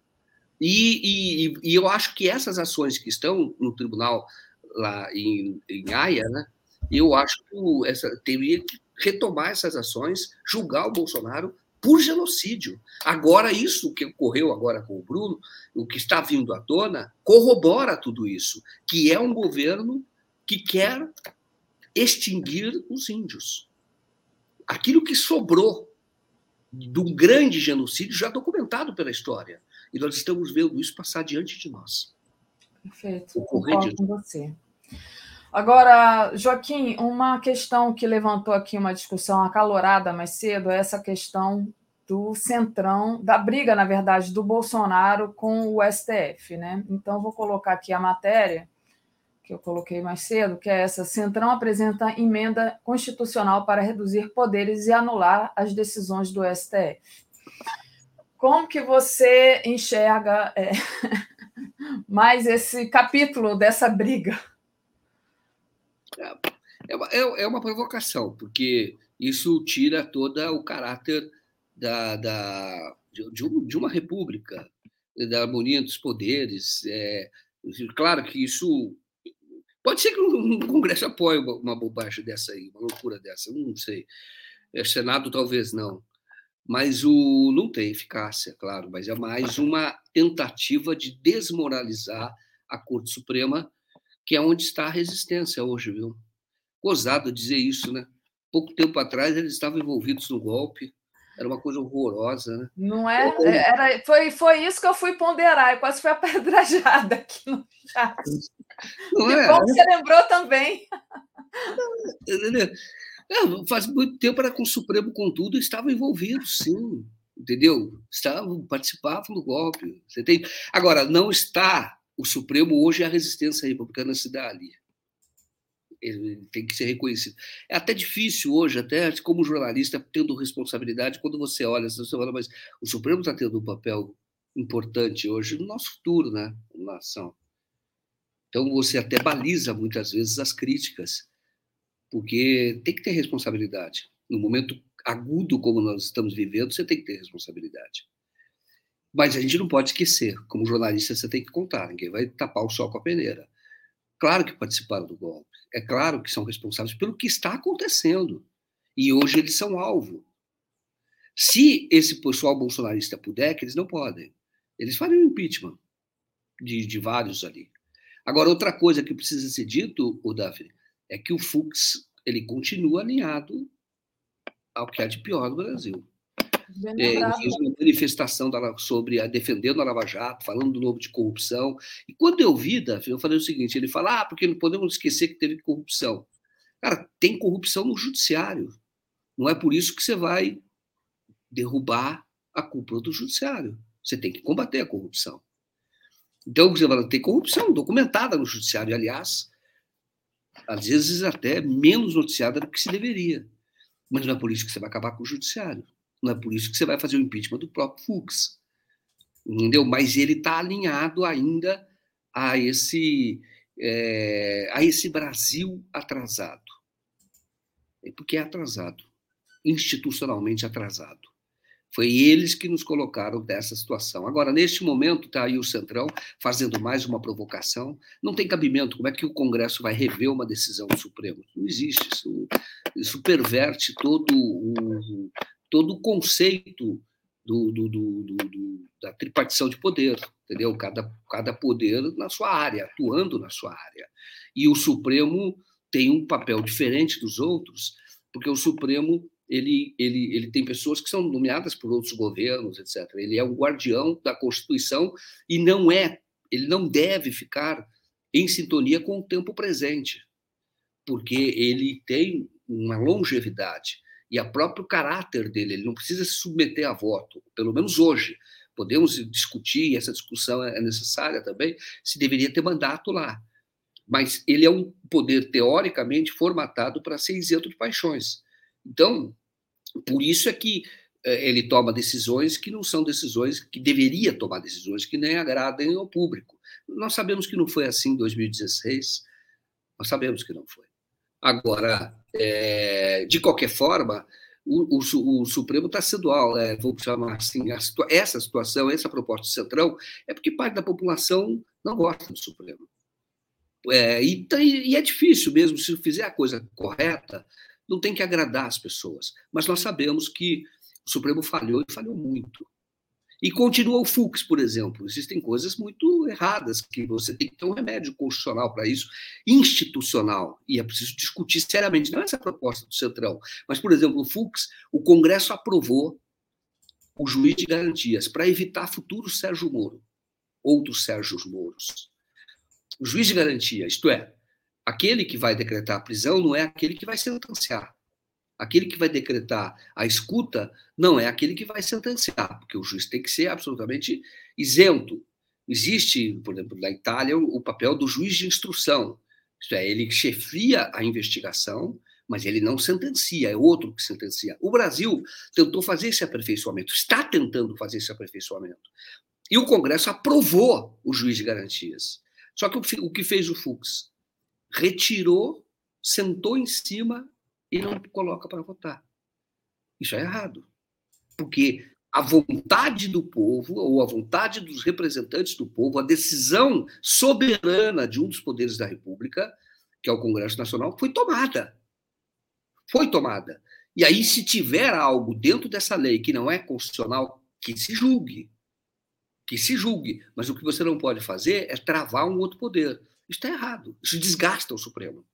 E, e, e, eu acho que essas ações que estão no tribunal lá em, em Haia, né, eu acho que essa, teria que retomar essas ações, julgar o Bolsonaro por genocídio. Agora, isso que ocorreu agora com o Bruno, o que está vindo à tona, corrobora tudo isso, que é um governo que quer extinguir os índios. Aquilo que sobrou de um grande genocídio já documentado pela história. E nós estamos vendo isso passar diante de nós. Perfeito. Concordo com você. Agora, Joaquim, uma questão que levantou aqui uma discussão acalorada mais cedo é essa questão do centrão, da briga, na verdade, do Bolsonaro com o STF, né? Então, vou colocar aqui a matéria que eu coloquei mais cedo, que é essa: Centrão apresenta emenda constitucional para reduzir poderes e anular as decisões do STF. Como que você enxerga é, mais esse capítulo dessa briga? É uma, é, é uma provocação, porque isso tira todo o caráter da, da, de, de, uma república, da harmonia dos poderes. É, claro que isso. Pode ser que um Congresso apoie uma bobagem dessa aí, uma loucura dessa, não sei. O Senado talvez não. Mas o, não tem eficácia, claro, mas é mais uma tentativa de desmoralizar a Corte Suprema que é onde está a resistência hoje, viu? Gozado dizer isso, né? Pouco tempo atrás eles estavam envolvidos no golpe, era uma coisa horrorosa, né? Não é? era, foi, foi isso que eu fui ponderar, eu quase fui apedrajada aqui no chat. Não é? Bom que você lembrou também. É, faz muito tempo era com o Supremo, contudo, estavam envolvidos, sim, entendeu? Estavam, participavam do golpe. Você tem... Agora, não está o Supremo hoje é a resistência republicana se dá ali. Ele tem que ser reconhecido. É até difícil hoje, até como jornalista, tendo responsabilidade, quando você olha, você fala, mas o Supremo está tendo um papel importante hoje no nosso futuro, né, na nação. Então você até baliza muitas vezes as críticas, porque tem que ter responsabilidade. No momento agudo como nós estamos vivendo, você tem que ter responsabilidade. Mas a gente não pode esquecer, como jornalista você tem que contar, ninguém vai tapar o sol com a peneira. Claro que participaram do golpe, é claro que são responsáveis pelo que está acontecendo. E hoje eles são alvo. Se esse pessoal bolsonarista puder, que eles não podem, eles fariam impeachment de, de vários ali. Agora, outra coisa que precisa ser dito, o Daphne, é que o Fux ele continua alinhado ao que há de pior no Brasil. É, fez uma manifestação da, sobre a, defendendo a Lava Jato, falando do novo de corrupção. E quando eu vi, eu falei o seguinte: ele fala, ah, porque não podemos esquecer que teve corrupção. Cara, tem corrupção no judiciário. Não é por isso que você vai derrubar a cúpula do judiciário. Você tem que combater a corrupção. Então, você fala, tem corrupção documentada no judiciário, aliás, às vezes até menos noticiada do que se deveria. Mas não é por isso que você vai acabar com o judiciário. Não é por isso que você vai fazer o impeachment do próprio Fux. Entendeu? Mas ele está alinhado ainda a esse, é, a esse Brasil atrasado. É porque é atrasado, institucionalmente atrasado. Foi eles que nos colocaram dessa situação. Agora, neste momento, está aí o Centrão fazendo mais uma provocação. Não tem cabimento. Como é que o Congresso vai rever uma decisão do Supremo? Não existe. Isso, isso perverte todo o, todo o conceito do, do, do, da tripartição de poder, entendeu? Cada, cada poder na sua área, atuando na sua área. E o Supremo tem um papel diferente dos outros, porque o Supremo ele, ele, ele tem pessoas que são nomeadas por outros governos, etc. Ele é um guardião da Constituição e não é, ele não deve ficar em sintonia com o tempo presente, porque ele tem uma longevidade e a próprio caráter dele, ele não precisa se submeter a voto, pelo menos hoje. Podemos discutir, essa discussão é necessária também, se deveria ter mandato lá. Mas ele é um poder teoricamente formatado para ser isento de paixões. Então, por isso é que eh, ele toma decisões que não são decisões que deveria tomar decisões que nem agradem ao público. Nós sabemos que não foi assim em 2016, nós sabemos que não foi. Agora, é, de qualquer forma, o, o, o Supremo está sendo, é, vou chamar assim, situa essa situação, essa proposta do Centrão, é porque parte da população não gosta do Supremo. É, e, e, é difícil mesmo, se fizer a coisa correta, não tem que agradar as pessoas. Mas nós sabemos que o Supremo falhou e falhou muito. E continua o Fux, por exemplo. Existem coisas muito erradas que você tem que ter um remédio constitucional para isso, institucional. E é preciso discutir seriamente. Não é essa proposta do Centrão. Mas, por exemplo, o Fux, o Congresso aprovou o juiz de garantias para evitar futuro Sérgio Moro, outros Sérgios Moros. O juiz de garantia, isto é, aquele que vai decretar a prisão não é aquele que vai sentenciar. Aquele que vai decretar a escuta não é aquele que vai sentenciar, porque o juiz tem que ser absolutamente isento. Existe, por exemplo, na Itália, o papel do juiz de instrução. Isto é, ele chefia a investigação, mas ele não sentencia, é outro que sentencia. O Brasil tentou fazer esse aperfeiçoamento, está tentando fazer esse aperfeiçoamento. E o Congresso aprovou o juiz de garantias. Só que o que fez o Fux? Retirou, sentou em cima e não coloca para votar. Isso é errado. Porque a vontade do povo, ou a vontade dos representantes do povo, a decisão soberana de um dos poderes da República, que é o Congresso Nacional, foi tomada. Foi tomada. E aí, se tiver algo dentro dessa lei que não é constitucional, que se julgue. Que se julgue. Mas o que você não pode fazer é travar um outro poder. Isso está errado. Isso desgasta o Supremo.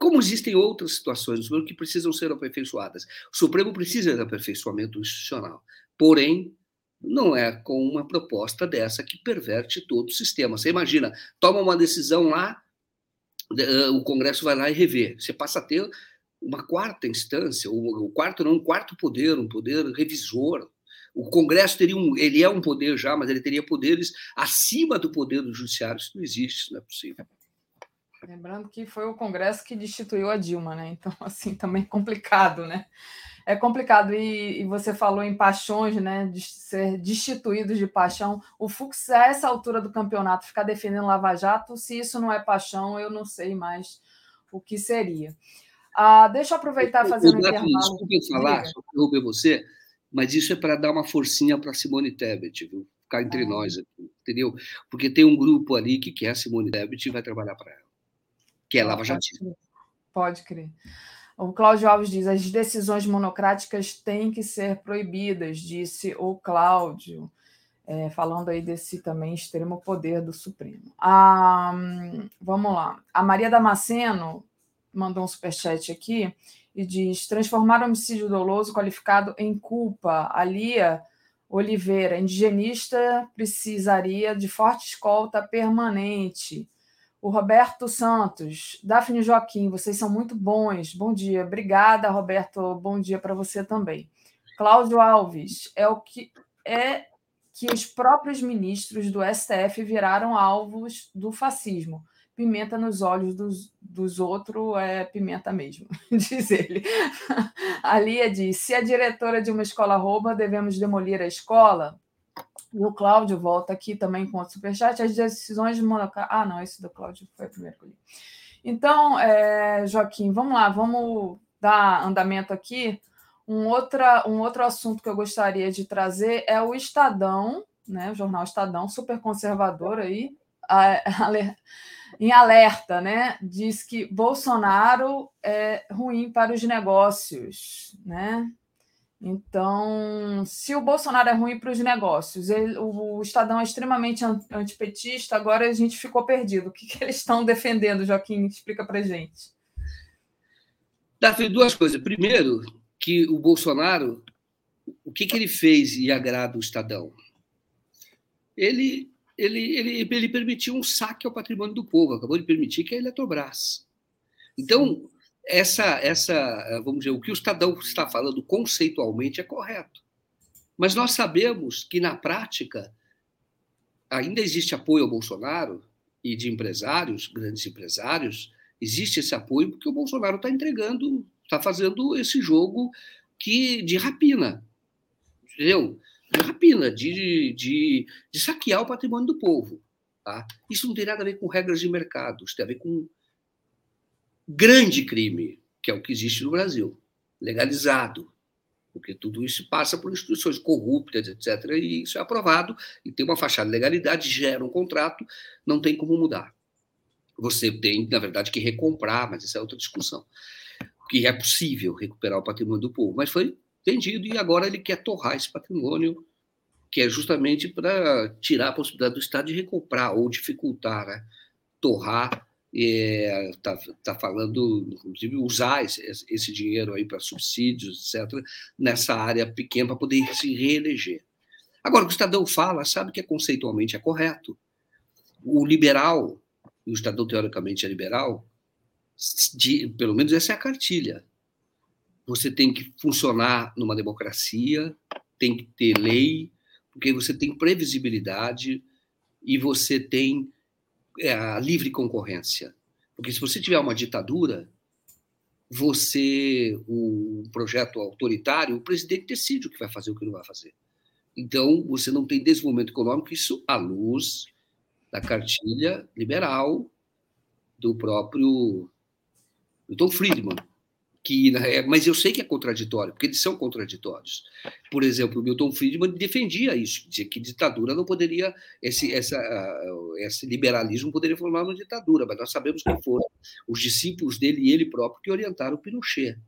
Como existem outras situações que precisam ser aperfeiçoadas. O Supremo precisa de aperfeiçoamento institucional. Porém, não é com uma proposta dessa que perverte todo o sistema. Você imagina, toma uma decisão lá, o Congresso vai lá e revê. Você passa a ter uma quarta instância, o quarto não, um quarto poder, um poder revisor. O Congresso teria um, ele é um poder já, mas ele teria poderes acima do poder do judiciário. Isso não existe, isso não é possível. Lembrando que foi o Congresso que destituiu a Dilma, né? Então, assim, também é complicado, né? É complicado. E, e, você falou em paixões, né? De ser destituídos de paixão. O Fux, a essa altura do campeonato, ficar defendendo Lava Jato, se isso não é paixão, eu não sei mais o que seria. Ah, deixa eu aproveitar fazendo intervalo. Desculpe eu falar, só interromper você, mas isso é para dar uma forcinha para Simone Tebet, viu? Ficar entre ah. nós aqui, entendeu? Porque tem um grupo ali que quer a Simone Tebet e vai trabalhar para ela que é Lava Jatismo. Pode crer. O Cláudio Alves diz: as decisões monocráticas têm que ser proibidas, disse o Cláudio, é, falando aí desse também extremo poder do Supremo. Ah, vamos lá. A Maria Damasceno mandou um superchat aqui e diz: transformar homicídio doloso qualificado em culpa. A Lia Oliveira, indigenista, precisaria de forte escolta permanente. O Roberto Santos, Daphne Joaquim, vocês são muito bons. Bom dia. Obrigada, Roberto. Bom dia para você também. Cláudio Alves, é o que é que os próprios ministros do STF viraram alvos do fascismo. Pimenta nos olhos dos, dos outros é pimenta mesmo, diz ele. A Lia diz: se a diretora de uma escola rouba, devemos demolir a escola? E o Cláudio volta aqui também com outro superchat. As decisões de Monaco. Ah, não, esse do Cláudio foi o primeiro que eu li. Então, é, Joaquim, vamos lá, vamos dar andamento aqui. Um, outra, um outro assunto que eu gostaria de trazer é o Estadão, né, o jornal Estadão, super conservador aí, em alerta, né? Diz que Bolsonaro é ruim para os negócios, né? Então, se o Bolsonaro é ruim para os negócios, ele, o Estadão é extremamente antipetista, agora a gente ficou perdido. O que, que eles estão defendendo, Joaquim? Explica para gente. Davi, duas coisas. Primeiro, que o Bolsonaro, o que, que ele fez e agrada o Estadão? Ele, ele, ele, ele permitiu um saque ao patrimônio do povo, acabou de permitir que a Eletrobras. Então, essa, essa, vamos dizer, o que o Estadão está falando conceitualmente é correto. Mas nós sabemos que, na prática, ainda existe apoio ao Bolsonaro e de empresários, grandes empresários, existe esse apoio porque o Bolsonaro está entregando, está fazendo esse jogo que de rapina, entendeu? De rapina, de, de, de saquear o patrimônio do povo. Tá? Isso não tem nada a ver com regras de mercado, isso tem a ver com grande crime, que é o que existe no Brasil, legalizado, porque tudo isso passa por instituições corruptas, etc. E isso é aprovado e tem uma fachada de legalidade, gera um contrato, não tem como mudar. Você tem, na verdade, que recomprar, mas isso é outra discussão. Que é possível recuperar o patrimônio do povo, mas foi vendido e agora ele quer torrar esse patrimônio, que é justamente para tirar a possibilidade do Estado de recomprar ou dificultar, né? torrar está é, tá falando, inclusive, usar esse, esse dinheiro aí para subsídios, etc., nessa área pequena para poder se reeleger. Agora, o que o Estadão fala, sabe que é conceitualmente é correto. O liberal, e o Estadão teoricamente é liberal, de, pelo menos essa é a cartilha. Você tem que funcionar numa democracia, tem que ter lei, porque você tem previsibilidade e você tem a livre concorrência. Porque se você tiver uma ditadura, você, o projeto autoritário, o presidente decide o que vai fazer e o que não vai fazer. Então, você não tem desenvolvimento econômico, isso à luz da cartilha liberal do próprio Milton Friedman que mas eu sei que é contraditório, porque eles são contraditórios. Por exemplo, o Milton Friedman defendia isso, dizia que ditadura não poderia, esse, essa, esse liberalismo poderia formar uma ditadura, mas nós sabemos que foram os discípulos dele e ele próprio que orientaram o Pinochet.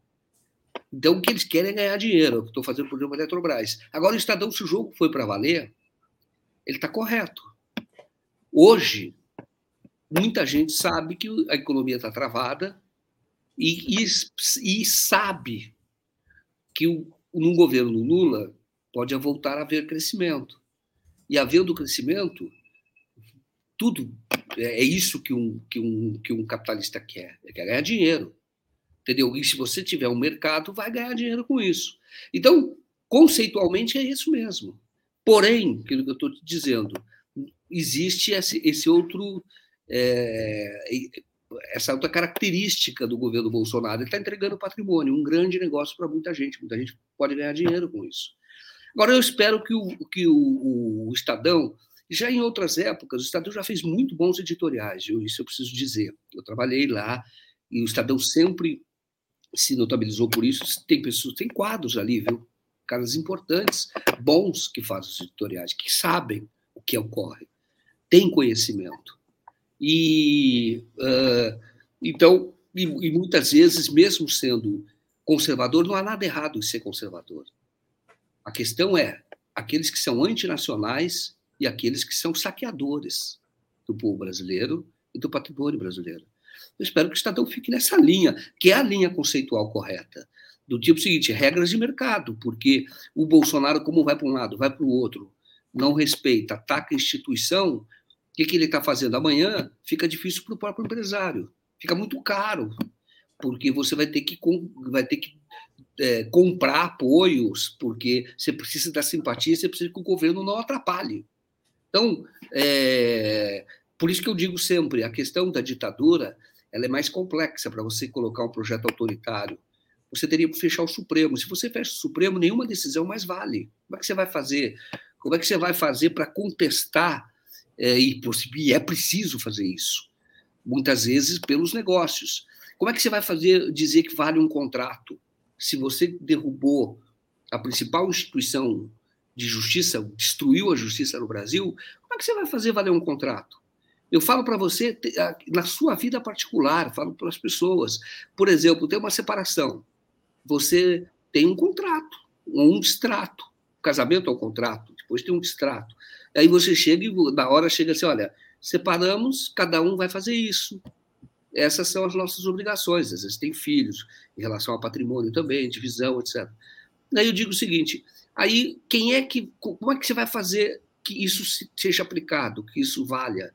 Então, o que eles querem é ganhar dinheiro. Estou fazendo o programa Eletrobras. Agora, o Estadão, se o jogo foi para valer, ele está correto. Hoje, muita gente sabe que a economia está travada, e, e, e sabe que o, num governo Lula pode voltar a haver crescimento. E havendo crescimento, tudo é, é isso que um, que um, que um capitalista quer. Ele quer ganhar dinheiro. Entendeu? E se você tiver um mercado, vai ganhar dinheiro com isso. Então, conceitualmente, é isso mesmo. Porém, aquilo que eu estou te dizendo, existe esse, esse outro. É, essa outra característica do governo Bolsonaro. Ele está entregando patrimônio, um grande negócio para muita gente. Muita gente pode ganhar dinheiro com isso. Agora, eu espero que o, que o, o Estadão, já em outras épocas, o Estadão já fez muito bons editoriais, eu, isso eu preciso dizer. Eu trabalhei lá e o Estadão sempre se notabilizou por isso. Tem pessoas, tem quadros ali, viu? Caras importantes, bons que fazem os editoriais, que sabem o que ocorre, têm conhecimento. E uh, então, e, e, muitas vezes, mesmo sendo conservador, não há nada errado em ser conservador. A questão é aqueles que são antinacionais e aqueles que são saqueadores do povo brasileiro e do patrimônio brasileiro. Eu espero que o Estadão fique nessa linha, que é a linha conceitual correta. Do tipo seguinte, regras de mercado, porque o Bolsonaro, como vai para um lado, vai para o outro, não respeita, ataca a instituição, o que, que ele está fazendo? Amanhã fica difícil para o próprio empresário, fica muito caro, porque você vai ter que, vai ter que é, comprar apoios, porque você precisa da simpatia, você precisa que o governo não atrapalhe. Então, é, por isso que eu digo sempre, a questão da ditadura ela é mais complexa para você colocar um projeto autoritário. Você teria que fechar o Supremo. Se você fecha o Supremo, nenhuma decisão mais vale. Como é que você vai fazer? Como é que você vai fazer para contestar é, e, e é preciso fazer isso, muitas vezes pelos negócios. Como é que você vai fazer dizer que vale um contrato se você derrubou a principal instituição de justiça, destruiu a justiça no Brasil? Como é que você vai fazer valer um contrato? Eu falo para você na sua vida particular, falo para as pessoas. Por exemplo, tem uma separação. Você tem um contrato, um distrato. O casamento é um contrato, depois tem um distrato. Aí você chega e na hora chega assim, olha, separamos, cada um vai fazer isso. essas são as nossas obrigações. Às vezes tem filhos, em relação ao patrimônio também, divisão, etc. Daí eu digo o seguinte: aí quem é que. Como é que você vai fazer que isso seja aplicado, que isso valha?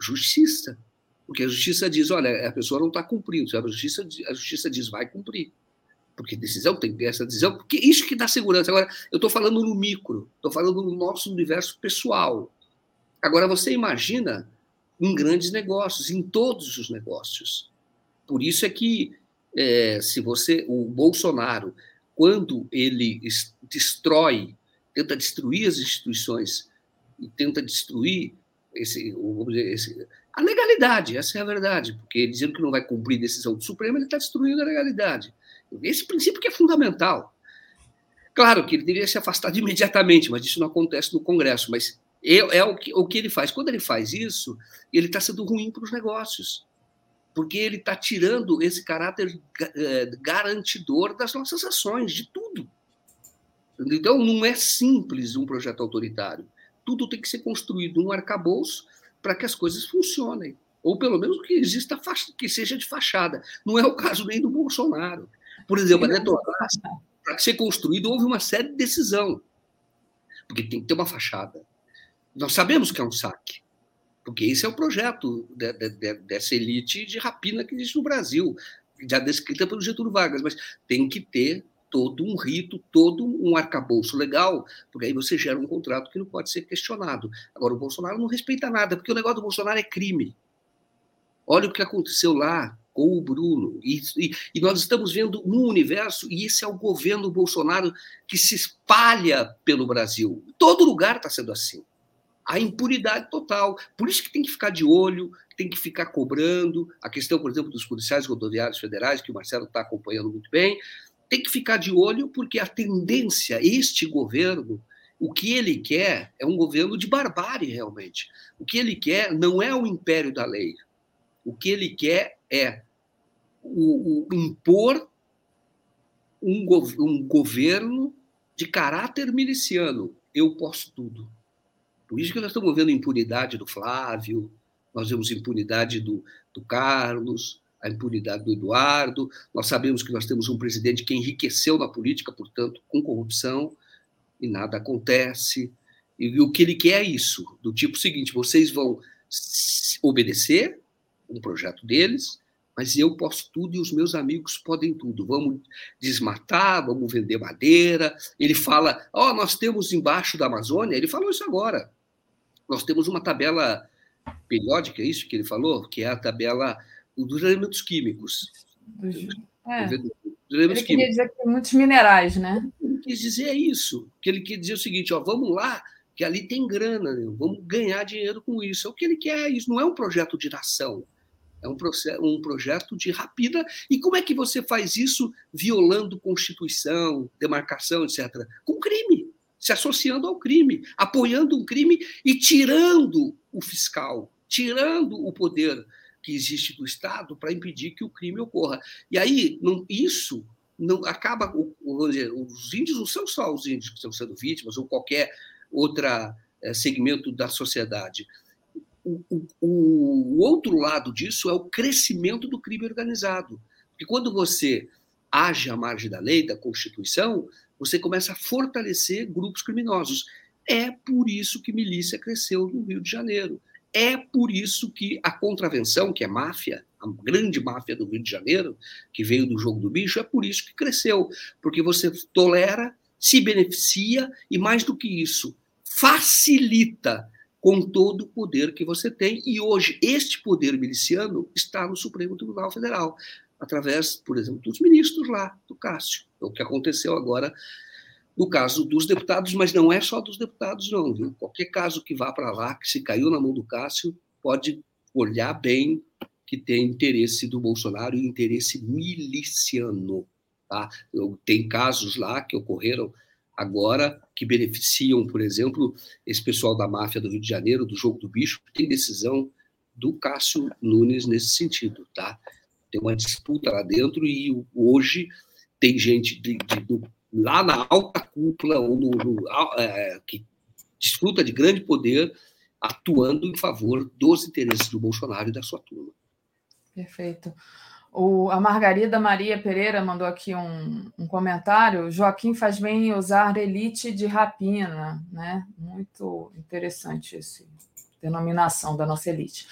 Justiça. Porque a justiça diz: olha, a pessoa não está cumprindo. A justiça, a justiça diz: vai cumprir. Porque decisão tem que ter essa decisão, porque isso que dá segurança. Agora, eu estou falando no micro, estou falando no nosso universo pessoal. Agora, você imagina em grandes negócios, em todos os negócios. Por isso é que, é, se você, o Bolsonaro, quando ele destrói, tenta destruir as instituições e tenta destruir esse, dizer, esse, a legalidade, essa é a verdade, porque dizendo que não vai cumprir decisão do Supremo, ele está destruindo a legalidade. Esse princípio que é fundamental. Claro que ele deveria se afastar imediatamente, mas isso não acontece no Congresso. Mas é, é o, que, o que ele faz. Quando ele faz isso, ele está sendo ruim para os negócios, porque ele está tirando esse caráter é, garantidor das nossas ações, de tudo. Então, não é simples um projeto autoritário. Tudo tem que ser construído um arcabouço para que as coisas funcionem. Ou pelo menos que exista que seja de fachada. Não é o caso nem do Bolsonaro. Por exemplo, a Eletrobras, para ser construído, houve uma série de decisão. Porque tem que ter uma fachada. Nós sabemos que é um saque, porque esse é o projeto de, de, de, dessa elite de rapina que existe no Brasil, já descrita pelo Getúlio Vargas, mas tem que ter todo um rito, todo um arcabouço legal, porque aí você gera um contrato que não pode ser questionado. Agora, o Bolsonaro não respeita nada, porque o negócio do Bolsonaro é crime. Olha o que aconteceu lá com o Bruno. E, e, e, nós estamos vendo um universo, e esse é o governo Bolsonaro que se espalha pelo Brasil. Todo lugar está sendo assim a impunidade total. Por isso que tem que ficar de olho, tem que ficar cobrando. A questão, por exemplo, dos policiais rodoviários federais, que o Marcelo está acompanhando muito bem, tem que ficar de olho, porque a tendência, este governo, o que ele quer é um governo de barbárie, realmente. O que ele quer não é o império da lei. O que ele quer é o, o impor um, um governo de caráter miliciano. Eu posso tudo por isso que nós estamos vendo a impunidade do Flávio, nós vemos impunidade do, do Carlos, a impunidade do Eduardo. Nós sabemos que nós temos um presidente que enriqueceu na política, portanto, com corrupção, e nada acontece. E, e o que ele quer é isso, do tipo seguinte: vocês vão obedecer um projeto deles, mas eu posso tudo e os meus amigos podem tudo. Vamos desmatar, vamos vender madeira. Ele fala: Ó, oh, nós temos embaixo da Amazônia, ele falou isso agora. Nós temos uma tabela periódica, é isso que ele falou, que é a tabela dos elementos químicos. É. Elementos ele queria dizer que tem muitos minerais, né? Ele quis dizer isso, que ele quer dizer o seguinte, ó, vamos lá, que ali tem grana, né? vamos ganhar dinheiro com isso. É o que ele quer, isso não é um projeto de nação, é um, processo, um projeto de rapida. E como é que você faz isso violando Constituição, demarcação, etc? Com crime se associando ao crime, apoiando um crime e tirando o fiscal, tirando o poder que existe do Estado para impedir que o crime ocorra. E aí, não, isso não acaba. Vamos dizer, os índios não são só os índios que estão sendo vítimas, ou qualquer outro é, segmento da sociedade. O, o, outro lado disso é o crescimento do crime organizado. Porque quando você age à margem da lei, da Constituição, você começa a fortalecer grupos criminosos. É por isso que milícia cresceu no Rio de Janeiro. É por isso que a contravenção, que é máfia, a grande máfia do Rio de Janeiro, que veio do jogo do bicho, é por isso que cresceu. Porque você tolera, se beneficia e, mais do que isso, facilita com todo o poder que você tem. E hoje, este poder miliciano está no Supremo Tribunal Federal através, por exemplo, dos ministros lá, do Cássio. É o que aconteceu agora no caso dos deputados, mas não é só dos deputados, não. Viu? Qualquer caso que vá para lá, que se caiu na mão do Cássio, pode olhar bem que tem interesse do Bolsonaro e interesse miliciano. Tá? Tem casos lá que ocorreram agora que beneficiam, por exemplo, esse pessoal da máfia do Rio de Janeiro, do jogo do bicho, tem decisão do Cássio Nunes nesse sentido. Tá? tem uma disputa lá dentro e hoje tem gente de, de, do, lá na alta cúpula ou no, no, é, que disputa de grande poder atuando em favor dos interesses do Bolsonaro e da sua turma. Perfeito. O, a Margarida Maria Pereira mandou aqui um, um, comentário. Joaquim faz bem em usar elite de rapina, né? Muito interessante essa denominação da nossa elite.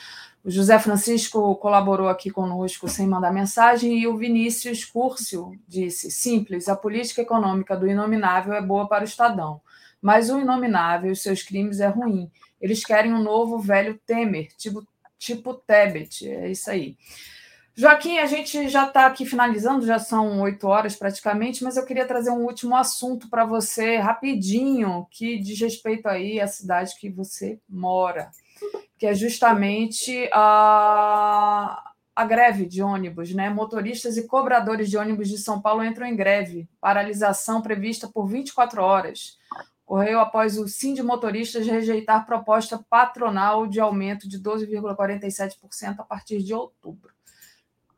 O José Francisco colaborou aqui conosco sem mandar mensagem e o Vinícius Curcio disse: simples, a política econômica do inominável é boa para o Estadão, mas o inominável e seus crimes é ruim. Eles querem um novo velho Temer, tipo, tipo Tebet. É isso aí. Joaquim, a gente já está aqui finalizando, já são oito horas praticamente, mas eu queria trazer um último assunto para você, rapidinho, que diz respeito aí à cidade que você mora, que é justamente a, a greve de ônibus, né? Motoristas e cobradores de ônibus de São Paulo entram em greve, paralisação prevista por 24 horas. Ocorreu após o Sim de Motoristas rejeitar proposta patronal de aumento de 12,47% a partir de outubro.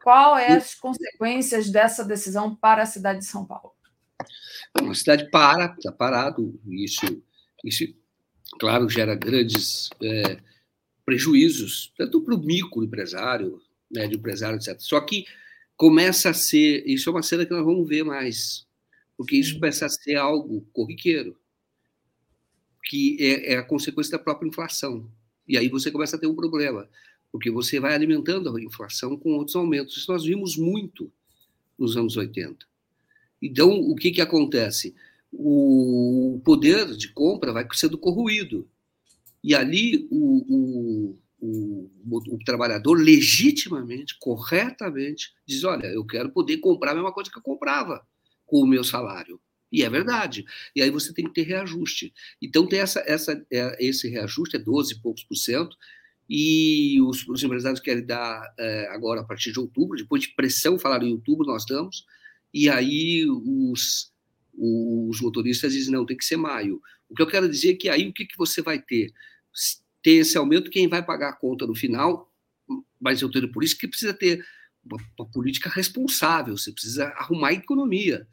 Qual é as consequências dessa decisão para a cidade de São Paulo? a cidade para, está parado. Isso, isso, claro, gera grandes é, prejuízos, tanto para o microempresário, médio empresário, etc. Só que começa a ser, isso é uma cena que nós vamos ver mais, porque isso começa a ser algo corriqueiro, que é, é a consequência da própria inflação. E aí você começa a ter um problema porque você vai alimentando a inflação com outros aumentos. Isso nós vimos muito nos anos 80. Então, o que, que acontece? O poder de compra vai sendo corroído. E ali o, o, o, o, trabalhador legitimamente, corretamente, diz: Olha, eu quero poder comprar a mesma coisa que eu comprava com o meu salário. E é verdade. E aí você tem que ter reajuste. Então, tem essa, essa, é, esse reajuste, é 12 e poucos por cento, e os, os empresários querem dar é, agora a partir de outubro, depois de pressão, falaram em outubro, nós damos, e aí os, os motoristas dizem, não, tem que ser maio. O que eu quero dizer é que aí o que, que você vai ter? Ter esse aumento, quem vai pagar a conta no final, mas eu tenho por isso que precisa ter uma, uma política responsável, você precisa arrumar a economia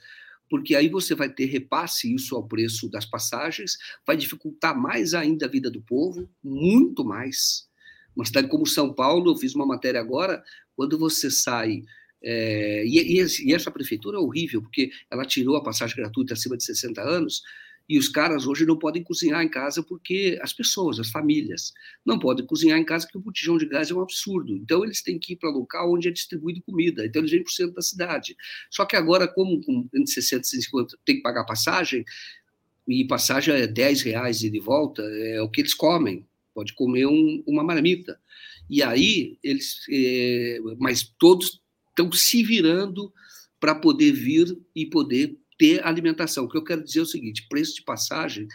porque aí você vai ter repasse isso ao preço das passagens, vai dificultar mais ainda a vida do povo, muito mais. Uma cidade como São Paulo, eu fiz uma matéria agora, quando você sai. É, e, e, essa prefeitura é horrível, porque ela tirou a passagem gratuita acima de 60 anos, e os caras hoje não podem cozinhar em casa porque as pessoas, as famílias, não podem cozinhar em casa porque o botijão de gás é um absurdo. Então eles têm que ir para local onde é distribuído comida. Então eles vêm para o centro da cidade. Só que agora, como com entre 60 e 150 tem que pagar passagem, e passagem é 10 reais e de volta, é o que eles comem pode comer um, uma marmita. E aí, eles, é, mas todos estão se virando para poder vir e poder ter alimentação. O que eu quero dizer é o seguinte: preço de passagem,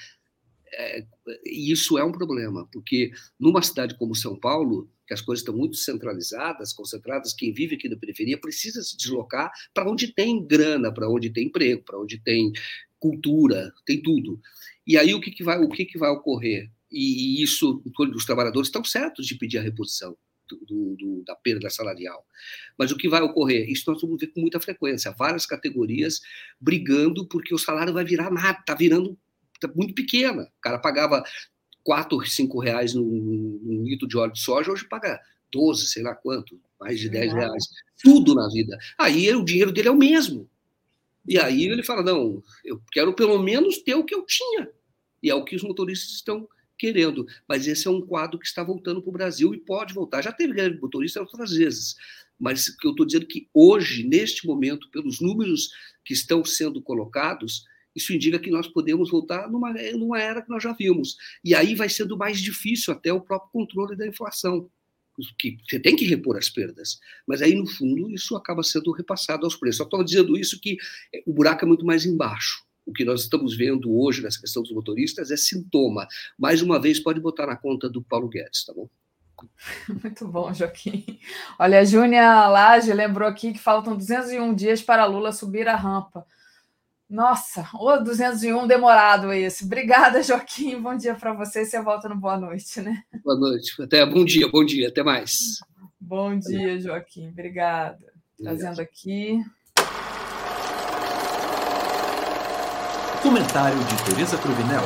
é, isso é um problema, porque numa cidade como São Paulo, que as coisas estão muito centralizadas, concentradas, quem vive aqui na periferia precisa se deslocar para onde tem grana, para onde tem emprego, para onde tem cultura, tem tudo. E aí o que, que vai, o que, que vai ocorrer? E isso, os trabalhadores estão certos de pedir a reposição do, do, da perda salarial. Mas o que vai ocorrer? Isso nós vamos ver com muita frequência, várias categorias brigando porque o salário vai virar nada, está virando tá muito pequena. O cara pagava 4, 5 reais num, litro de óleo de soja, hoje paga 12, sei lá quanto, mais de 10 reais. Tudo na vida. Aí o dinheiro dele é o mesmo. E aí ele fala: não, eu quero pelo menos ter o que eu tinha. E é o que os motoristas estão querendo. Mas esse é um quadro que está voltando para o Brasil e pode voltar. Já teve greve motorista outras vezes. Mas que eu estou dizendo é que hoje, neste momento, pelos números que estão sendo colocados, isso indica que nós podemos voltar numa, numa era que nós já vimos. E aí vai sendo mais difícil até o próprio controle da inflação que você tem que repor as perdas, mas aí no fundo isso acaba sendo repassado aos preços. Só estou dizendo isso que o buraco é muito mais embaixo o que nós estamos vendo hoje nessa questão dos motoristas é sintoma. Mais uma vez, pode botar na conta do Paulo Guedes, tá bom? Muito bom, Joaquim. Olha, a Júnia Lage lembrou aqui que faltam 201 dias para Lula subir a rampa. Nossa, o 201 demorado esse. Obrigada, Joaquim. Bom dia para você. Você volta no boa noite, né? Boa noite. Até bom dia, bom dia. Até mais. Bom dia, Joaquim. Obrigada. Trazendo aqui. Comentário de Tereza Cruvinel.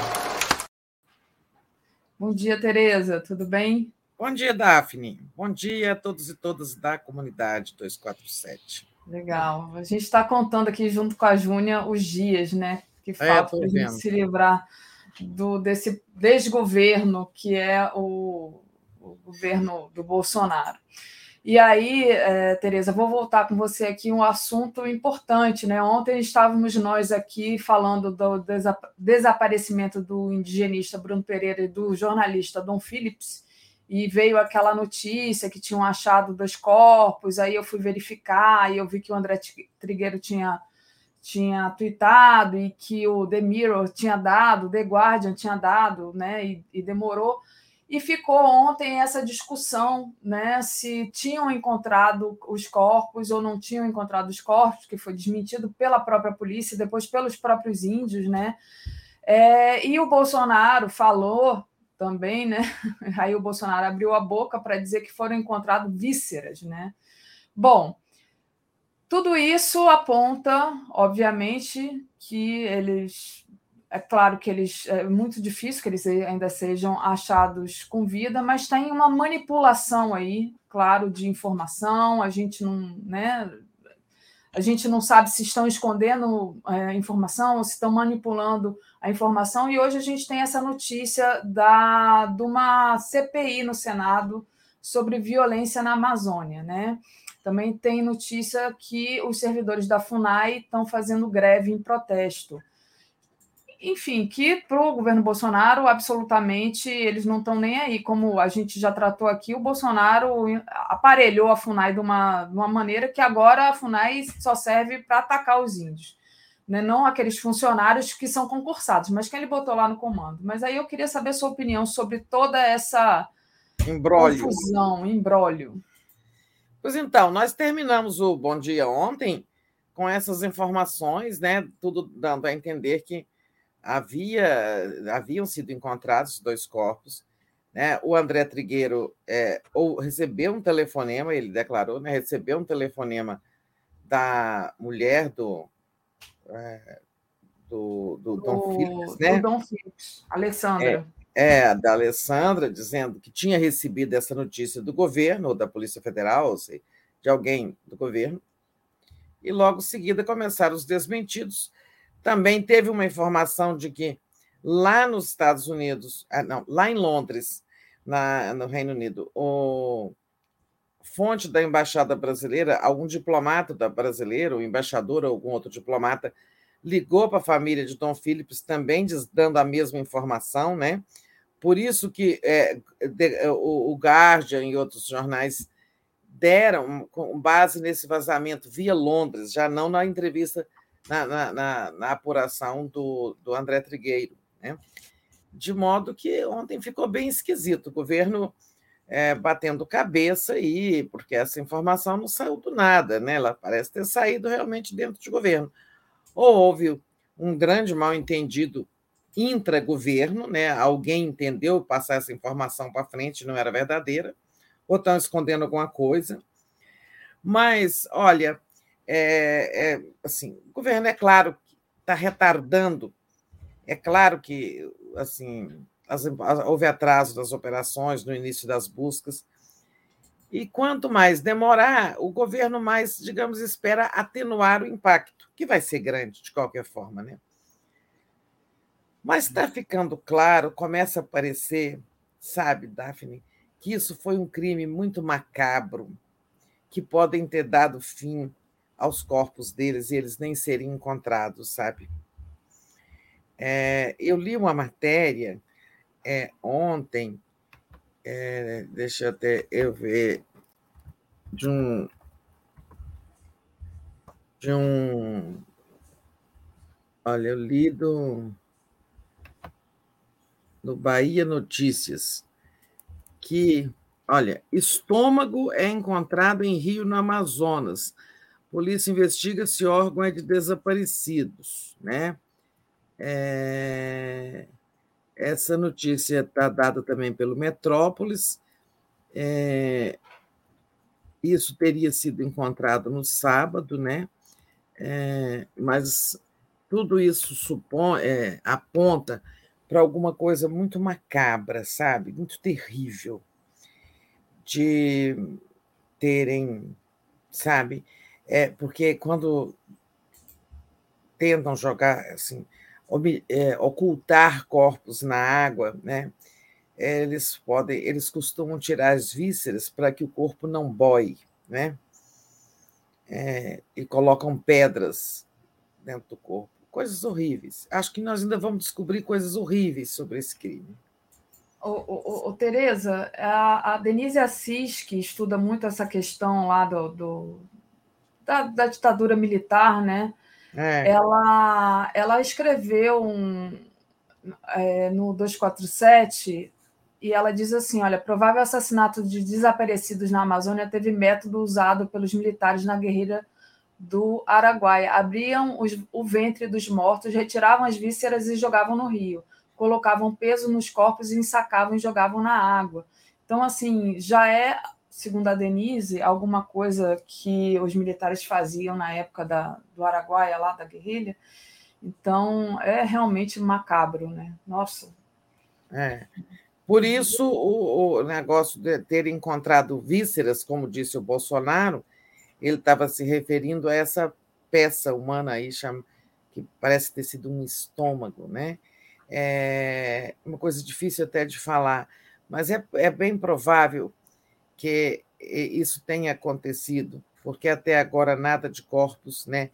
Bom dia, Tereza. Tudo bem? Bom dia, Daphne. Bom dia a todos e todas da comunidade 247. Legal. A gente está contando aqui junto com a Júnia os dias, né? Que é, falta para a gente se livrar do, desse desgoverno que é o, o governo do Bolsonaro. E aí, é, Tereza, vou voltar com você aqui um assunto importante, né? Ontem estávamos nós aqui falando do desaparecimento do indigenista Bruno Pereira e do jornalista Dom Phillips, e veio aquela notícia que tinham achado dois corpos, aí eu fui verificar e eu vi que o André Trigueiro tinha tinha tweetado e que o The Mirror tinha dado, The Guardian tinha dado, né? E, e demorou. E ficou ontem essa discussão, né? Se tinham encontrado os corpos ou não tinham encontrado os corpos, que foi desmentido pela própria polícia, depois pelos próprios índios, né? É, e o Bolsonaro falou também, né? Aí o Bolsonaro abriu a boca para dizer que foram encontrados vísceras, né? Bom, tudo isso aponta, obviamente, que eles. É claro que eles. É muito difícil que eles ainda sejam achados com vida, mas tem uma manipulação aí, claro, de informação. A gente não. Né, a gente não sabe se estão escondendo é, informação ou se estão manipulando a informação. E hoje a gente tem essa notícia da, de uma CPI no Senado sobre violência na Amazônia, né? Também tem notícia que os servidores da FUNAI estão fazendo greve em protesto. Enfim, que para o governo Bolsonaro, absolutamente, eles não estão nem aí. Como a gente já tratou aqui, o Bolsonaro aparelhou a FUNAI de uma, de uma maneira que agora a FUNAI só serve para atacar os índios. Né? Não aqueles funcionários que são concursados, mas quem ele botou lá no comando. Mas aí eu queria saber a sua opinião sobre toda essa embrólio. confusão, embrólio. Pois então, nós terminamos o Bom Dia ontem com essas informações, né? Tudo dando a entender que havia haviam sido encontrados dois corpos. Né? O André Trigueiro é, ou recebeu um telefonema, ele declarou, né? recebeu um telefonema da mulher do, é, do, do, Dom Phillips, né? Do Dom Phillips, Alessandra. É, é, da Alessandra, dizendo que tinha recebido essa notícia do governo, ou da Polícia Federal, ou seja, de alguém do governo, e logo em seguida começaram os desmentidos. Também teve uma informação de que lá nos Estados Unidos, ah, não, lá em Londres, na, no Reino Unido, o fonte da embaixada brasileira, algum diplomata da brasileira, o embaixador ou algum outro diplomata, ligou para a família de Dom Phillips também dando a mesma informação, né? Por isso que é, de, é, o, o Guardian e outros jornais deram, com base nesse vazamento via Londres, já não na entrevista, na, na, na, na apuração do, do André Trigueiro, né? De modo que ontem ficou bem esquisito. O governo é, batendo cabeça aí, porque essa informação não saiu do nada, né? Ela parece ter saído realmente dentro de governo ou houve um grande mal-entendido intra-governo, né? alguém entendeu passar essa informação para frente, não era verdadeira, ou estão escondendo alguma coisa. Mas, olha, é, é, assim, o governo, é claro, está retardando, é claro que assim, as, houve atraso das operações no início das buscas, e quanto mais demorar, o governo mais, digamos, espera atenuar o impacto, que vai ser grande de qualquer forma, né? Mas está ficando claro, começa a aparecer, sabe, Daphne, que isso foi um crime muito macabro, que podem ter dado fim aos corpos deles e eles nem seriam encontrados, sabe? É, eu li uma matéria é, ontem é, deixa eu até eu ver, de um. De um. Olha, eu li do, no Bahia Notícias que, olha, estômago é encontrado em rio no Amazonas. Polícia investiga se órgão é de desaparecidos, né? É... Essa notícia está dada também pelo Metrópolis. É, isso teria sido encontrado no sábado, né? É, mas tudo isso supõe, é, aponta para alguma coisa muito macabra, sabe? Muito terrível. de terem, sabe? É, porque quando tentam jogar, assim, é, ocultar corpos na água, né? Eles podem, eles costumam tirar as vísceras para que o corpo não boie, né? É, e colocam pedras dentro do corpo, coisas horríveis. Acho que nós ainda vamos descobrir coisas horríveis sobre esse crime. Ô, ô, Tereza, a, a, Denise Assis, que estuda muito essa questão lá do, do da, da, ditadura militar, né? É. Ela, ela escreveu um, é, no 247 e ela diz assim: olha, provável assassinato de desaparecidos na Amazônia teve método usado pelos militares na guerrilha do Araguaia. Abriam os, o ventre dos mortos, retiravam as vísceras e jogavam no rio colocavam peso nos corpos e ensacavam e jogavam na água. Então, assim, já é, segundo a Denise, alguma coisa que os militares faziam na época da, do Araguaia, lá da guerrilha. Então, é realmente macabro, né? Nossa. É. Por isso, o, o negócio de ter encontrado vísceras, como disse o Bolsonaro, ele estava se referindo a essa peça humana aí, que parece ter sido um estômago, né? é uma coisa difícil até de falar, mas é, é bem provável que isso tenha acontecido, porque até agora nada de corpos, né?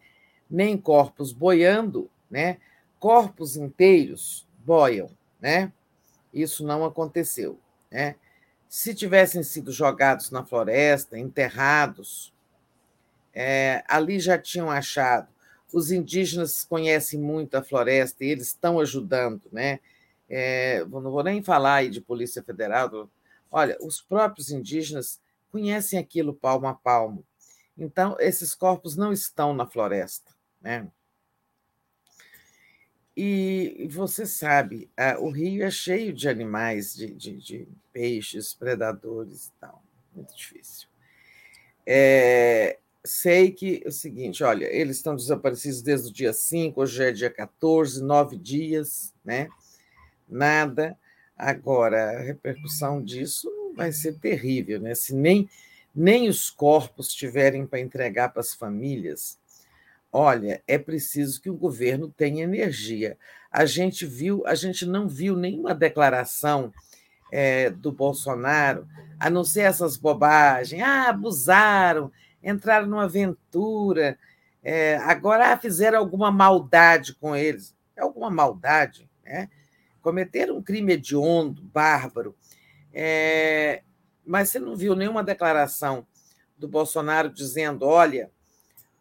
nem corpos boiando, né? corpos inteiros boiam, né? isso não aconteceu. Né? Se tivessem sido jogados na floresta, enterrados, é, ali já tinham achado os indígenas conhecem muito a floresta e eles estão ajudando, né? É, não vou nem falar aí de Polícia Federal. Olha, os próprios indígenas conhecem aquilo palmo a palmo. Então, esses corpos não estão na floresta, né? E você sabe, o rio é cheio de animais, de, de, de peixes, predadores e tal. Muito difícil. É, sei que é o seguinte, olha, eles estão desaparecidos desde o dia 5, hoje é dia 14, nove dias, né? Nada. Agora, a repercussão disso vai ser terrível, né? Se nem, nem os corpos tiverem para entregar para as famílias, olha, é preciso que o governo tenha energia. A gente viu, a gente não viu nenhuma declaração é, do Bolsonaro, a não ser essas bobagens, ah, abusaram, entraram numa aventura, é, agora fizeram alguma maldade com eles. É alguma maldade, né? Cometeram um crime hediondo, bárbaro. É, mas você não viu nenhuma declaração do Bolsonaro dizendo: olha,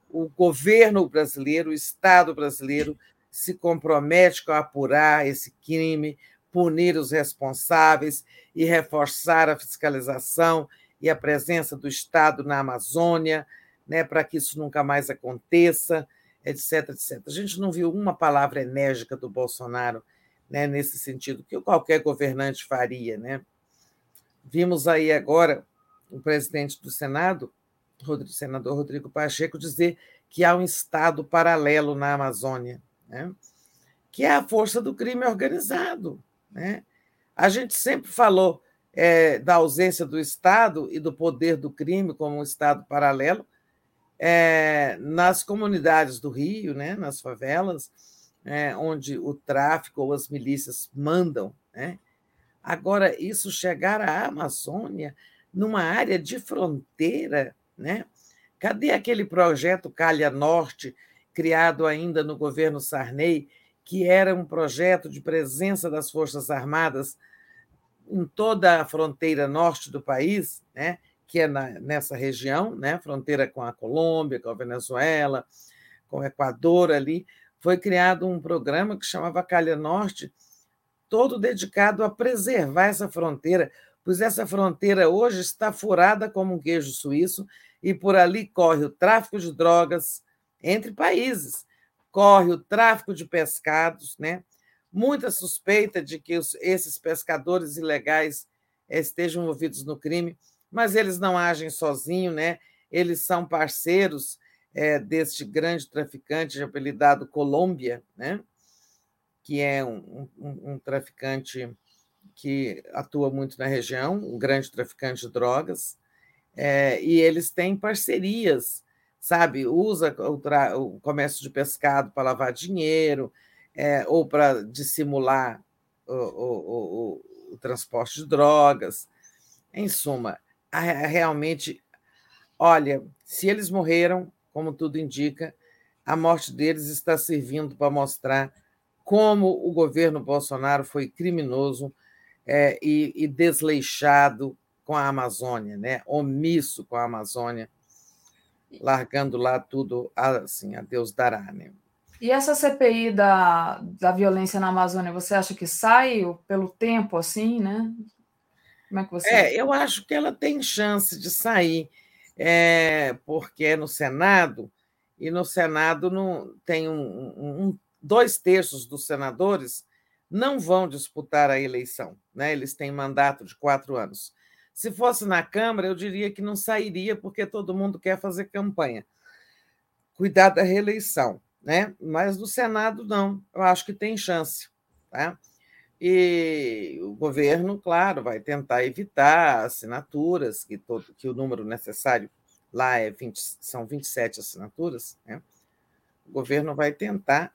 o governo brasileiro, o Estado brasileiro, se compromete com apurar esse crime, punir os responsáveis e reforçar a fiscalização e a presença do Estado na Amazônia, né, para que isso nunca mais aconteça, etc, etc. A gente não viu uma palavra enérgica do Bolsonaro né, nesse sentido, que qualquer governante faria. Né? Vimos aí agora o presidente do Senado, o senador Rodrigo Pacheco, dizer que há um Estado paralelo na Amazônia, né? que é a força do crime organizado. Né? A gente sempre falou é, da ausência do Estado e do poder do crime como um Estado paralelo é, nas comunidades do Rio, né, nas favelas, é, onde o tráfico ou as milícias mandam. Né? Agora, isso chegar à Amazônia, numa área de fronteira, né? cadê aquele projeto Calha Norte, criado ainda no governo Sarney, que era um projeto de presença das Forças Armadas em toda a fronteira norte do país, né, que é na, nessa região, né, fronteira com a Colômbia, com a Venezuela, com o Equador ali, foi criado um programa que chamava Calha Norte, todo dedicado a preservar essa fronteira, pois essa fronteira hoje está furada como um queijo suíço e por ali corre o tráfico de drogas entre países, corre o tráfico de pescados, né? muita suspeita de que esses pescadores ilegais estejam envolvidos no crime, mas eles não agem sozinhos, né? Eles são parceiros é, deste grande traficante apelidado Colômbia, né? Que é um, um, um traficante que atua muito na região, um grande traficante de drogas, é, e eles têm parcerias, sabe? Usa o, o comércio de pescado para lavar dinheiro, é, ou para dissimular o, o, o, transporte de drogas. Em suma, realmente, olha, se eles morreram, como tudo indica, a morte deles está servindo para mostrar como o governo Bolsonaro foi criminoso é, e, e, desleixado com a Amazônia, né? omisso com a Amazônia, largando lá tudo assim, a Deus dará. Né? E essa CPI da, da violência na Amazônia, você acha que sai pelo tempo assim, né? Como é que você. É, eu acho que ela tem chance de sair, é, porque é no Senado, e no Senado não, tem um, um, dois terços dos senadores não vão disputar a eleição, né? eles têm mandato de quatro anos. Se fosse na Câmara, eu diria que não sairia, porque todo mundo quer fazer campanha. Cuidar da reeleição né? mas no Senado não, eu acho que tem chance. Tá? E o governo, claro, vai tentar evitar assinaturas, que, todo, que o número necessário lá é 20, são 27 assinaturas, né? o governo vai tentar.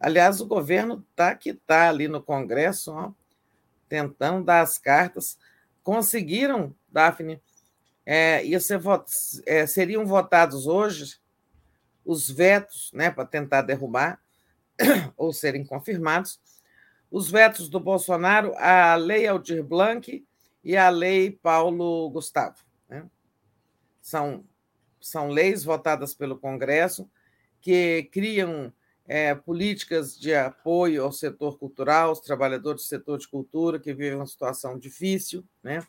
Aliás, o governo tá que está ali no Congresso, ó, tentando dar as cartas. Conseguiram, Daphne, é, ia ser, é, seriam votados hoje os vetos, né, para tentar derrubar ou serem confirmados, os vetos do Bolsonaro à Lei Aldir Blanc e à Lei Paulo Gustavo. Né? São, são leis votadas pelo Congresso que criam é, políticas de apoio ao setor cultural, aos trabalhadores do setor de cultura que vivem uma situação difícil. Né?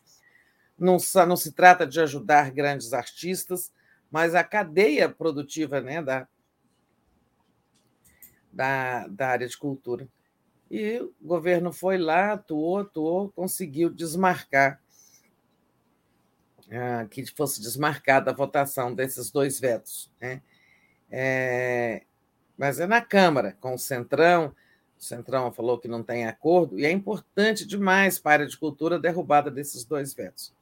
Não, não se trata de ajudar grandes artistas, mas a cadeia produtiva né, da, da, da área de cultura. E o governo foi lá, atuou, atuou, conseguiu desmarcar, ah, que fosse desmarcada a votação desses dois vetos. Né? É, mas é na Câmara, com o Centrão. O Centrão falou que não tem acordo, e é importante demais para a área de cultura a derrubada desses dois vetos.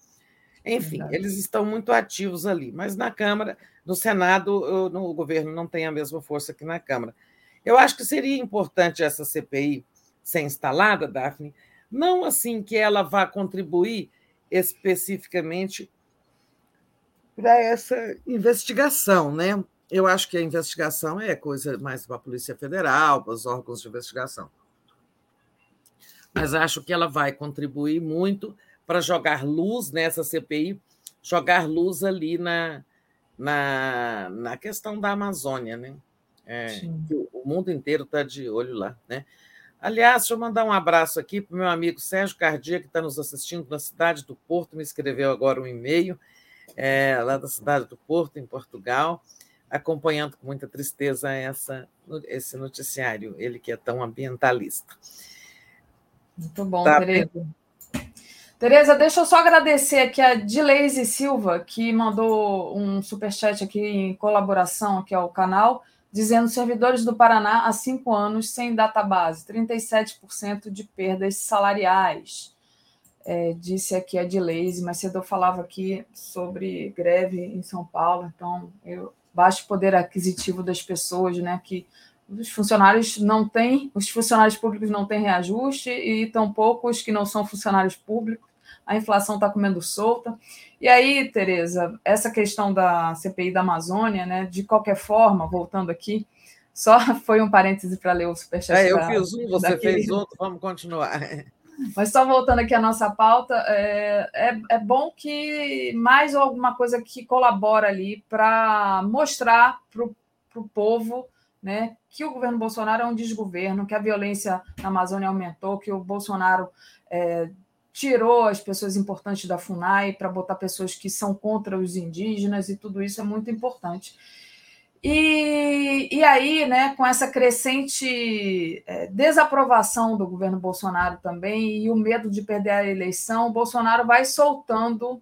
Enfim, Verdade. eles estão muito ativos ali, mas na Câmara, no Senado, no, o governo não tem a mesma força que na Câmara. Eu acho que seria importante essa CPI ser instalada, Daphne, não assim que ela vá contribuir especificamente para essa investigação, né? Eu acho que a investigação é coisa mais para a Polícia Federal, para os órgãos de investigação. Mas acho que ela vai contribuir muito para jogar luz nessa CPI, jogar luz ali na, na, na questão da Amazônia, né? É, o mundo inteiro está de olho lá, né? Aliás, deixa eu mandar um abraço aqui para o meu amigo Sérgio Cardia, que está nos assistindo na cidade do Porto, me escreveu agora um e-mail, é, lá da cidade do Porto, em Portugal, acompanhando com muita tristeza essa, esse noticiário, ele que é tão ambientalista. Muito bom, tá, Tereza. Tereza, deixa eu só agradecer aqui a Dileise Silva, que mandou um superchat aqui em colaboração aqui ao canal, dizendo servidores do Paraná há cinco anos sem database, 37% de perdas salariais. É, disse aqui a Dileise, mas cedo eu falava aqui sobre greve em São Paulo, então eu baixo poder aquisitivo das pessoas, né, que os funcionários não têm, os funcionários públicos não têm reajuste e tampouco os que não são funcionários públicos. A inflação está comendo solta. E aí, Tereza, essa questão da CPI da Amazônia, né? De qualquer forma, voltando aqui, só foi um parêntese para ler o superchat. É, eu fiz um, você daqui. fez outro, vamos continuar. Mas só voltando aqui à nossa pauta, é, é, é bom que mais alguma coisa que colabora ali para mostrar para o povo né, que o governo Bolsonaro é um desgoverno, que a violência na Amazônia aumentou, que o Bolsonaro é, tirou as pessoas importantes da FUNAI para botar pessoas que são contra os indígenas, e tudo isso é muito importante. E, e aí, né, com essa crescente é, desaprovação do governo Bolsonaro também e o medo de perder a eleição, Bolsonaro vai soltando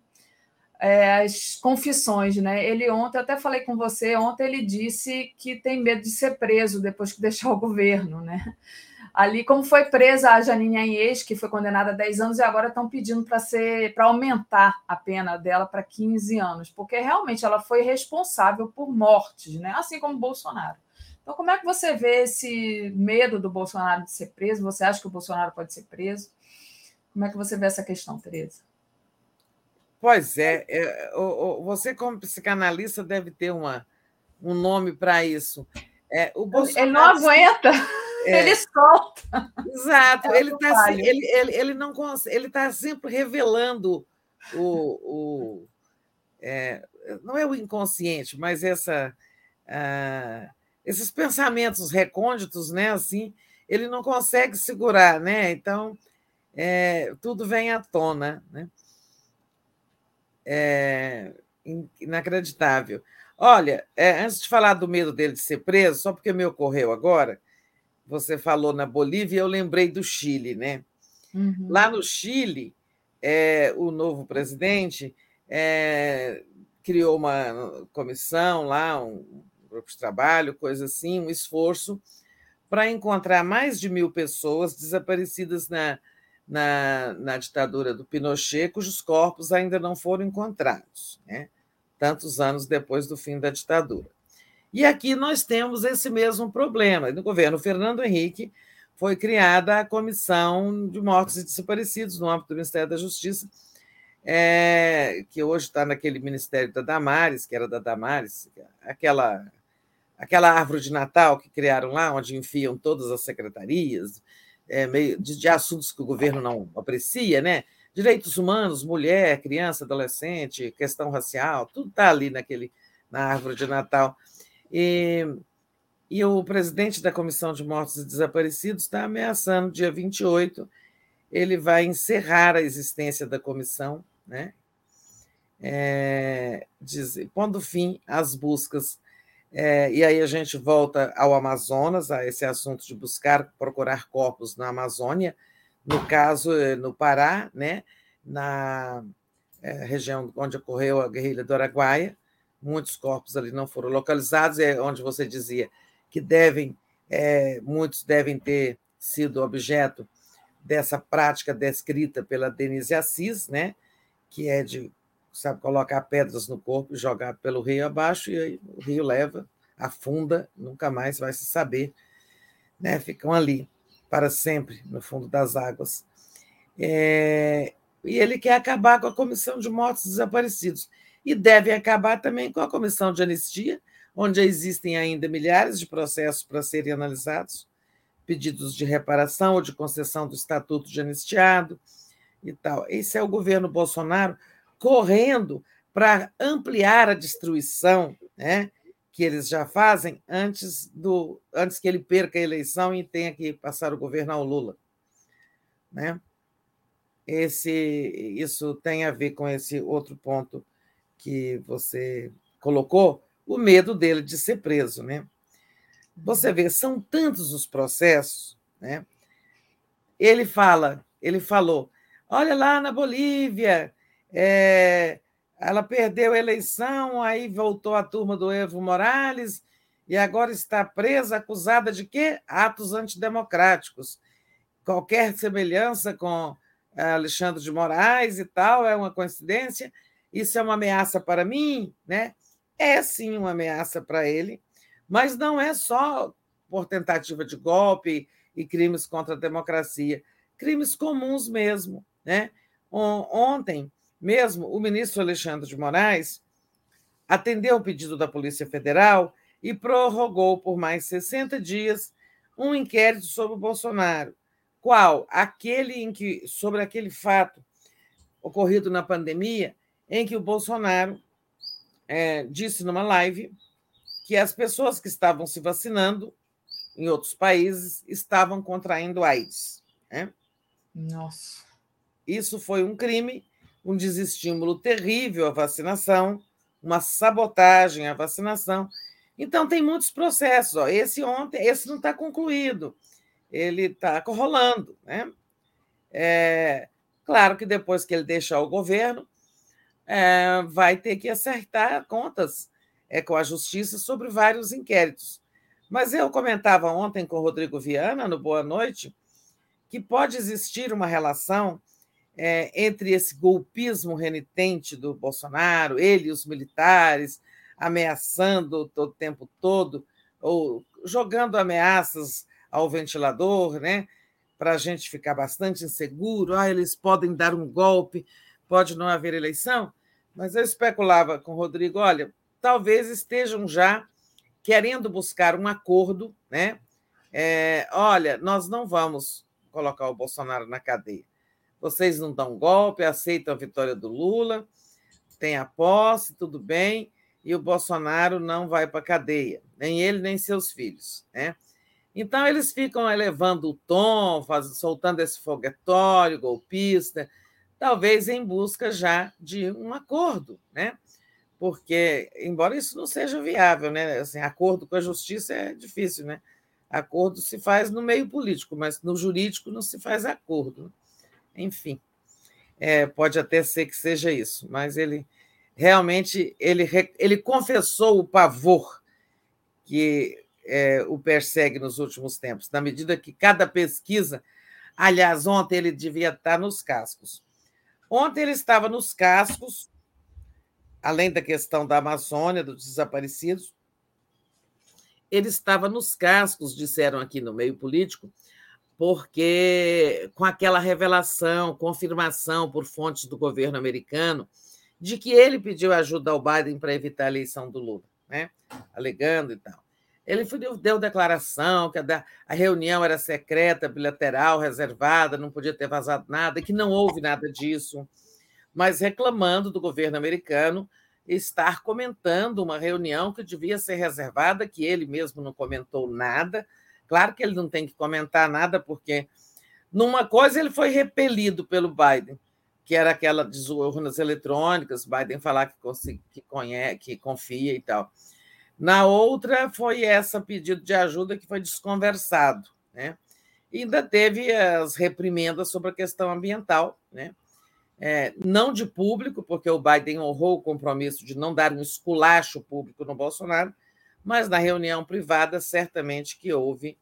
é, as confissões, né? Ele ontem, até falei com você, ontem ele disse que tem medo de ser preso depois que deixar o governo, né? Ali, como foi presa a Janine Anhes, que foi condenada a 10 anos, e agora estão pedindo para ser para aumentar a pena dela para 15 anos, porque realmente ela foi responsável por mortes, né? assim como Bolsonaro. Então, como é que você vê esse medo do Bolsonaro de ser preso? Você acha que o Bolsonaro pode ser preso? Como é que você vê essa questão, Tereza? Pois é, é você, como psicanalista, deve ter uma, um nome para isso. É, o Bolsonaro, ele não aguenta, é, ele solta. Exato, é ele está ele, ele, ele não ele está sempre revelando o, o é, não é o inconsciente, mas essa uh, esses pensamentos recônditos, né? Assim, ele não consegue segurar, né? Então é, tudo vem à tona, né? É inacreditável. Olha, é, antes de falar do medo dele de ser preso, só porque me ocorreu agora, você falou na Bolívia, eu lembrei do Chile, né? Uhum. Lá no Chile, é, o novo presidente é, criou uma comissão lá, um grupo de trabalho, coisa assim, um esforço para encontrar mais de mil pessoas desaparecidas na, na, na ditadura do Pinochet, cujos corpos ainda não foram encontrados. Né? tantos anos depois do fim da ditadura. E aqui nós temos esse mesmo problema. No governo Fernando Henrique foi criada a Comissão de Mortos e Desaparecidos, no âmbito do Ministério da Justiça, é, que hoje está naquele Ministério da Damares, que era da Damares, aquela, aquela árvore de Natal que criaram lá, onde enfiam todas as secretarias, é, meio de, de assuntos que o governo não aprecia, né? direitos humanos, mulher, criança, adolescente, questão racial, tudo está ali naquele, na árvore de Natal. E, e o presidente da Comissão de Mortos e Desaparecidos está ameaçando, dia 28, ele vai encerrar a existência da comissão, né? É, diz, pondo fim às buscas. É, e aí a gente volta ao Amazonas, a esse assunto de buscar, procurar corpos na Amazônia, no caso, eh, no Pará, né, na é, região onde ocorreu a guerrilha do Araguaia, muitos corpos ali não foram localizados, é onde você dizia que devem, é, muitos devem ter sido objeto dessa prática descrita pela Denise Assis, né, que é de sabe, colocar pedras no corpo e jogar pelo rio abaixo, e aí o rio leva, afunda, nunca mais vai se saber, né, ficam ali para sempre no fundo das águas. É, e ele quer acabar com a Comissão de Mortos Desaparecidos. E deve acabar também com a Comissão de Anistia, onde existem ainda milhares de processos para serem analisados, pedidos de reparação ou de concessão do Estatuto de Anistiado e tal. Esse é o governo Bolsonaro correndo para ampliar a destruição, né? que eles já fazem antes do antes que ele perca a eleição e tenha que passar o governo ao Lula, né? Esse isso tem a ver com esse outro ponto que você colocou, o medo dele de ser preso, né? Você vê, são tantos os processos, né? Ele fala, ele falou, olha lá na Bolívia, é, ela perdeu a eleição, aí voltou a turma do Evo Morales e agora está presa, acusada de quê? Atos antidemocráticos. Qualquer semelhança com eh, Alexandre de Moraes e tal é uma coincidência? Isso é uma ameaça para mim, né? É sim uma ameaça para ele, mas não é só por tentativa de golpe e crimes contra a democracia, crimes comuns mesmo, né? Ontem mesmo, o ministro Alexandre de Moraes atendeu o pedido da Polícia Federal e prorrogou por mais 60 dias um inquérito sobre o Bolsonaro. Qual? Aquele em que, sobre aquele fato ocorrido na pandemia, em que o Bolsonaro é, disse numa live que as pessoas que estavam se vacinando em outros países estavam contraindo AIDS. Né? Nossa. Isso foi um crime um desestímulo terrível à vacinação, uma sabotagem à vacinação. Então, tem muitos processos. Ó. Esse ontem, esse não está concluído, ele está rolando. Né? É, claro que depois que ele deixar o governo, é, vai ter que acertar contas é, com a justiça sobre vários inquéritos. Mas eu comentava ontem com o Rodrigo Viana, no Boa Noite, que pode existir uma relação é, entre esse golpismo renitente do Bolsonaro, ele e os militares, ameaçando o tempo todo, ou jogando ameaças ao ventilador, né? para a gente ficar bastante inseguro, ah, eles podem dar um golpe, pode não haver eleição, mas eu especulava com o Rodrigo, olha, talvez estejam já querendo buscar um acordo, né? É, olha, nós não vamos colocar o Bolsonaro na cadeia. Vocês não dão golpe, aceitam a vitória do Lula, tem a posse, tudo bem, e o Bolsonaro não vai para a cadeia, nem ele, nem seus filhos. Né? Então, eles ficam elevando o tom, faz, soltando esse foguetório golpista, talvez em busca já de um acordo, né? Porque, embora isso não seja viável, né? Assim, acordo com a justiça é difícil, né? Acordo se faz no meio político, mas no jurídico não se faz acordo. Né? Enfim, é, pode até ser que seja isso, mas ele realmente ele, ele confessou o pavor que é, o persegue nos últimos tempos, na medida que cada pesquisa. Aliás, ontem ele devia estar nos cascos. Ontem ele estava nos cascos, além da questão da Amazônia, dos desaparecidos, ele estava nos cascos, disseram aqui no meio político, porque com aquela revelação, confirmação por fontes do governo americano de que ele pediu ajuda ao Biden para evitar a eleição do Lula, né? alegando e tal. Ele deu declaração que a, reunião era secreta, bilateral, reservada, não podia ter vazado nada, que não houve nada disso, mas reclamando do governo americano estar comentando uma reunião que devia ser reservada, que ele mesmo não comentou nada. Claro que ele não tem que comentar nada, porque numa coisa ele foi repelido pelo Biden, que era aquela de urnas eletrônicas, Biden falar que, que, conhece, que confia e tal. Na outra foi essa pedido de ajuda que foi desconversado, né? Ainda teve as reprimendas sobre a questão ambiental, né? É, não de público, porque o Biden honrou o compromisso de não dar um esculacho público no Bolsonaro, mas na reunião privada certamente que houve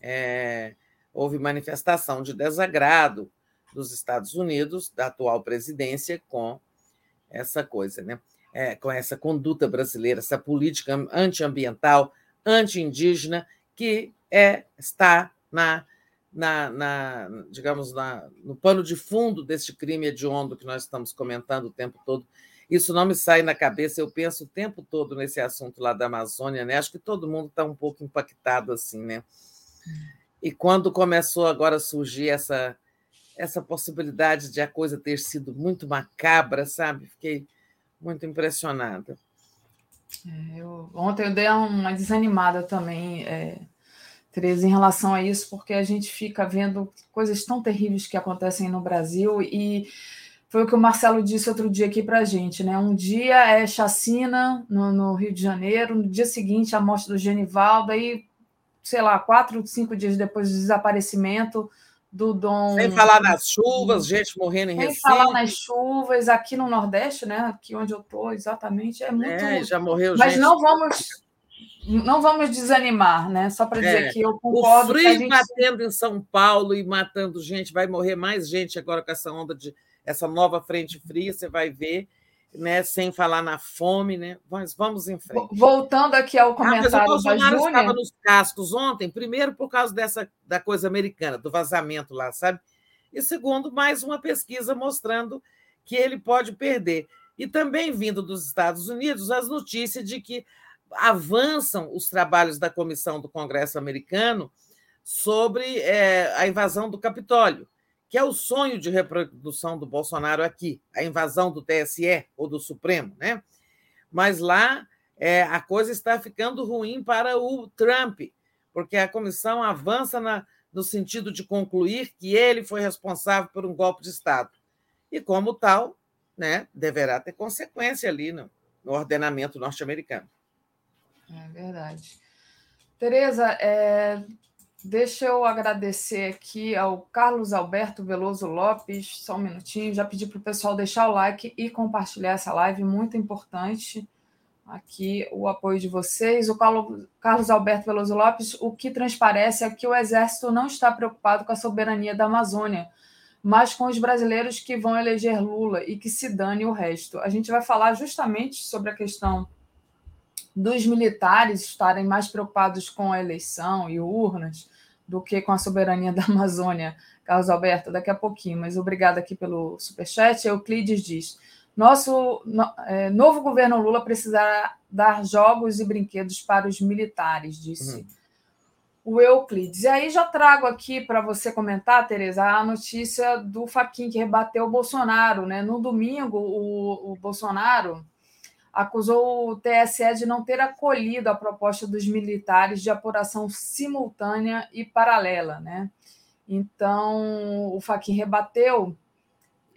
é, houve manifestação de desagrado dos Estados Unidos da atual presidência com essa coisa, né? É, com essa conduta brasileira, essa política antiambiental, anti-indígena, que é, está na, na, na digamos, na, no pano de fundo deste crime hediondo que nós estamos comentando o tempo todo. Isso não me sai na cabeça, eu penso o tempo todo nesse assunto lá da Amazônia, né? Acho que todo mundo está um pouco impactado assim, né? E quando começou agora a surgir essa essa possibilidade de a coisa ter sido muito macabra, sabe? Fiquei muito impressionada. É, eu, ontem eu dei uma desanimada também, é, Tereza, em relação a isso, porque a gente fica vendo coisas tão terríveis que acontecem no Brasil e foi o que o Marcelo disse outro dia aqui para a gente, né? Um dia é chacina no, no, Rio de Janeiro, no dia seguinte a morte do Genivaldo, aí, sei lá, quatro, cinco dias depois do desaparecimento, do Dom. Sem falar nas chuvas, gente morrendo em Sem Recife. Sem falar nas chuvas, aqui no Nordeste, né? Aqui onde eu estou, exatamente, é muito. É, já morreu Mas gente. não vamos. Não vamos desanimar, né? Só para dizer é. que eu concordo. O frio gente... batendo em São Paulo e matando gente, vai morrer mais gente agora com essa onda de essa nova frente fria, você vai ver né, sem falar na fome, né? Mas vamos em frente. Voltando aqui ao comentário ah, o Bolsonaro da estava nos cascos ontem, primeiro por causa dessa da coisa americana, do vazamento lá, sabe? E segundo, mais uma pesquisa mostrando que ele pode perder. E também vindo dos Estados Unidos as notícias de que avançam os trabalhos da comissão do Congresso americano sobre é, a invasão do Capitólio que é o sonho de reprodução do Bolsonaro aqui, a invasão do TSE ou do Supremo, né? Mas lá é, a coisa está ficando ruim para o Trump, porque a comissão avança na, no sentido de concluir que ele foi responsável por um golpe de Estado. E, como tal, né, deverá ter consequência ali no, no ordenamento norte-americano. É verdade. Tereza, é, Deixa eu agradecer aqui ao Carlos Alberto Veloso Lopes, só um minutinho. Já pedi para o pessoal deixar o like e compartilhar essa live, muito importante. aqui o apoio de vocês. O Carlos Alberto Veloso Lopes, o que transparece é que o Exército não está preocupado com a soberania da Amazônia, mas com os brasileiros que vão eleger Lula e que se dane o resto. A gente vai falar justamente sobre a questão dos militares estarem mais preocupados com a eleição e urnas do que com a soberania da Amazônia, Carlos Alberto, daqui a pouquinho. Mas obrigado aqui pelo superchat. Euclides diz: nosso é, novo governo Lula precisará dar jogos e brinquedos para os militares, disse uhum. o Euclides. E aí já trago aqui para você comentar, Tereza, a notícia do Faquin que rebateu o Bolsonaro. Né? No domingo, o, o Bolsonaro acusou o TSE de não ter acolhido a proposta dos militares de apuração simultânea e paralela. Né? Então, o Faquin rebateu.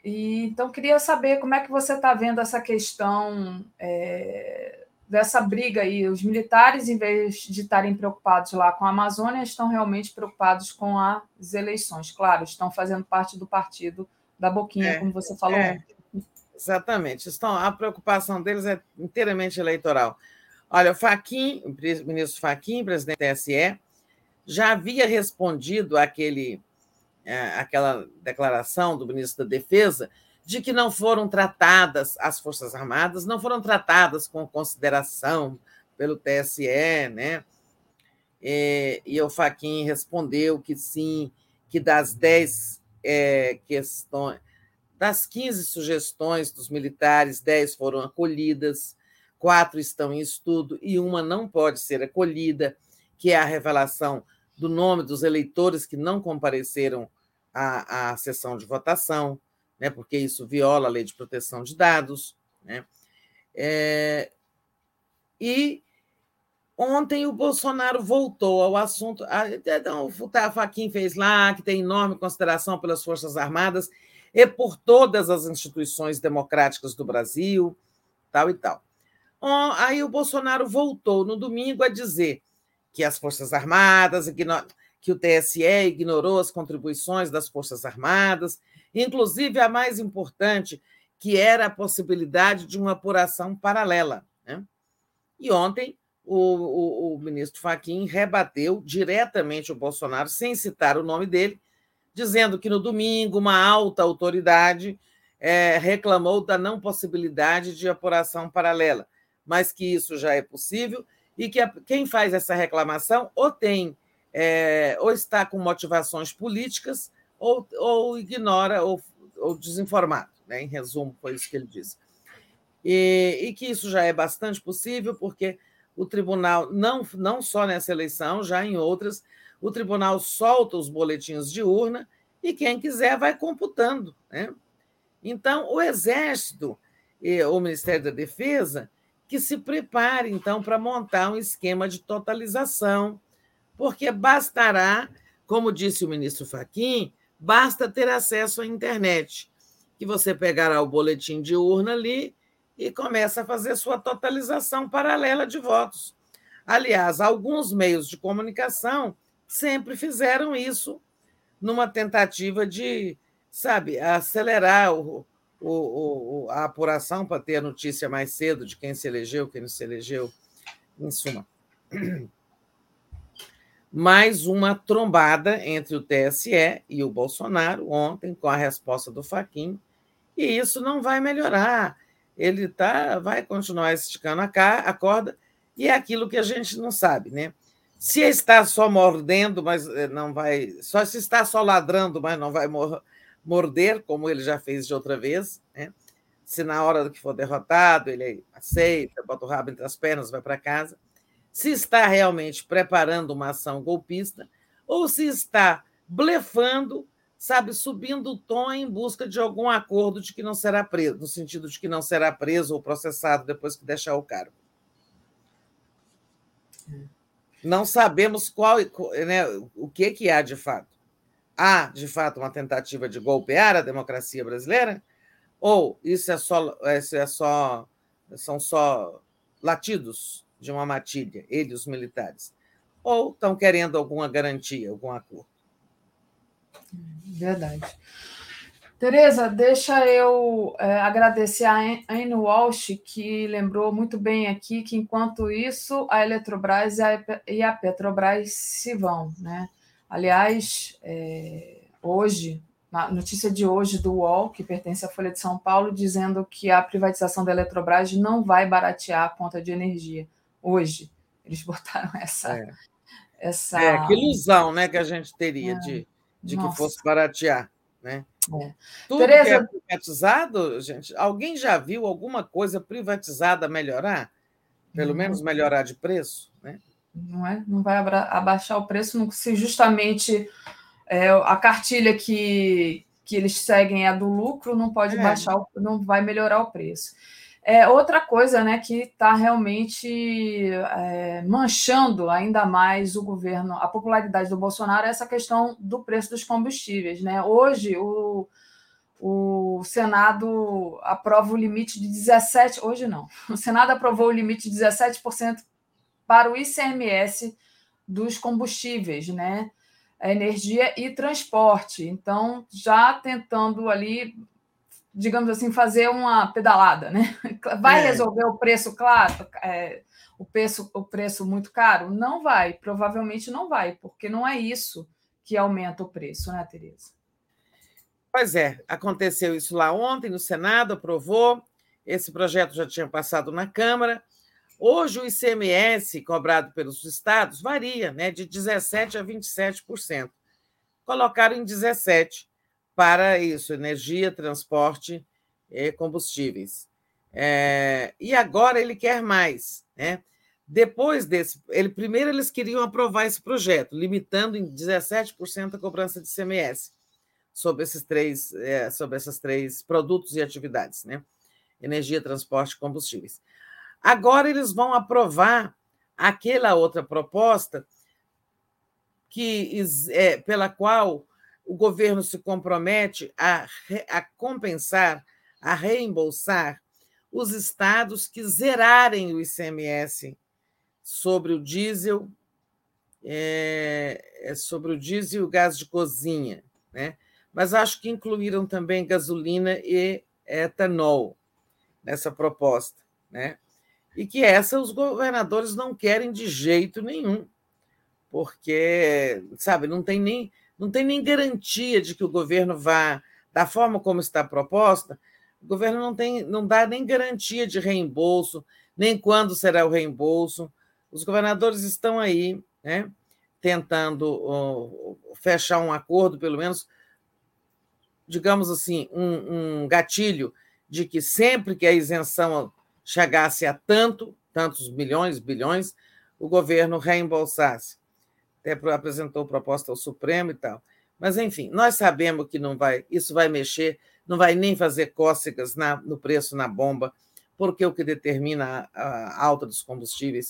E, então, queria saber como é que você está vendo essa questão é, dessa briga aí. Os militares, em vez de estarem preocupados lá com a Amazônia, estão realmente preocupados com as eleições. Claro, estão fazendo parte do partido da Boquinha, é, como você falou. É. Exatamente. Estão, a preocupação deles é inteiramente eleitoral. Olha, o Faquim, o ministro Faquim, presidente da TSE, já havia respondido àquele, é, àquela declaração do ministro da Defesa de que não foram tratadas, as Forças Armadas não foram tratadas com consideração pelo TSE, né? E, e o Faquim respondeu que sim, que das dez é, questões, das 15 sugestões dos militares, 10 foram acolhidas, quatro estão em estudo e uma não pode ser acolhida, que é a revelação do nome dos eleitores que não compareceram à, à sessão de votação, né, porque isso viola a lei de proteção de dados. Né? É, e ontem o Bolsonaro voltou ao assunto. A, então, o Faquin fez lá, que tem enorme consideração pelas Forças Armadas e por todas as instituições democráticas do Brasil, tal e tal. Aí o Bolsonaro voltou no domingo a dizer que as Forças Armadas, que o TSE ignorou as contribuições das Forças Armadas, inclusive a mais importante, que era a possibilidade de uma apuração paralela. Né? E ontem o, o, o ministro Faquim rebateu diretamente o Bolsonaro, sem citar o nome dele, dizendo que no domingo uma alta autoridade é, reclamou da não possibilidade de apuração paralela, mas que isso já é possível e que a, quem faz essa reclamação ou tem é, ou está com motivações políticas ou, ou ignora ou, ou desinformado. Né? Em resumo, foi isso que ele disse. E, e, que isso já é bastante possível, porque o tribunal, não, não só nessa eleição, já em outras, o tribunal solta os boletins de urna e quem quiser vai computando. Né? Então, o Exército e o Ministério da Defesa que se prepare, então, para montar um esquema de totalização, porque bastará, como disse o ministro Faquim, basta ter acesso à internet, que você pegará o boletim de urna ali e começa a fazer sua totalização paralela de votos. Aliás, alguns meios de comunicação sempre fizeram isso numa tentativa de, sabe, acelerar o, o, o, a apuração para ter a notícia mais cedo de quem se elegeu, quem não se elegeu, em suma. Mais uma trombada entre o TSE e o Bolsonaro ontem, com a resposta do Faquim, e isso não vai melhorar. Ele tá, vai continuar esticando a, a corda, e é aquilo que a gente não sabe, né? Se está só mordendo, mas eh, não vai. Só se está só ladrando, mas não vai morder, como ele já fez de outra vez. Né? Se na hora que for derrotado, ele aceita, bota o rabo entre as pernas, vai para casa. Se está realmente preparando uma ação golpista, ou se está blefando, sabe, subindo o tom em busca de algum acordo de que não será preso, no sentido de que não será preso ou processado depois que deixar o cargo. É não sabemos qual, né, o que, que há de fato. Há, de fato, uma tentativa de golpear a democracia brasileira? Ou isso é só, isso é só são só latidos de uma matilha, eles, os militares? Ou estão querendo alguma garantia, algum acordo? Verdade. Tereza, deixa eu é, agradecer a Anne Walsh, que lembrou muito bem aqui que, enquanto isso, a Eletrobras e a Petrobras se vão. Né? Aliás, é, hoje, na notícia de hoje do UOL, que pertence à Folha de São Paulo, dizendo que a privatização da Eletrobras não vai baratear a conta de energia. Hoje, eles botaram essa. É, essa... é que ilusão né, que a gente teria é. de, de que fosse baratear. Né? É. Tudo Tereza... que é privatizado, gente, alguém já viu alguma coisa privatizada melhorar? Pelo menos melhorar de preço? Né? Não é? Não vai abaixar o preço se justamente é, a cartilha que, que eles seguem é a do lucro, não pode é. baixar, não vai melhorar o preço. É, outra coisa né, que está realmente é, manchando ainda mais o governo, a popularidade do Bolsonaro, é essa questão do preço dos combustíveis. Né? Hoje, o, o Senado aprova o limite de 17%, hoje não, o Senado aprovou o limite de 17% para o ICMS dos combustíveis, né? energia e transporte. Então, já tentando ali digamos assim, fazer uma pedalada, né? Vai é. resolver o preço, claro, é, o, preço, o preço muito caro? Não vai, provavelmente não vai, porque não é isso que aumenta o preço, né, Tereza? Pois é, aconteceu isso lá ontem no Senado, aprovou, esse projeto já tinha passado na Câmara. Hoje o ICMS cobrado pelos estados varia, né, de 17 a 27%. Colocaram em 17 para isso, energia, transporte e combustíveis. É, e agora ele quer mais, né? Depois desse, ele primeiro eles queriam aprovar esse projeto, limitando em 17% a cobrança de CMS sobre esses três, é, sobre esses três produtos e atividades, né? Energia, transporte e combustíveis. Agora eles vão aprovar aquela outra proposta que é, pela qual o governo se compromete a, a compensar, a reembolsar os estados que zerarem o ICMS sobre o diesel, é, é sobre o diesel e o gás de cozinha, né? Mas acho que incluíram também gasolina e etanol nessa proposta, né? E que essa os governadores não querem de jeito nenhum, porque, sabe, não tem nem não tem nem garantia de que o governo vá, da forma como está proposta, o governo não, tem, não dá nem garantia de reembolso, nem quando será o reembolso. Os governadores estão aí, né, tentando fechar um acordo, pelo menos, digamos assim, um, um gatilho de que sempre que a isenção chegasse a tanto, tantos milhões, bilhões, o governo reembolsasse até apresentou proposta ao Supremo e tal. Mas, enfim, nós sabemos que não vai, isso vai mexer, não vai nem fazer cócegas na, no preço na bomba, porque o que determina a, a alta dos combustíveis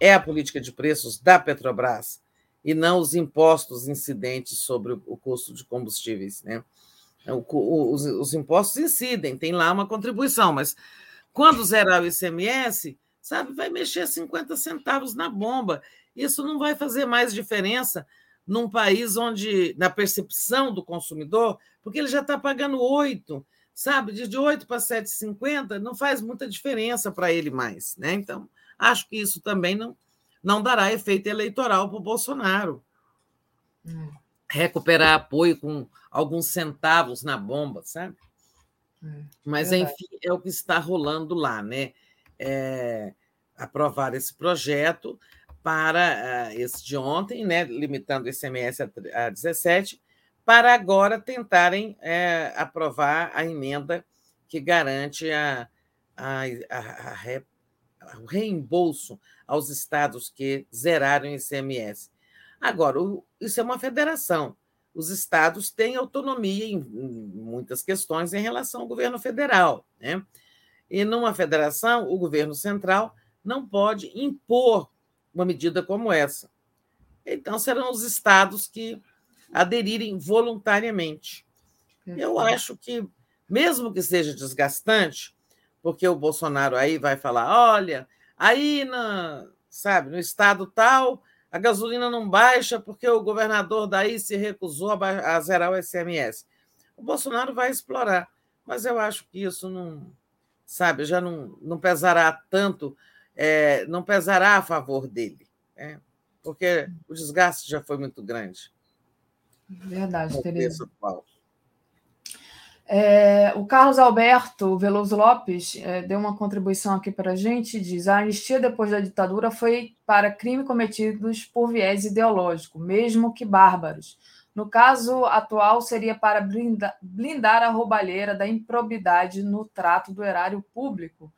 é a política de preços da Petrobras e não os impostos incidentes sobre o, o custo de combustíveis. Né? O, o, os, os impostos incidem, tem lá uma contribuição, mas quando zerar o ICMS, sabe, vai mexer 50 centavos na bomba. Isso não vai fazer mais diferença num país onde, na percepção do consumidor, porque ele já está pagando 8, sabe? De 8 para 7,50 não faz muita diferença para ele mais. Né? Então, acho que isso também não, não dará efeito eleitoral para o Bolsonaro. Hum. Recuperar apoio com alguns centavos na bomba, sabe? Hum, Mas, enfim, é o que está rolando lá, né? É, aprovar esse projeto para uh, esse de ontem, né, limitando o ICMS a, a 17, para agora tentarem é, aprovar a emenda que garante a, a, a, o reembolso aos estados que zeraram o ICMS. Agora, o, isso é uma federação. Os estados têm autonomia em, em muitas questões em relação ao governo federal. Né? E numa federação, o governo central não pode impor uma medida como essa. Então, serão os estados que aderirem voluntariamente. Eu acho que, mesmo que seja desgastante, porque o Bolsonaro aí vai falar: olha, aí na, sabe, no estado tal, a gasolina não baixa porque o governador daí se recusou a, a zerar o SMS. o Bolsonaro vai explorar. Mas eu acho que isso não, sabe, já não, não pesará tanto, é, não pesará a favor dele, né? porque o desgaste já foi muito grande. Verdade, Tereza. É, o Carlos Alberto Veloso Lopes é, deu uma contribuição aqui para a gente. Diz: a anistia depois da ditadura foi para crimes cometidos por viés ideológico, mesmo que bárbaros. No caso atual, seria para blindar, blindar a roubalheira da improbidade no trato do erário público,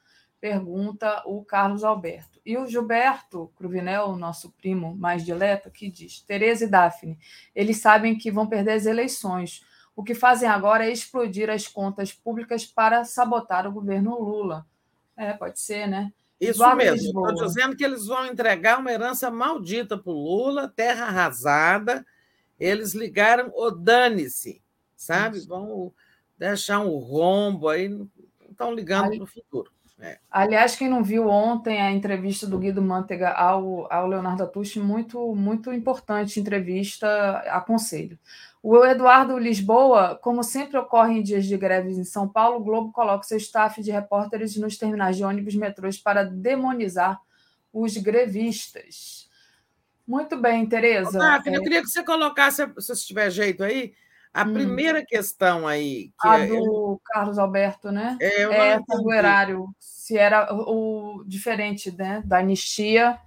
pergunta o Carlos Alberto. E o Gilberto Cruvinel, nosso primo mais dileto, que diz: Tereza e Daphne, eles sabem que vão perder as eleições o que fazem agora é explodir as contas públicas para sabotar o governo Lula. É, pode ser, né? Isso Eduardo mesmo. Estou dizendo que eles vão entregar uma herança maldita para o Lula, terra arrasada. Eles ligaram o dane-se, sabe? Isso. Vão deixar um rombo aí, não estão ligando para o futuro. É. Aliás, quem não viu ontem a entrevista do Guido Mantega ao, ao Leonardo Atushi, muito, muito importante entrevista, aconselho. O Eduardo Lisboa, como sempre ocorre em dias de greves em São Paulo, o Globo coloca seu staff de repórteres nos terminais de ônibus metrôs para demonizar os grevistas. Muito bem, Tereza. Ah, é... Eu queria que você colocasse, se você tiver jeito aí, a hum. primeira questão aí. Que a é... do Carlos Alberto, né? É, é essa do erário. Se era o, o diferente né, da anistia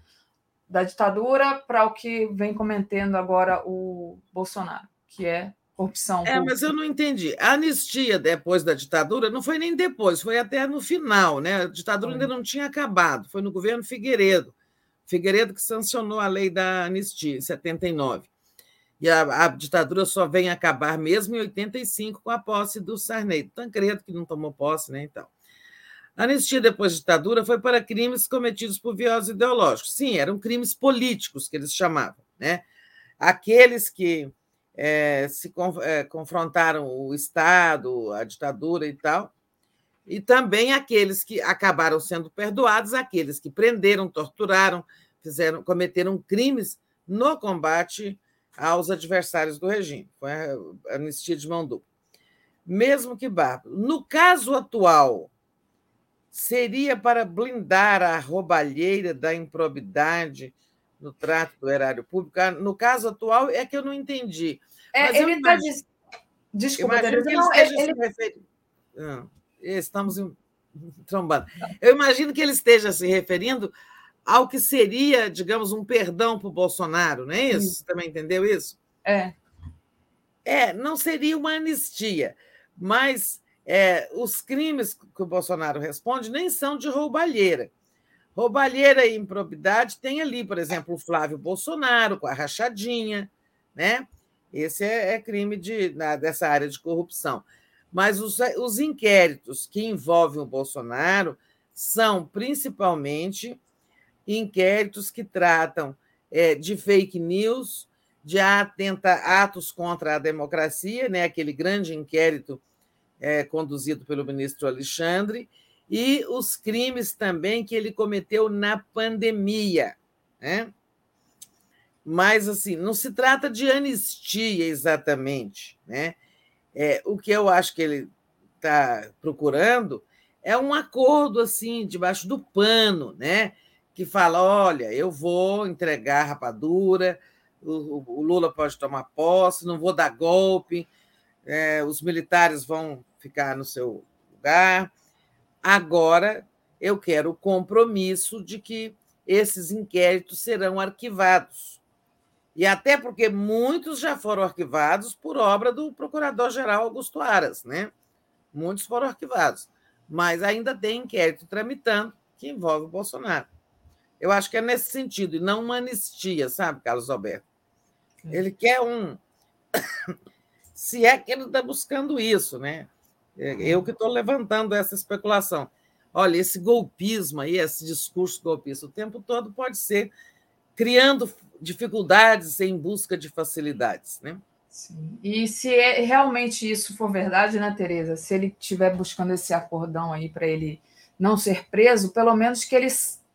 da ditadura para o que vem comentando agora o Bolsonaro que é corrupção. É, mas eu não entendi. A anistia depois da ditadura não foi nem depois, foi até no final, né? A ditadura ainda não tinha acabado, foi no governo Figueiredo. Figueiredo que sancionou a lei da anistia em 79. E a, a ditadura só vem acabar mesmo em 85 com a posse do Sarney. Tancredo, que não tomou posse, né? Então. A anistia depois da ditadura foi para crimes cometidos por viés ideológicos. Sim, eram crimes políticos que eles chamavam, né? Aqueles que é, se é, confrontaram o Estado, a ditadura e tal, e também aqueles que acabaram sendo perdoados, aqueles que prenderam, torturaram, fizeram, cometeram crimes no combate aos adversários do regime. Foi a anistia de mão dupla. Mesmo que bárbaro. No caso atual, seria para blindar a roubalheira da improbidade no trato do erário público. No caso atual, é que eu não entendi. É, ele está diz... Desculpa, Tereza, não, ele... referindo. Não, estamos trombando. Eu imagino que ele esteja se referindo ao que seria, digamos, um perdão para o Bolsonaro, não é isso? Você também entendeu isso? É. É, não seria uma anistia, mas é, os crimes que o Bolsonaro responde nem são de roubalheira. Roubalheira e improbidade tem ali, por exemplo, o Flávio Bolsonaro com a rachadinha, né? Esse é, é crime de, na, dessa área de corrupção. Mas os, os inquéritos que envolvem o Bolsonaro são principalmente inquéritos que tratam é, de fake news, de atenta, atos contra a democracia, né, aquele grande inquérito é, conduzido pelo ministro Alexandre, e os crimes também que ele cometeu na pandemia. Né? Mas, assim, não se trata de anistia exatamente. Né? É, o que eu acho que ele está procurando é um acordo, assim, debaixo do pano, né? Que fala: olha, eu vou entregar rapadura, o, o Lula pode tomar posse, não vou dar golpe, é, os militares vão ficar no seu lugar. Agora, eu quero o compromisso de que esses inquéritos serão arquivados. E até porque muitos já foram arquivados por obra do Procurador-Geral Augusto Aras, né? Muitos foram arquivados, mas ainda tem inquérito tramitando que envolve o Bolsonaro. Eu acho que é nesse sentido, e não uma anistia, sabe, Carlos Alberto? Ele quer um. Se é que ele está buscando isso, né? É, eu que estou levantando essa especulação. Olha, esse golpismo aí, esse discurso golpista, o tempo todo pode ser criando dificuldades em busca de facilidades, né? Sim. E se é, realmente isso for verdade, né, Tereza? Se ele estiver buscando esse acordão aí para ele não ser preso, pelo menos que ele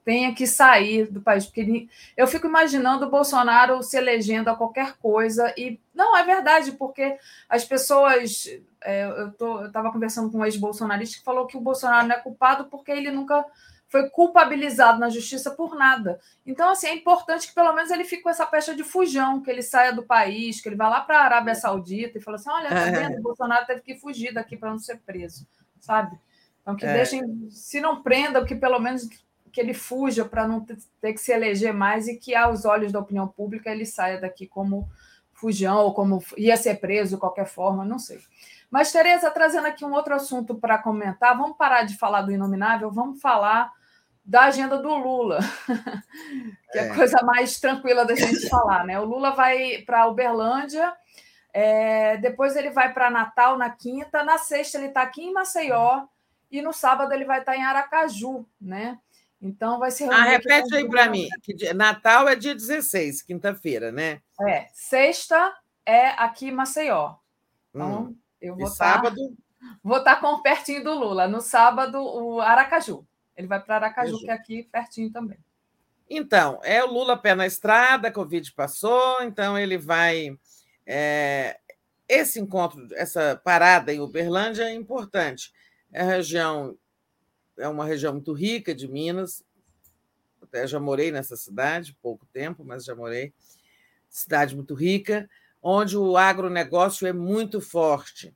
tenha que sair do país, porque ele... eu fico imaginando o Bolsonaro se elegendo a qualquer coisa e não é verdade, porque as pessoas é, eu estava conversando com um ex-bolsonarista que falou que o Bolsonaro não é culpado porque ele nunca foi culpabilizado na justiça por nada. Então, assim, é importante que pelo menos ele fique com essa pecha de fujão, que ele saia do país, que ele vá lá para a Arábia Saudita e fale assim: olha, tá vendo? O Bolsonaro teve que fugir daqui para não ser preso, sabe? Então, que é. deixem, se não prendam, que pelo menos que ele fuja para não ter que se eleger mais e que, aos olhos da opinião pública, ele saia daqui como fujão ou como ia ser preso de qualquer forma, não sei. Mas, Tereza, trazendo aqui um outro assunto para comentar, vamos parar de falar do inominável, vamos falar da agenda do Lula, que é a é. coisa mais tranquila da gente falar, né? O Lula vai para Uberlândia, é, depois ele vai para Natal na quinta, na sexta ele está aqui em Maceió e no sábado ele vai estar tá em Aracaju, né? Então vai ser. Ah, repete aí para mim. Que Natal é dia 16, quinta-feira, né? É. Sexta é aqui em Maceió. Então, hum. eu vou estar. Tá sábado? Vou estar tá com pertinho do Lula. No sábado, o Aracaju. Ele vai para Aracaju, Isso. que é aqui pertinho também. Então, é o Lula pé na estrada, a Covid passou, então ele vai. É, esse encontro, essa parada em Uberlândia é importante. É a região é uma região muito rica de Minas. Até já morei nessa cidade, pouco tempo, mas já morei. Cidade muito rica, onde o agronegócio é muito forte.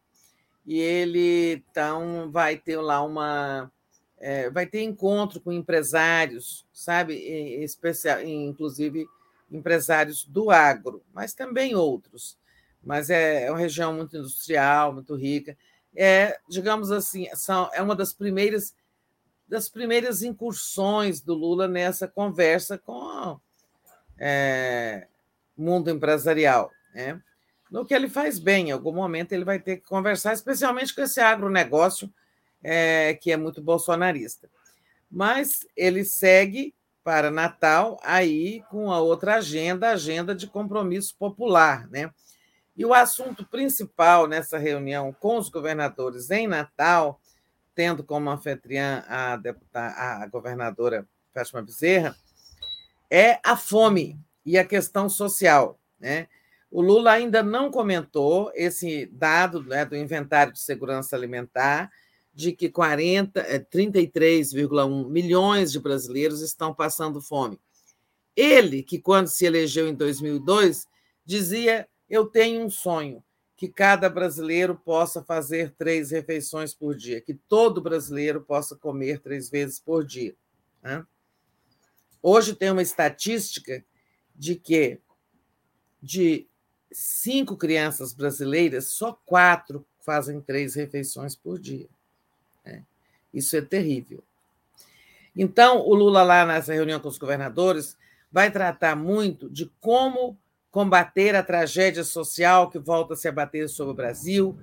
E ele então vai ter lá uma. É, vai ter encontro com empresários, sabe? Especial, inclusive empresários do agro, mas também outros. Mas é, é uma região muito industrial, muito rica. É, digamos assim, são, é uma das primeiras das primeiras incursões do Lula nessa conversa com o é, mundo empresarial. Né? No que ele faz bem, em algum momento ele vai ter que conversar, especialmente com esse agronegócio é, que é muito bolsonarista. Mas ele segue para Natal aí com a outra agenda, a agenda de compromisso popular. Né? E o assunto principal nessa reunião com os governadores em Natal tendo como anfitriã a, deputada, a governadora Fátima Bezerra, é a fome e a questão social. Né? O Lula ainda não comentou esse dado né, do inventário de segurança alimentar, de que 33,1 é, milhões de brasileiros estão passando fome. Ele, que quando se elegeu em 2002, dizia: Eu tenho um sonho, que cada brasileiro possa fazer três refeições por dia, que todo brasileiro possa comer três vezes por dia. Né? Hoje tem uma estatística de que de cinco crianças brasileiras, só quatro fazem três refeições por dia. Né? Isso é terrível. Então, o Lula, lá nessa reunião com os governadores, vai tratar muito de como combater a tragédia social que volta a se abater sobre o Brasil,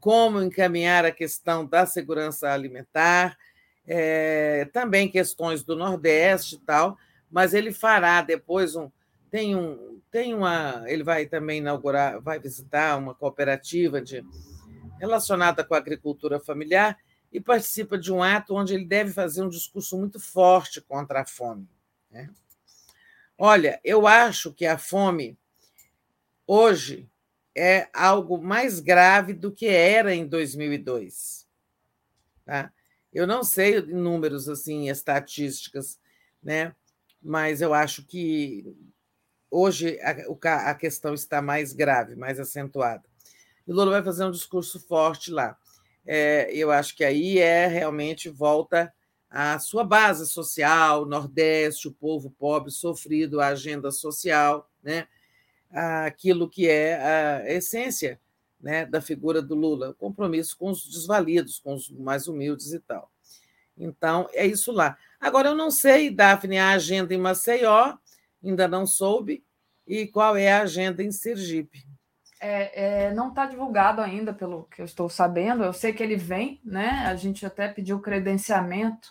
como encaminhar a questão da segurança alimentar, é, também questões do Nordeste e tal, mas ele fará depois um. Tem um. Tem uma. Ele vai também inaugurar, vai visitar uma cooperativa de, relacionada com a agricultura familiar e participa de um ato onde ele deve fazer um discurso muito forte contra a fome. Né? Olha, eu acho que a fome hoje é algo mais grave do que era em 2002. Tá? Eu não sei números assim, estatísticas, né? mas eu acho que hoje a, a questão está mais grave, mais acentuada. O Lula vai fazer um discurso forte lá. É, eu acho que aí é realmente volta à sua base social, Nordeste, o povo pobre sofrido, a agenda social, né? Aquilo que é a essência né, da figura do Lula, o compromisso com os desvalidos, com os mais humildes e tal. Então, é isso lá. Agora, eu não sei, Daphne, a agenda em Maceió, ainda não soube, e qual é a agenda em Sergipe. É, é, não está divulgado ainda, pelo que eu estou sabendo. Eu sei que ele vem, né? A gente até pediu credenciamento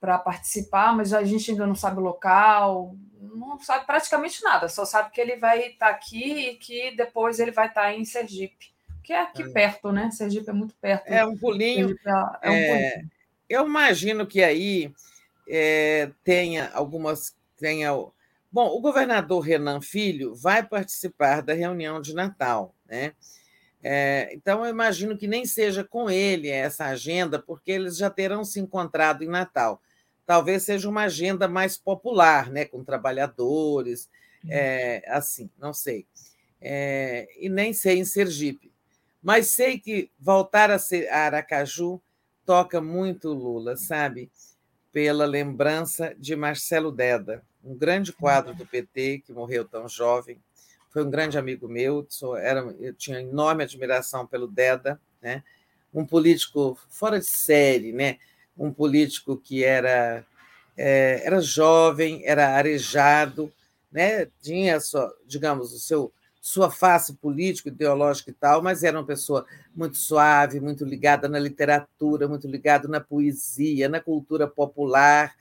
para participar, mas a gente ainda não sabe o local, não sabe praticamente nada, só sabe que ele vai estar tá aqui e que depois ele vai estar tá em Sergipe, que é aqui é. perto, né? Sergipe é muito perto. É um pulinho. É, é um é, pulinho. Eu imagino que aí é, tenha algumas. Tenha, bom, o governador Renan Filho vai participar da reunião de Natal, né? É, então, eu imagino que nem seja com ele essa agenda, porque eles já terão se encontrado em Natal. Talvez seja uma agenda mais popular, né, com trabalhadores, é, assim, não sei. É, e nem sei em Sergipe. Mas sei que voltar a, ser, a Aracaju toca muito Lula, sabe? Pela lembrança de Marcelo Deda, um grande quadro do PT que morreu tão jovem foi um grande amigo meu, sou, era, eu tinha enorme admiração pelo Deda, né? um político fora de série, né? Um político que era, é, era jovem, era arejado, né? tinha, sua, digamos, o seu sua face política, ideológica e tal, mas era uma pessoa muito suave, muito ligada na literatura, muito ligada na poesia, na cultura popular.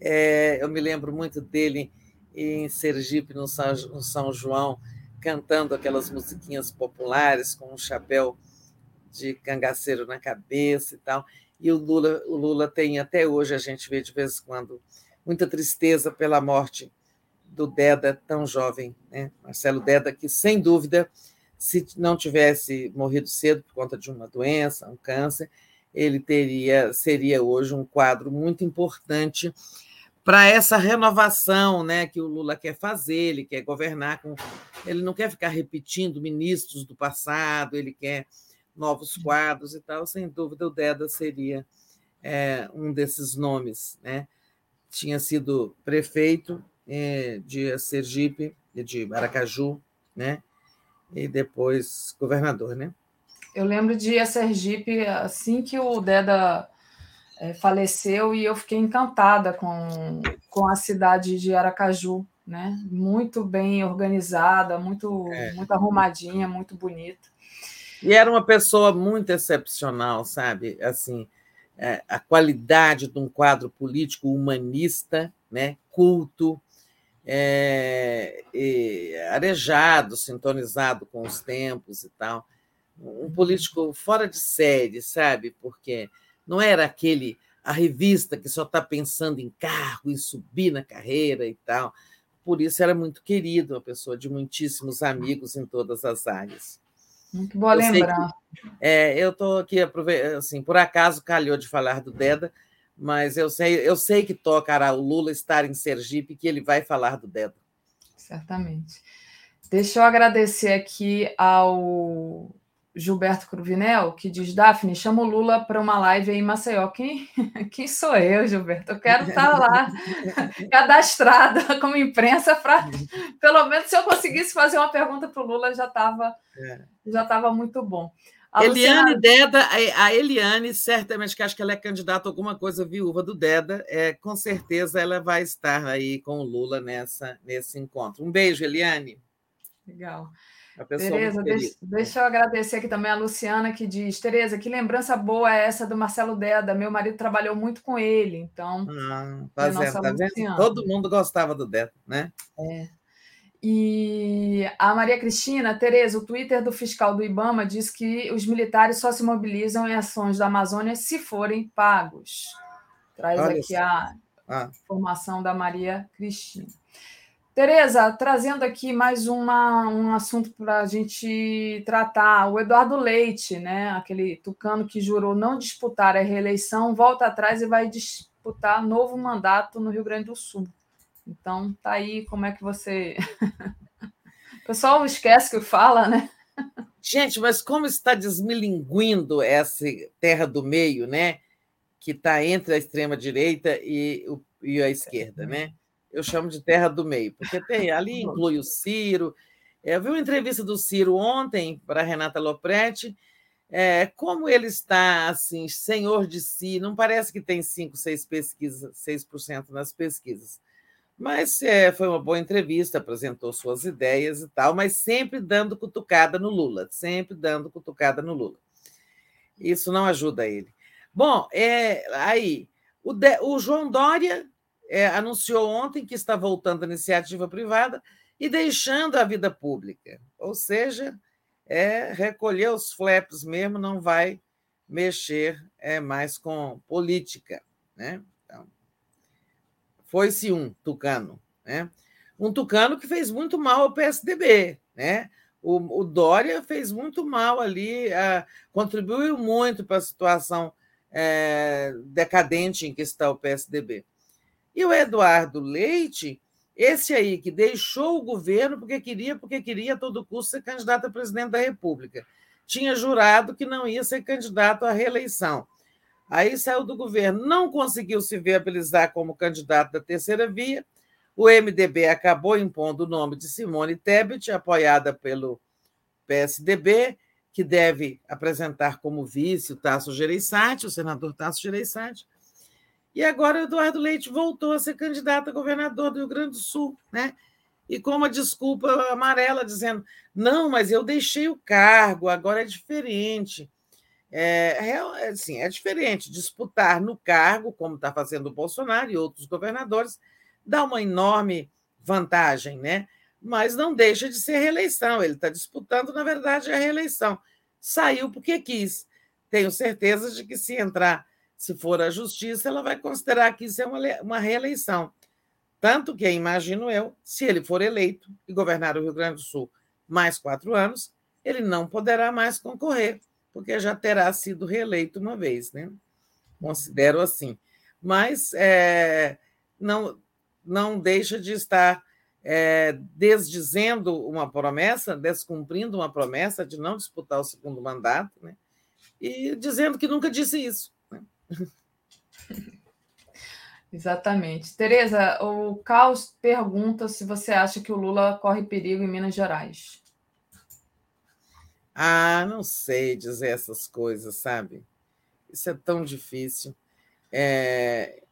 É, eu me lembro muito dele em Sergipe, no São, no São João, cantando aquelas musiquinhas populares com um chapéu de cangaceiro na cabeça e tal. E o Lula, o Lula tem até hoje a gente vê de vez em quando muita tristeza pela morte do Deda tão jovem, né? Marcelo Deda que sem dúvida se não tivesse morrido cedo por conta de uma doença, um câncer, ele teria seria hoje um quadro muito importante para essa renovação né, que o Lula quer fazer, ele quer governar com. Ele não quer ficar repetindo ministros do passado, ele quer novos quadros e tal. Sem dúvida, o Deda seria é, um desses nomes. Né? Tinha sido prefeito é, de Sergipe, de Aracaju, né? e depois governador. Né? Eu lembro de ir Sergipe assim que o Deda é, faleceu e eu fiquei encantada com, com a cidade de Aracaju, né? Muito bem organizada, muito, é. muito arrumadinha, muito bonita. E era uma pessoa muito excepcional, sabe? Assim, é, a qualidade de um quadro político humanista, né? Culto, é, arejado, sintonizado com os tempos e tal. Um político fora de série, sabe? Porque não era aquele a revista que só está pensando em cargo, em subir na carreira e tal. Por isso era muito querido, uma pessoa de muitíssimos amigos em todas as áreas. Muito boa lembrar. é, eu estou aqui, assim, por acaso calhou de falar do Deda, mas eu sei, eu sei que tocará o Lula estar em Sergipe, que ele vai falar do Deda. Certamente. Deixa eu agradecer aqui ao Gilberto Cruvinel, que diz: Daphne, chama o Lula para uma live aí em Maceió. Quem, quem sou eu, Gilberto? Eu quero estar lá, cadastrada como imprensa, para pelo menos se eu conseguisse fazer uma pergunta para o Lula, já estava é. já tava muito bom. A Eliane Luciana... Deda, a Eliane, certamente que acho que ela é candidata a alguma coisa viúva do Deda, é, com certeza ela vai estar aí com o Lula nessa, nesse encontro. Um beijo, Eliane. Legal. Tereza, deixa, deixa, eu agradecer aqui também a Luciana, que diz: Tereza, que lembrança boa é essa do Marcelo Deda? Meu marido trabalhou muito com ele, então. Ah, tá, é tá vendo? Todo mundo gostava do Deda, né? É. E a Maria Cristina, Tereza, o Twitter do fiscal do Ibama diz que os militares só se mobilizam em ações da Amazônia se forem pagos. Traz Olha aqui a ah. informação da Maria Cristina. Tereza, trazendo aqui mais uma, um assunto para a gente tratar. O Eduardo Leite, né, aquele tucano que jurou não disputar a reeleição, volta atrás e vai disputar novo mandato no Rio Grande do Sul. Então, tá aí como é que você. o pessoal esquece que fala, né? Gente, mas como está desmilinguindo essa terra do meio, né? Que está entre a extrema-direita e, e a esquerda, né? Eu chamo de terra do meio, porque tem ali inclui o Ciro. Eu vi uma entrevista do Ciro ontem para Renata Lopretti, é, como ele está assim, senhor de si, não parece que tem 5, 6 pesquisas, 6% nas pesquisas. Mas é, foi uma boa entrevista, apresentou suas ideias e tal, mas sempre dando cutucada no Lula, sempre dando cutucada no Lula. Isso não ajuda ele. Bom, é, aí, o, de, o João Dória é, anunciou ontem que está voltando à iniciativa privada e deixando a vida pública. Ou seja, é recolher os flaps mesmo, não vai mexer é, mais com política. Né? Então, Foi-se um tucano. Né? Um tucano que fez muito mal ao PSDB. Né? O, o Dória fez muito mal ali, uh, contribuiu muito para a situação é, decadente em que está o PSDB. E o Eduardo Leite, esse aí que deixou o governo porque queria, porque queria a todo custo ser candidato a presidente da República. Tinha jurado que não ia ser candidato à reeleição. Aí saiu do governo, não conseguiu se viabilizar como candidato da terceira via. O MDB acabou impondo o nome de Simone Tebet, apoiada pelo PSDB, que deve apresentar como vice o Tasso Gereissati, o senador Tasso Gereissati. E agora o Eduardo Leite voltou a ser candidato a governador do Rio Grande do Sul, né? E com uma desculpa amarela, dizendo: não, mas eu deixei o cargo, agora é diferente. É, assim, é diferente disputar no cargo, como está fazendo o Bolsonaro e outros governadores, dá uma enorme vantagem, né? mas não deixa de ser reeleição. Ele está disputando, na verdade, a reeleição. Saiu porque quis. Tenho certeza de que, se entrar, se for a justiça, ela vai considerar que isso é uma, uma reeleição. Tanto que, imagino eu, se ele for eleito e governar o Rio Grande do Sul mais quatro anos, ele não poderá mais concorrer, porque já terá sido reeleito uma vez. Né? Considero assim. Mas é, não, não deixa de estar é, desdizendo uma promessa, descumprindo uma promessa de não disputar o segundo mandato, né? e dizendo que nunca disse isso. Exatamente. Tereza, o Caos pergunta se você acha que o Lula corre perigo em Minas Gerais. Ah, não sei dizer essas coisas, sabe? Isso é tão difícil. É...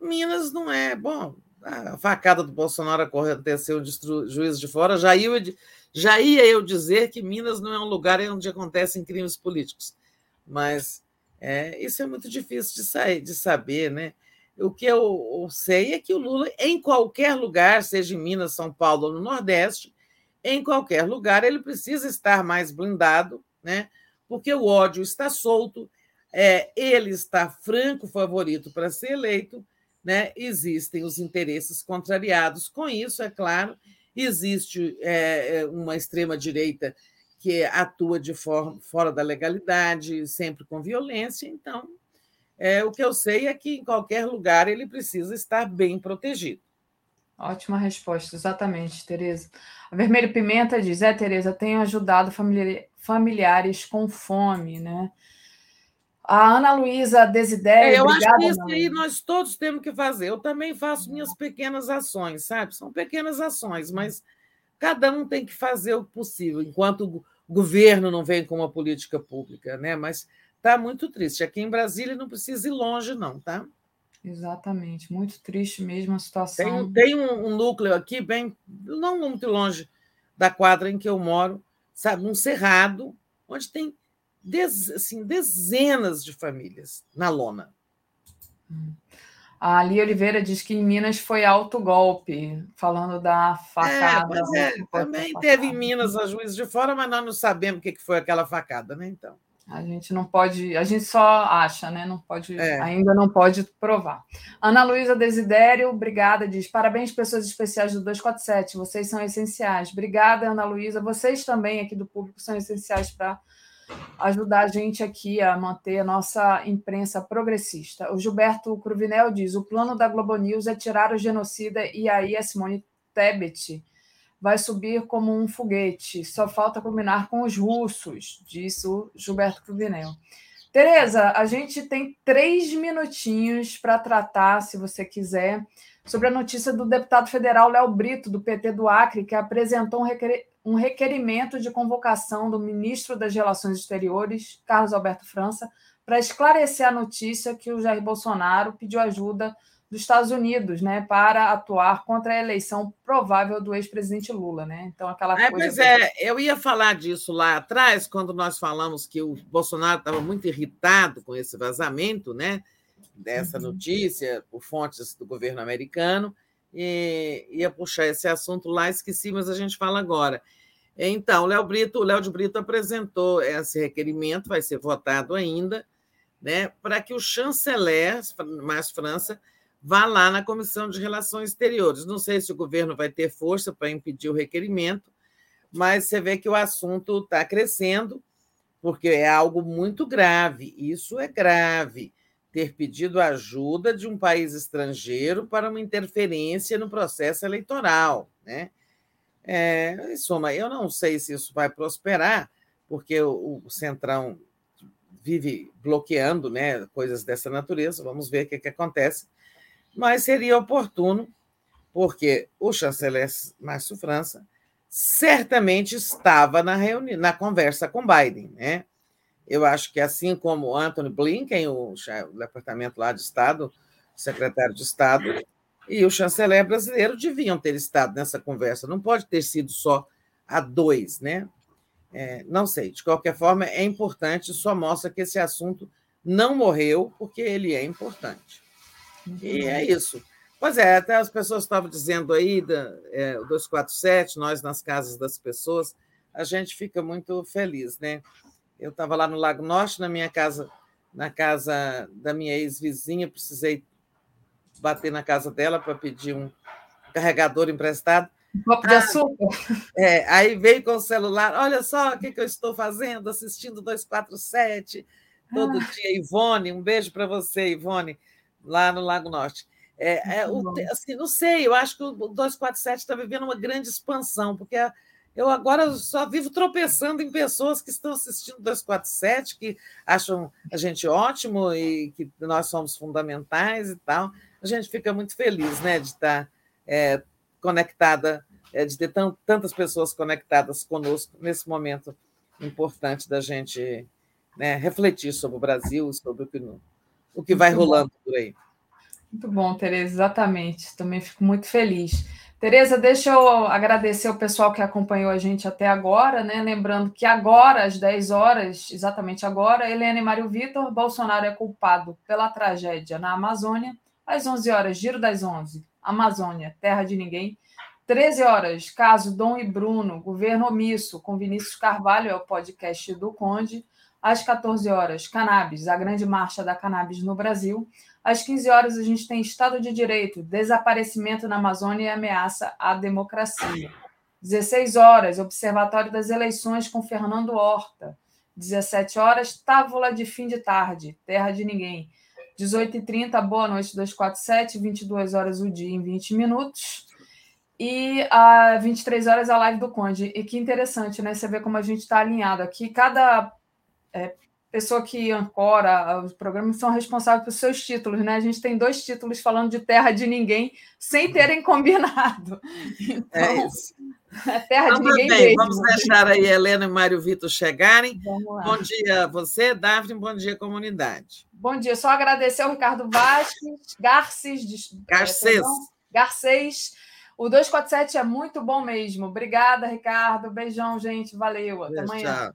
Minas não é. Bom, a facada do Bolsonaro aconteceu de juiz de fora, já ia, já ia eu dizer que Minas não é um lugar onde acontecem crimes políticos. Mas é, isso é muito difícil de, sair, de saber, né? O que eu, eu sei é que o Lula, em qualquer lugar, seja em Minas, São Paulo ou no Nordeste, em qualquer lugar, ele precisa estar mais blindado, né? porque o ódio está solto, é, ele está franco favorito para ser eleito, né, existem os interesses contrariados. Com isso, é claro, existe é, é uma extrema-direita que atua de forma fora da legalidade, sempre com violência. Então, é, o que eu sei é que em qualquer lugar ele precisa estar bem protegido. Ótima resposta, exatamente, Tereza. A Vermelho Pimenta diz: É, Tereza, tenho ajudado familiares com fome, né? A Ana Luísa Desidério. É, eu obrigada, acho que isso aí nós todos temos que fazer. Eu também faço minhas pequenas ações, sabe? São pequenas ações, mas cada um tem que fazer o possível, enquanto o governo não vem com uma política pública, né? Mas está muito triste. Aqui em Brasília não precisa ir longe, não, tá? Exatamente, muito triste mesmo a situação. Tem, tem um, um, núcleo aqui, bem, não muito longe da quadra em que eu moro, sabe, um cerrado, onde tem dez, assim, dezenas de famílias na lona. A Ali Oliveira diz que em Minas foi autogolpe, falando da facada. É, é, também teve em Minas a juiz de fora, mas nós não sabemos o que foi aquela facada, né? Então. A gente não pode, a gente só acha, né? Não pode, é. ainda não pode provar. Ana Luísa Desidério, obrigada, diz: parabéns, pessoas especiais do 247, vocês são essenciais. Obrigada, Ana Luísa. Vocês também aqui do público são essenciais para ajudar a gente aqui a manter a nossa imprensa progressista. O Gilberto Cruvinel diz: o plano da Globo News é tirar o genocida e aí a Simone Tebet vai subir como um foguete. Só falta combinar com os russos, disse o Gilberto Cruvinel. Tereza, a gente tem três minutinhos para tratar, se você quiser, sobre a notícia do deputado federal Léo Brito, do PT do Acre, que apresentou um um requerimento de convocação do ministro das Relações Exteriores, Carlos Alberto França, para esclarecer a notícia que o Jair Bolsonaro pediu ajuda dos Estados Unidos, né, para atuar contra a eleição provável do ex-presidente Lula, né? Então aquela é, coisa. Pois é, eu ia falar disso lá atrás quando nós falamos que o Bolsonaro estava muito irritado com esse vazamento, né, dessa uhum. notícia por fontes do governo americano e ia puxar esse assunto lá, esqueci, mas a gente fala agora. Então, Léo Brito, o Léo de Brito apresentou esse requerimento, vai ser votado ainda, né, para que o chanceler, mais França, vá lá na Comissão de Relações Exteriores. Não sei se o governo vai ter força para impedir o requerimento, mas você vê que o assunto está crescendo, porque é algo muito grave. Isso é grave. Ter pedido ajuda de um país estrangeiro para uma interferência no processo eleitoral. Né? É, em suma, eu não sei se isso vai prosperar, porque o, o Centrão vive bloqueando né, coisas dessa natureza. Vamos ver o que, que acontece. Mas seria oportuno, porque o chanceler Márcio França certamente estava na reunião, na conversa com Biden, né? Eu acho que assim como Anthony Blinken, o, o departamento lá de Estado, secretário de Estado, e o chanceler brasileiro deviam ter estado nessa conversa. Não pode ter sido só a dois, né? É, não sei. De qualquer forma, é importante. Só mostra que esse assunto não morreu porque ele é importante. E é isso. Pois é, até as pessoas estavam dizendo aí, da, é, o 247, nós nas casas das pessoas, a gente fica muito feliz, né? Eu estava lá no Lago Norte, na minha casa, na casa da minha ex-vizinha, precisei bater na casa dela para pedir um carregador emprestado. Um copo de ah, açúcar. É, aí veio com o celular, olha só o que, que eu estou fazendo, assistindo 247, todo ah. dia. Ivone, um beijo para você, Ivone, lá no Lago Norte. É, é, o, assim, não sei, eu acho que o 247 está vivendo uma grande expansão, porque eu agora só vivo tropeçando em pessoas que estão assistindo 247, que acham a gente ótimo e que nós somos fundamentais e tal. A gente fica muito feliz né, de estar é, conectada, é, de ter tantas pessoas conectadas conosco nesse momento importante da gente né, refletir sobre o Brasil, sobre o que, o que vai rolando por aí. Muito bom, Tereza, exatamente. Também fico muito feliz. Tereza, deixa eu agradecer o pessoal que acompanhou a gente até agora, né? Lembrando que agora, às 10 horas, exatamente agora, Helena e Mário Vitor, Bolsonaro é culpado pela tragédia na Amazônia. Às 11 horas, Giro das 11, Amazônia, terra de ninguém. 13 horas, caso Dom e Bruno, governo omisso, com Vinícius Carvalho, é o podcast do Conde. Às 14 horas, Cannabis, a grande marcha da cannabis no Brasil. Às 15 horas, a gente tem Estado de Direito, desaparecimento na Amazônia e ameaça à democracia. 16 horas, Observatório das Eleições com Fernando Horta. 17 horas, Távola de Fim de Tarde, Terra de Ninguém. 18h30, Boa Noite 247, 22 horas o dia em 20 minutos. E às 23 horas a live do Conde. E que interessante, né? Você vê como a gente está alinhado aqui. Cada é, pessoa que ancora os programas são responsáveis pelos seus títulos, né? A gente tem dois títulos falando de terra de ninguém sem terem combinado. Então, é isso. Terra então, de ninguém bem, mesmo. Vamos deixar aí Helena e Mário Vitor chegarem. Bom dia a você, Daphne, bom dia, comunidade. Bom dia, só agradecer ao Ricardo Vasques, Garces, Garcês. Garcês. O 247 é muito bom mesmo. Obrigada, Ricardo. Beijão, gente. Valeu. Até amanhã. Tchau.